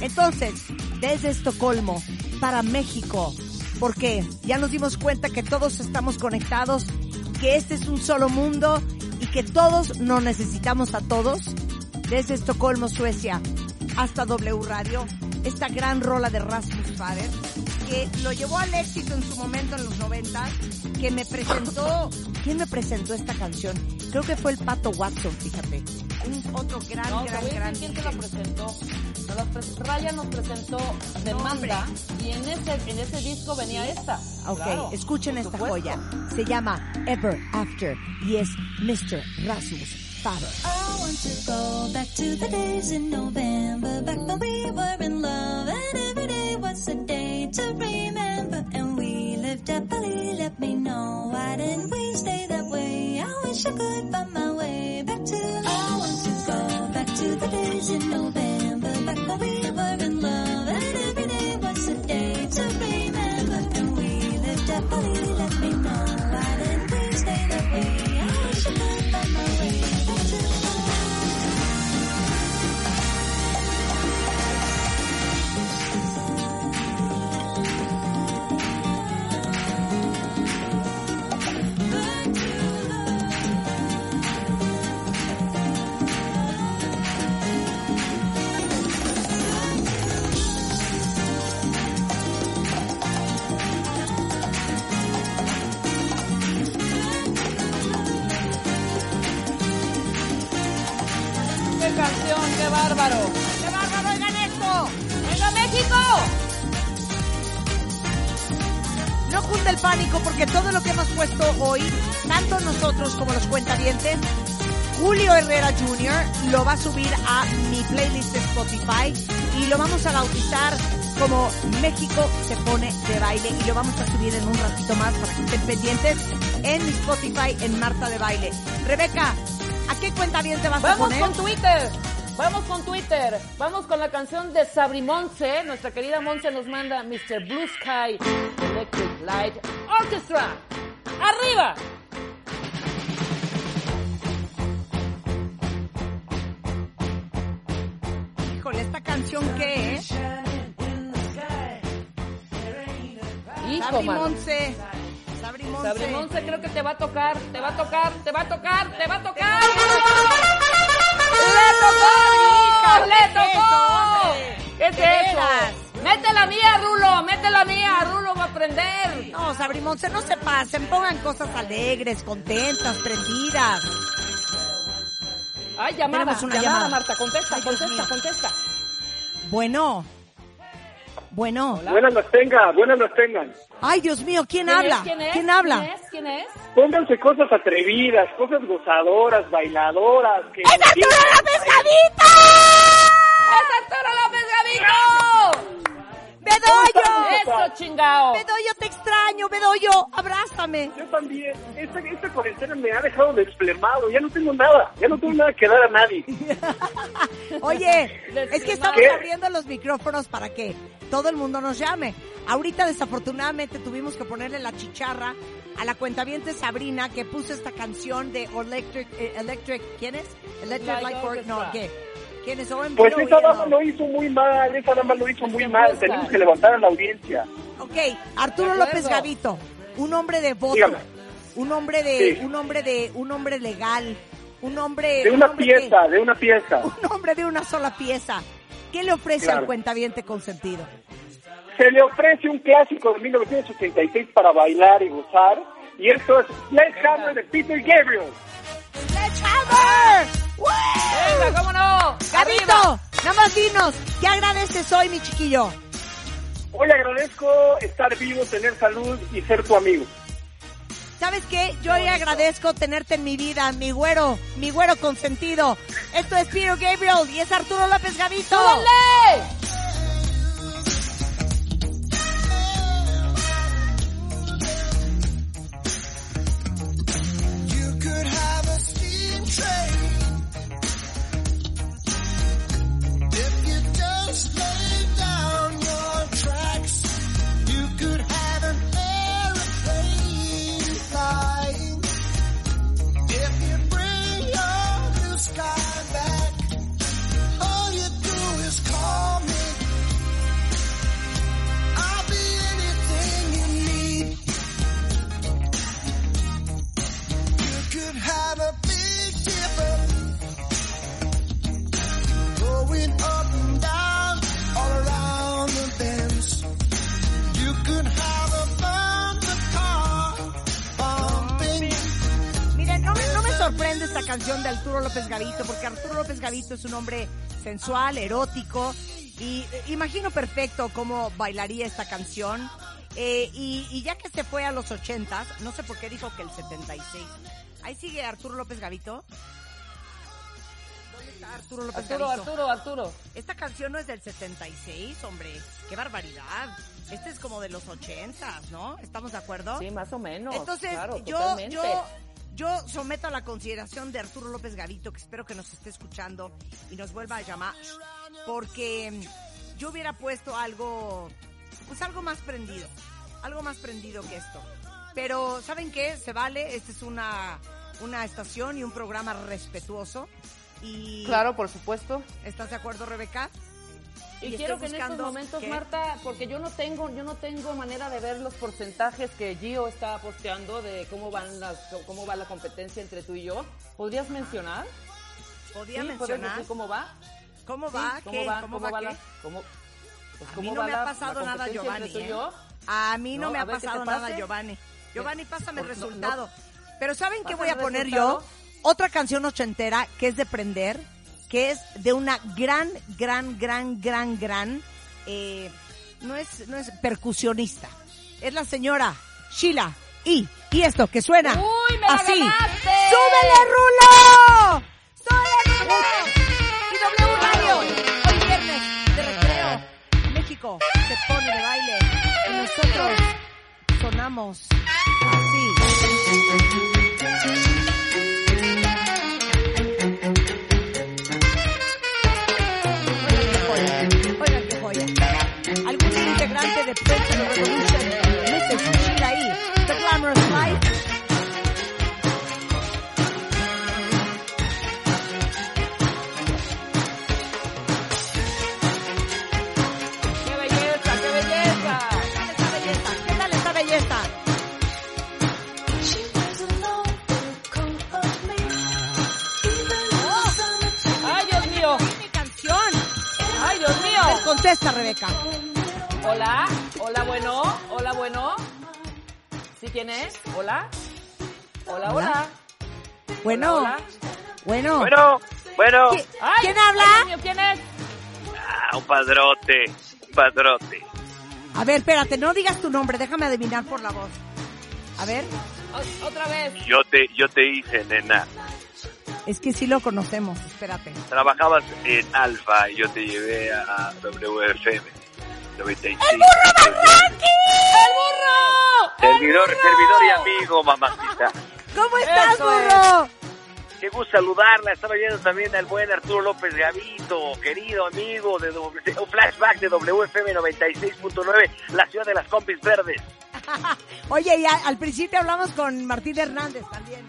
S2: Entonces, desde Estocolmo para México, porque ya nos dimos cuenta que todos estamos conectados, que este es un solo mundo y que todos nos necesitamos a todos. Desde Estocolmo, Suecia, hasta W Radio, esta gran rola de Rasmus Fader, que lo llevó al éxito en su momento en los 90, que me presentó, ¿quién me presentó esta canción? Creo que fue el Pato Watson, fíjate. Un otro gran,
S3: No,
S2: gran, gran
S3: quién te la presentó. Nos la pres- Raya nos presentó Demanda y en ese, en ese disco venía esta.
S2: Ok,
S3: Claro,
S2: escuchen esta
S3: supuesto.
S2: joya. Se llama Ever After y es Mr. Rasmus Fader.
S15: I want to go back to the days in November, back when we were in love, and every day was a day to remember. And we lived happily, let me know why didn't we stay? I wish I could find my way back to. I want to go back to the days
S3: in November,
S15: back when we were in love, and every day was a day to remember, and we lived happily.
S3: Bárbaro!
S2: ¡Qué bárbaro! ¡Oigan esto!
S3: ¡Venga, México!
S2: No cunde el pánico porque todo lo que hemos puesto hoy, tanto nosotros como los cuentavientes, Julio Herrera Jr. lo va a subir a mi playlist de Spotify y lo vamos a bautizar como México se pone de baile y lo vamos a subir en un ratito más para que estén pendientes en Spotify en Marta de Baile. Rebeca, ¿a qué cuentaviente vas a
S3: Vamos
S2: poner?
S3: con Twitter. Vamos con Twitter. Vamos con la canción de Sabri Monse. Nuestra querida Monse nos manda Mr. Blue Sky Electric Light Orchestra. ¡Arriba!
S2: Híjole, esta canción qué es?
S3: Hijo,
S2: Sabri. Monse. Sabri Monse.
S3: Sabri Monse creo que te va a tocar, te va a tocar, te va a tocar, te va a tocar. ¡Le tocó! ¡Le tocó! ¿Qué es eso? Mete la mía, Rulo, mete la mía, Rulo va a aprender.
S2: No, Sabri Monse, no se pasen, pongan cosas alegres, contentas, prendidas.
S3: Ay, llamada,
S2: Tenemos una
S3: llamada,
S2: llamada.
S3: Marta, contesta,
S2: Ay,
S3: contesta, contesta.
S2: Bueno. Bueno.
S20: Buenas las tengan, buenas las tengan.
S2: Ay, Dios mío, ¿quién,
S3: ¿Quién
S2: habla?
S3: es? ¿Quién es?
S2: habla?
S3: ¿Quién es? ¿Quién es?
S20: Pónganse cosas atrevidas, cosas gozadoras, bailadoras. Que
S2: ¡Es Arturo López Gavito!
S3: ¡Es Arturo López Gavito!
S2: ¡Bedoyo!
S3: ¡Eso, chingao!
S2: Bedoyo, te extraño, Bedoyo, abrázame.
S20: Yo también. Esta, esta cuarentena me ha dejado desplemado. Ya no tengo nada. Ya no tengo nada que dar a nadie.
S2: Oye, es que estamos
S20: ¿Qué?
S2: abriendo los micrófonos para que todo el mundo nos llame. Ahorita desafortunadamente tuvimos que ponerle la chicharra a la cuentaviente Sabrina que puso esta canción de Electric, eh, Electric ¿quién es? Electric
S3: Light
S2: Light Orchestra. No. ¿qué?
S20: Pues esa dama lo hizo muy mal. Esa dama lo hizo muy mal. Tenemos que levantar a la audiencia.
S2: Ok, Arturo. López Gavito, un hombre de voto,
S20: Dígame.
S2: un hombre de,
S20: Sí.
S2: un hombre de, un hombre legal, un hombre,
S20: De
S2: un
S20: una
S2: que-
S20: pieza, de una pieza.
S2: un hombre de una sola pieza. ¿Qué le ofrece
S20: Claro.
S2: al cuentaviente consentido?
S20: Se le ofrece un clásico de 1986 para bailar y gozar. Y esto es Let's Hammer de Peter Gabriel.
S2: ¡Sledgehammer!
S3: ¡Venga, cómo no!
S2: Gavito, nada más dinos, ¿qué agradeces hoy, mi chiquillo?
S20: Hoy agradezco estar vivo, tener salud y ser tu amigo.
S2: ¿Sabes qué? Yo hoy agradezco tenerte en mi vida, mi güero, mi güero consentido. Esto es Peter Gabriel y es Arturo López Gavito.
S3: ¡Súbanle!
S5: You could have a steam train just
S2: sorprende esta canción de Arturo López Gavito, porque Arturo López Gavito es un hombre sensual, erótico, y eh, imagino perfecto cómo bailaría esta canción. Eh, y, y ya que se fue a los ochentas, no sé por qué dijo que el 76. Ahí sigue Arturo López Gavito. ¿Dónde está Arturo López
S3: Arturo,
S2: Gavito?
S3: Arturo, Arturo.
S2: Esta canción no es del 76, hombre. Qué barbaridad. Este es como de los 80, ¿no? ¿Estamos de acuerdo?
S3: Sí, más o menos.
S2: Entonces,
S3: claro,
S2: yo,
S3: totalmente.
S2: yo, yo someto a la consideración de Arturo López Gavito, que espero que nos esté escuchando y nos vuelva a llamar, porque mm, yo hubiera puesto algo, pues algo más prendido, algo más prendido que esto. Pero, ¿saben qué? Se vale, esta es una, una estación y un programa respetuoso. Y
S3: Claro, por supuesto.
S2: ¿Estás de acuerdo, Rebeca?
S3: Y,
S2: Y
S3: quiero que en estos momentos,
S2: que-
S3: Marta, porque yo no tengo, yo no tengo manera de ver los porcentajes que Gio está posteando de cómo van las, cómo va la competencia entre tú y yo. ¿Podrías mencionar?
S2: ¿Podría
S3: Sí, ¿puedes
S2: mencionar?
S3: decir cómo va?
S2: ¿Cómo
S3: Sí,
S2: va?
S3: ¿Cómo
S2: ¿Qué?
S3: va?
S2: ¿Cómo
S3: ¿Cómo
S2: va
S3: va la,
S2: qué?
S3: cómo, pues,
S2: A
S3: cómo
S2: mí no
S3: va
S2: me ha pasado
S3: la
S2: nada, Giovanni. ¿eh? A mí no,
S3: No,
S2: me ha
S3: qué
S2: pasado nada. Giovanni. Giovanni, pásame el
S3: no,
S2: resultado.
S3: no.
S2: Pero ¿saben qué voy a poner
S3: resultado.
S2: yo? Otra canción ochentera que es de prender. Que es de una gran, gran, gran, gran, gran, eh, no es, no es percusionista. Es la señora Sheila y, y esto que suena
S3: ¡Uy, me
S2: así. ¡Súbele, Rulo! ¡Súbele, Rulo! Y W Radio, hoy viernes de recreo, México se pone de baile y nosotros sonamos así. Of the Revolution, Mrs. Sheila E. The Glamorous Life. Ver, contesta, Rebeca.
S3: Hola, hola, bueno, hola, bueno. ¿Sí quién es? Hola. Hola, hola.
S2: Bueno,
S3: Hola, hola.
S2: bueno.
S22: Bueno, bueno.
S2: ¿Qui-
S3: Ay,
S2: ¿Quién habla?
S3: ¿Quién es?
S22: Ah, un padrote, un padrote.
S2: A ver, espérate, no digas tu nombre, déjame adivinar por la voz. A ver,
S3: O- Otra vez.
S22: Yo te, yo te hice, nena.
S2: es que sí lo conocemos, espérate.
S22: Trabajabas en Alfa y yo te llevé a WFM 95.
S3: ¡El burro!
S22: Servidor, servidor y amigo, mamacita.
S2: ¿Cómo estás,
S3: Eso
S2: burro?
S22: Qué gusto saludarla. Estaba viendo también al buen Arturo López Gavito, querido amigo de un flashback de WFM 96.9, la ciudad de las compis verdes.
S2: Oye, y al principio hablamos con Martín Hernández también.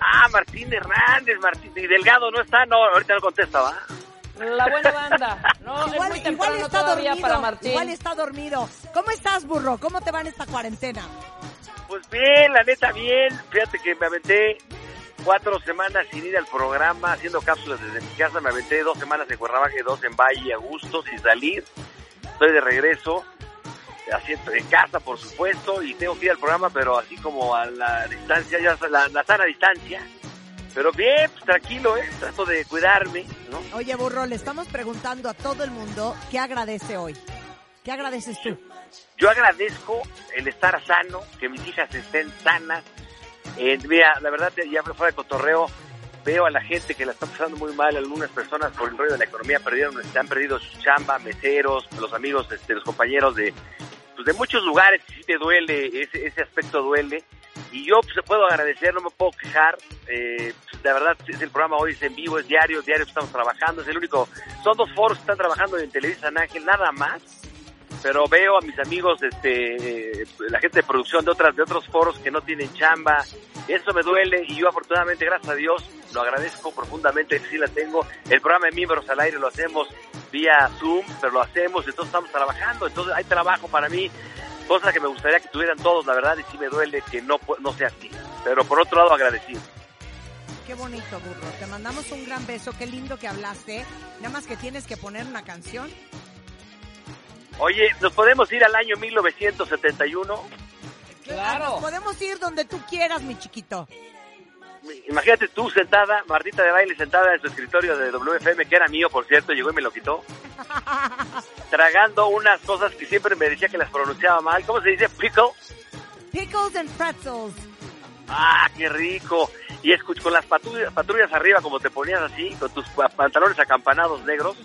S22: Ah, Martín Hernández, Martín. Y Delgado no está, no, ahorita no contesta, ¿va?
S3: La buena banda. No,
S2: igual,
S3: es muy
S2: igual está dormido,
S3: para Martín.
S2: igual está dormido. ¿Cómo estás, burro? ¿Cómo te va en esta cuarentena?
S22: Pues bien, la neta, bien. Fíjate que me aventé cuatro semanas sin ir al programa, haciendo cápsulas desde mi casa. Me aventé dos semanas en Cuernavaca y dos en Valle, a gusto, sin salir. Estoy de regreso, haciendo en casa, por supuesto, y tengo que ir al programa, pero así como a la distancia, ya la, la sana distancia. Pero bien, pues tranquilo, ¿eh? Trato de cuidarme, ¿no?
S2: Oye, burro, le estamos preguntando a todo el mundo qué agradece hoy. ¿Qué agradeces tú?
S22: Yo agradezco el estar sano, que mis hijas estén sanas. Eh, mira, la verdad, ya fuera de cotorreo, veo a la gente que la está pasando muy mal. Algunas personas por el rollo de la economía perdieron, han perdido su chamba, meseros, los amigos, este, los compañeros de, pues, de muchos lugares. Sí te duele, ese, ese aspecto duele. Y yo pues, puedo agradecer, no me puedo quejar. Eh, pues, la verdad, es el programa hoy es en vivo, es diario, diario estamos trabajando. Es el único, son dos foros que están trabajando en Televisa San Ángel, nada más pero veo a mis amigos, este, eh, la gente de producción de otras, de otros foros que no tienen chamba, eso me duele y yo afortunadamente, gracias a Dios, lo agradezco profundamente sí la tengo. El programa de miembros al aire lo hacemos vía Zoom, pero lo hacemos, entonces estamos trabajando, entonces hay trabajo para mí, cosa que me gustaría que tuvieran todos, la verdad, y sí me duele que no, no sea así, pero por otro lado agradecido.
S2: Qué bonito, burro. Te mandamos un gran beso. Qué lindo que hablaste. Nada más que tienes que poner una canción.
S22: Oye, ¿nos podemos ir al año 1971?
S3: Claro.
S2: Podemos ir donde tú quieras, mi chiquito.
S22: Imagínate tú sentada, Martita de baile sentada en su escritorio de WFM, que era mío, por cierto, llegó y me lo quitó. Tragando unas cosas que siempre me decía que las pronunciaba mal. ¿Cómo se dice? Pickle.
S2: Pickles and pretzels.
S22: Ah, qué rico. Y escuch con las patrullas, patrullas arriba, como te ponías así, con tus pa- pantalones acampanados negros.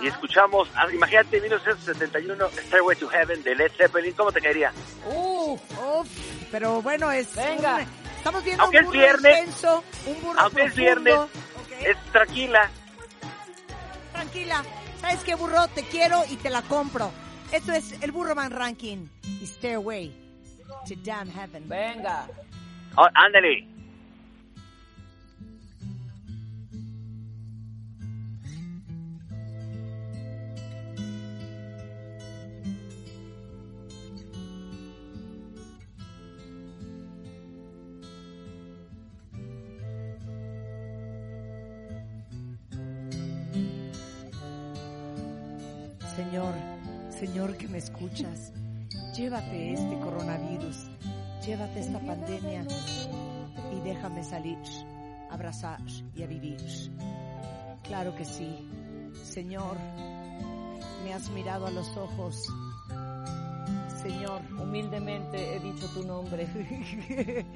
S22: Y escuchamos, ah, imagínate, 1971, Stairway to Heaven de Led Zeppelin. ¿Cómo te caería?
S2: Uf, uf. Pero bueno, es.
S3: Venga.
S2: un- estamos viendo
S22: Aunque
S2: un
S22: es
S2: burro
S22: viernes,
S2: intenso, un burro
S22: Aunque es
S2: profundo.
S22: viernes,
S2: Ok.
S22: es tranquila.
S2: Tranquila. ¿Sabes qué, burro? Te quiero y te la compro. Esto es el Burro Man Ranking y Stairway to Damn Heaven.
S3: Venga.
S22: Ah, ándale.
S2: Señor que me escuchas, llévate este coronavirus, llévate esta pandemia y déjame salir, abrazar y a vivir. Claro que sí. Señor, me has mirado a los ojos. Señor.
S3: Humildemente he dicho tu nombre.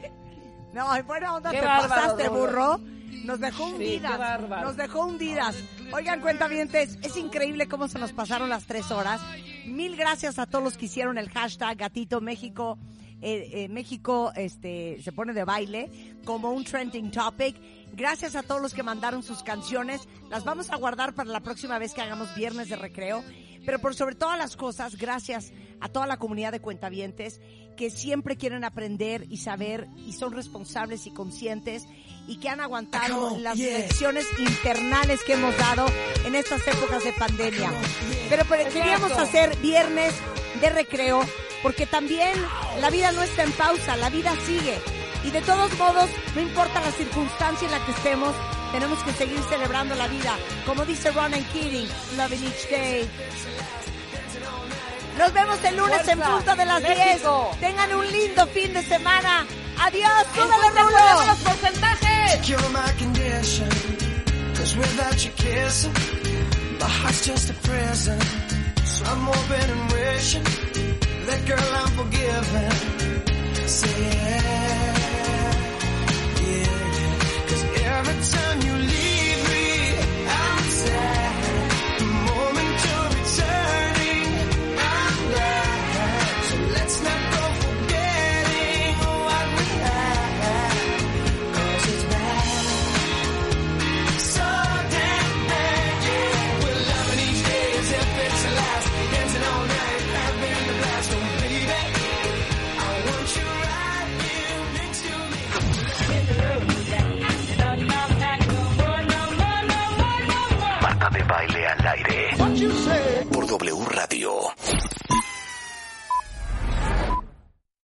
S2: No, en buena onda
S3: Qué
S2: te
S3: bárbaro,
S2: pasaste, burro. Nos dejó
S3: Sí,
S2: hundidas.
S3: bárbaro.
S2: nos dejó hundidas. Oigan, cuentavientes, es increíble cómo se nos pasaron las tres horas. Mil gracias a todos los que hicieron el hashtag Gatito México. Eh, eh, México este, se pone de baile como un trending topic. Gracias a todos los que mandaron sus canciones. Las vamos a guardar para la próxima vez que hagamos viernes de recreo. Pero por sobre todas las cosas, gracias a toda la comunidad de cuentavientes que siempre quieren aprender y saber y son responsables y conscientes y que han aguantado las lecciones internales que hemos dado en estas épocas de pandemia. Pero, pero queríamos hacer viernes de recreo porque también la vida no está en pausa, la vida sigue. Y de todos modos, no importa la circunstancia en la que estemos, tenemos que seguir celebrando la vida. Como dice Ronan Keating, loving each day. Nos vemos el lunes en
S3: Fuerza,
S2: punto de las 10.
S3: México.
S2: Tengan un lindo fin de semana. Adiós, súbele, Rulo.
S3: los porcentajes.
S5: You. So I'm hoping and wishing that girl I'm forgiven. Say yeah, yeah. Cause every time you leave me, I'm sad. The moment you're returning,
S1: de baile al aire. Por W Radio.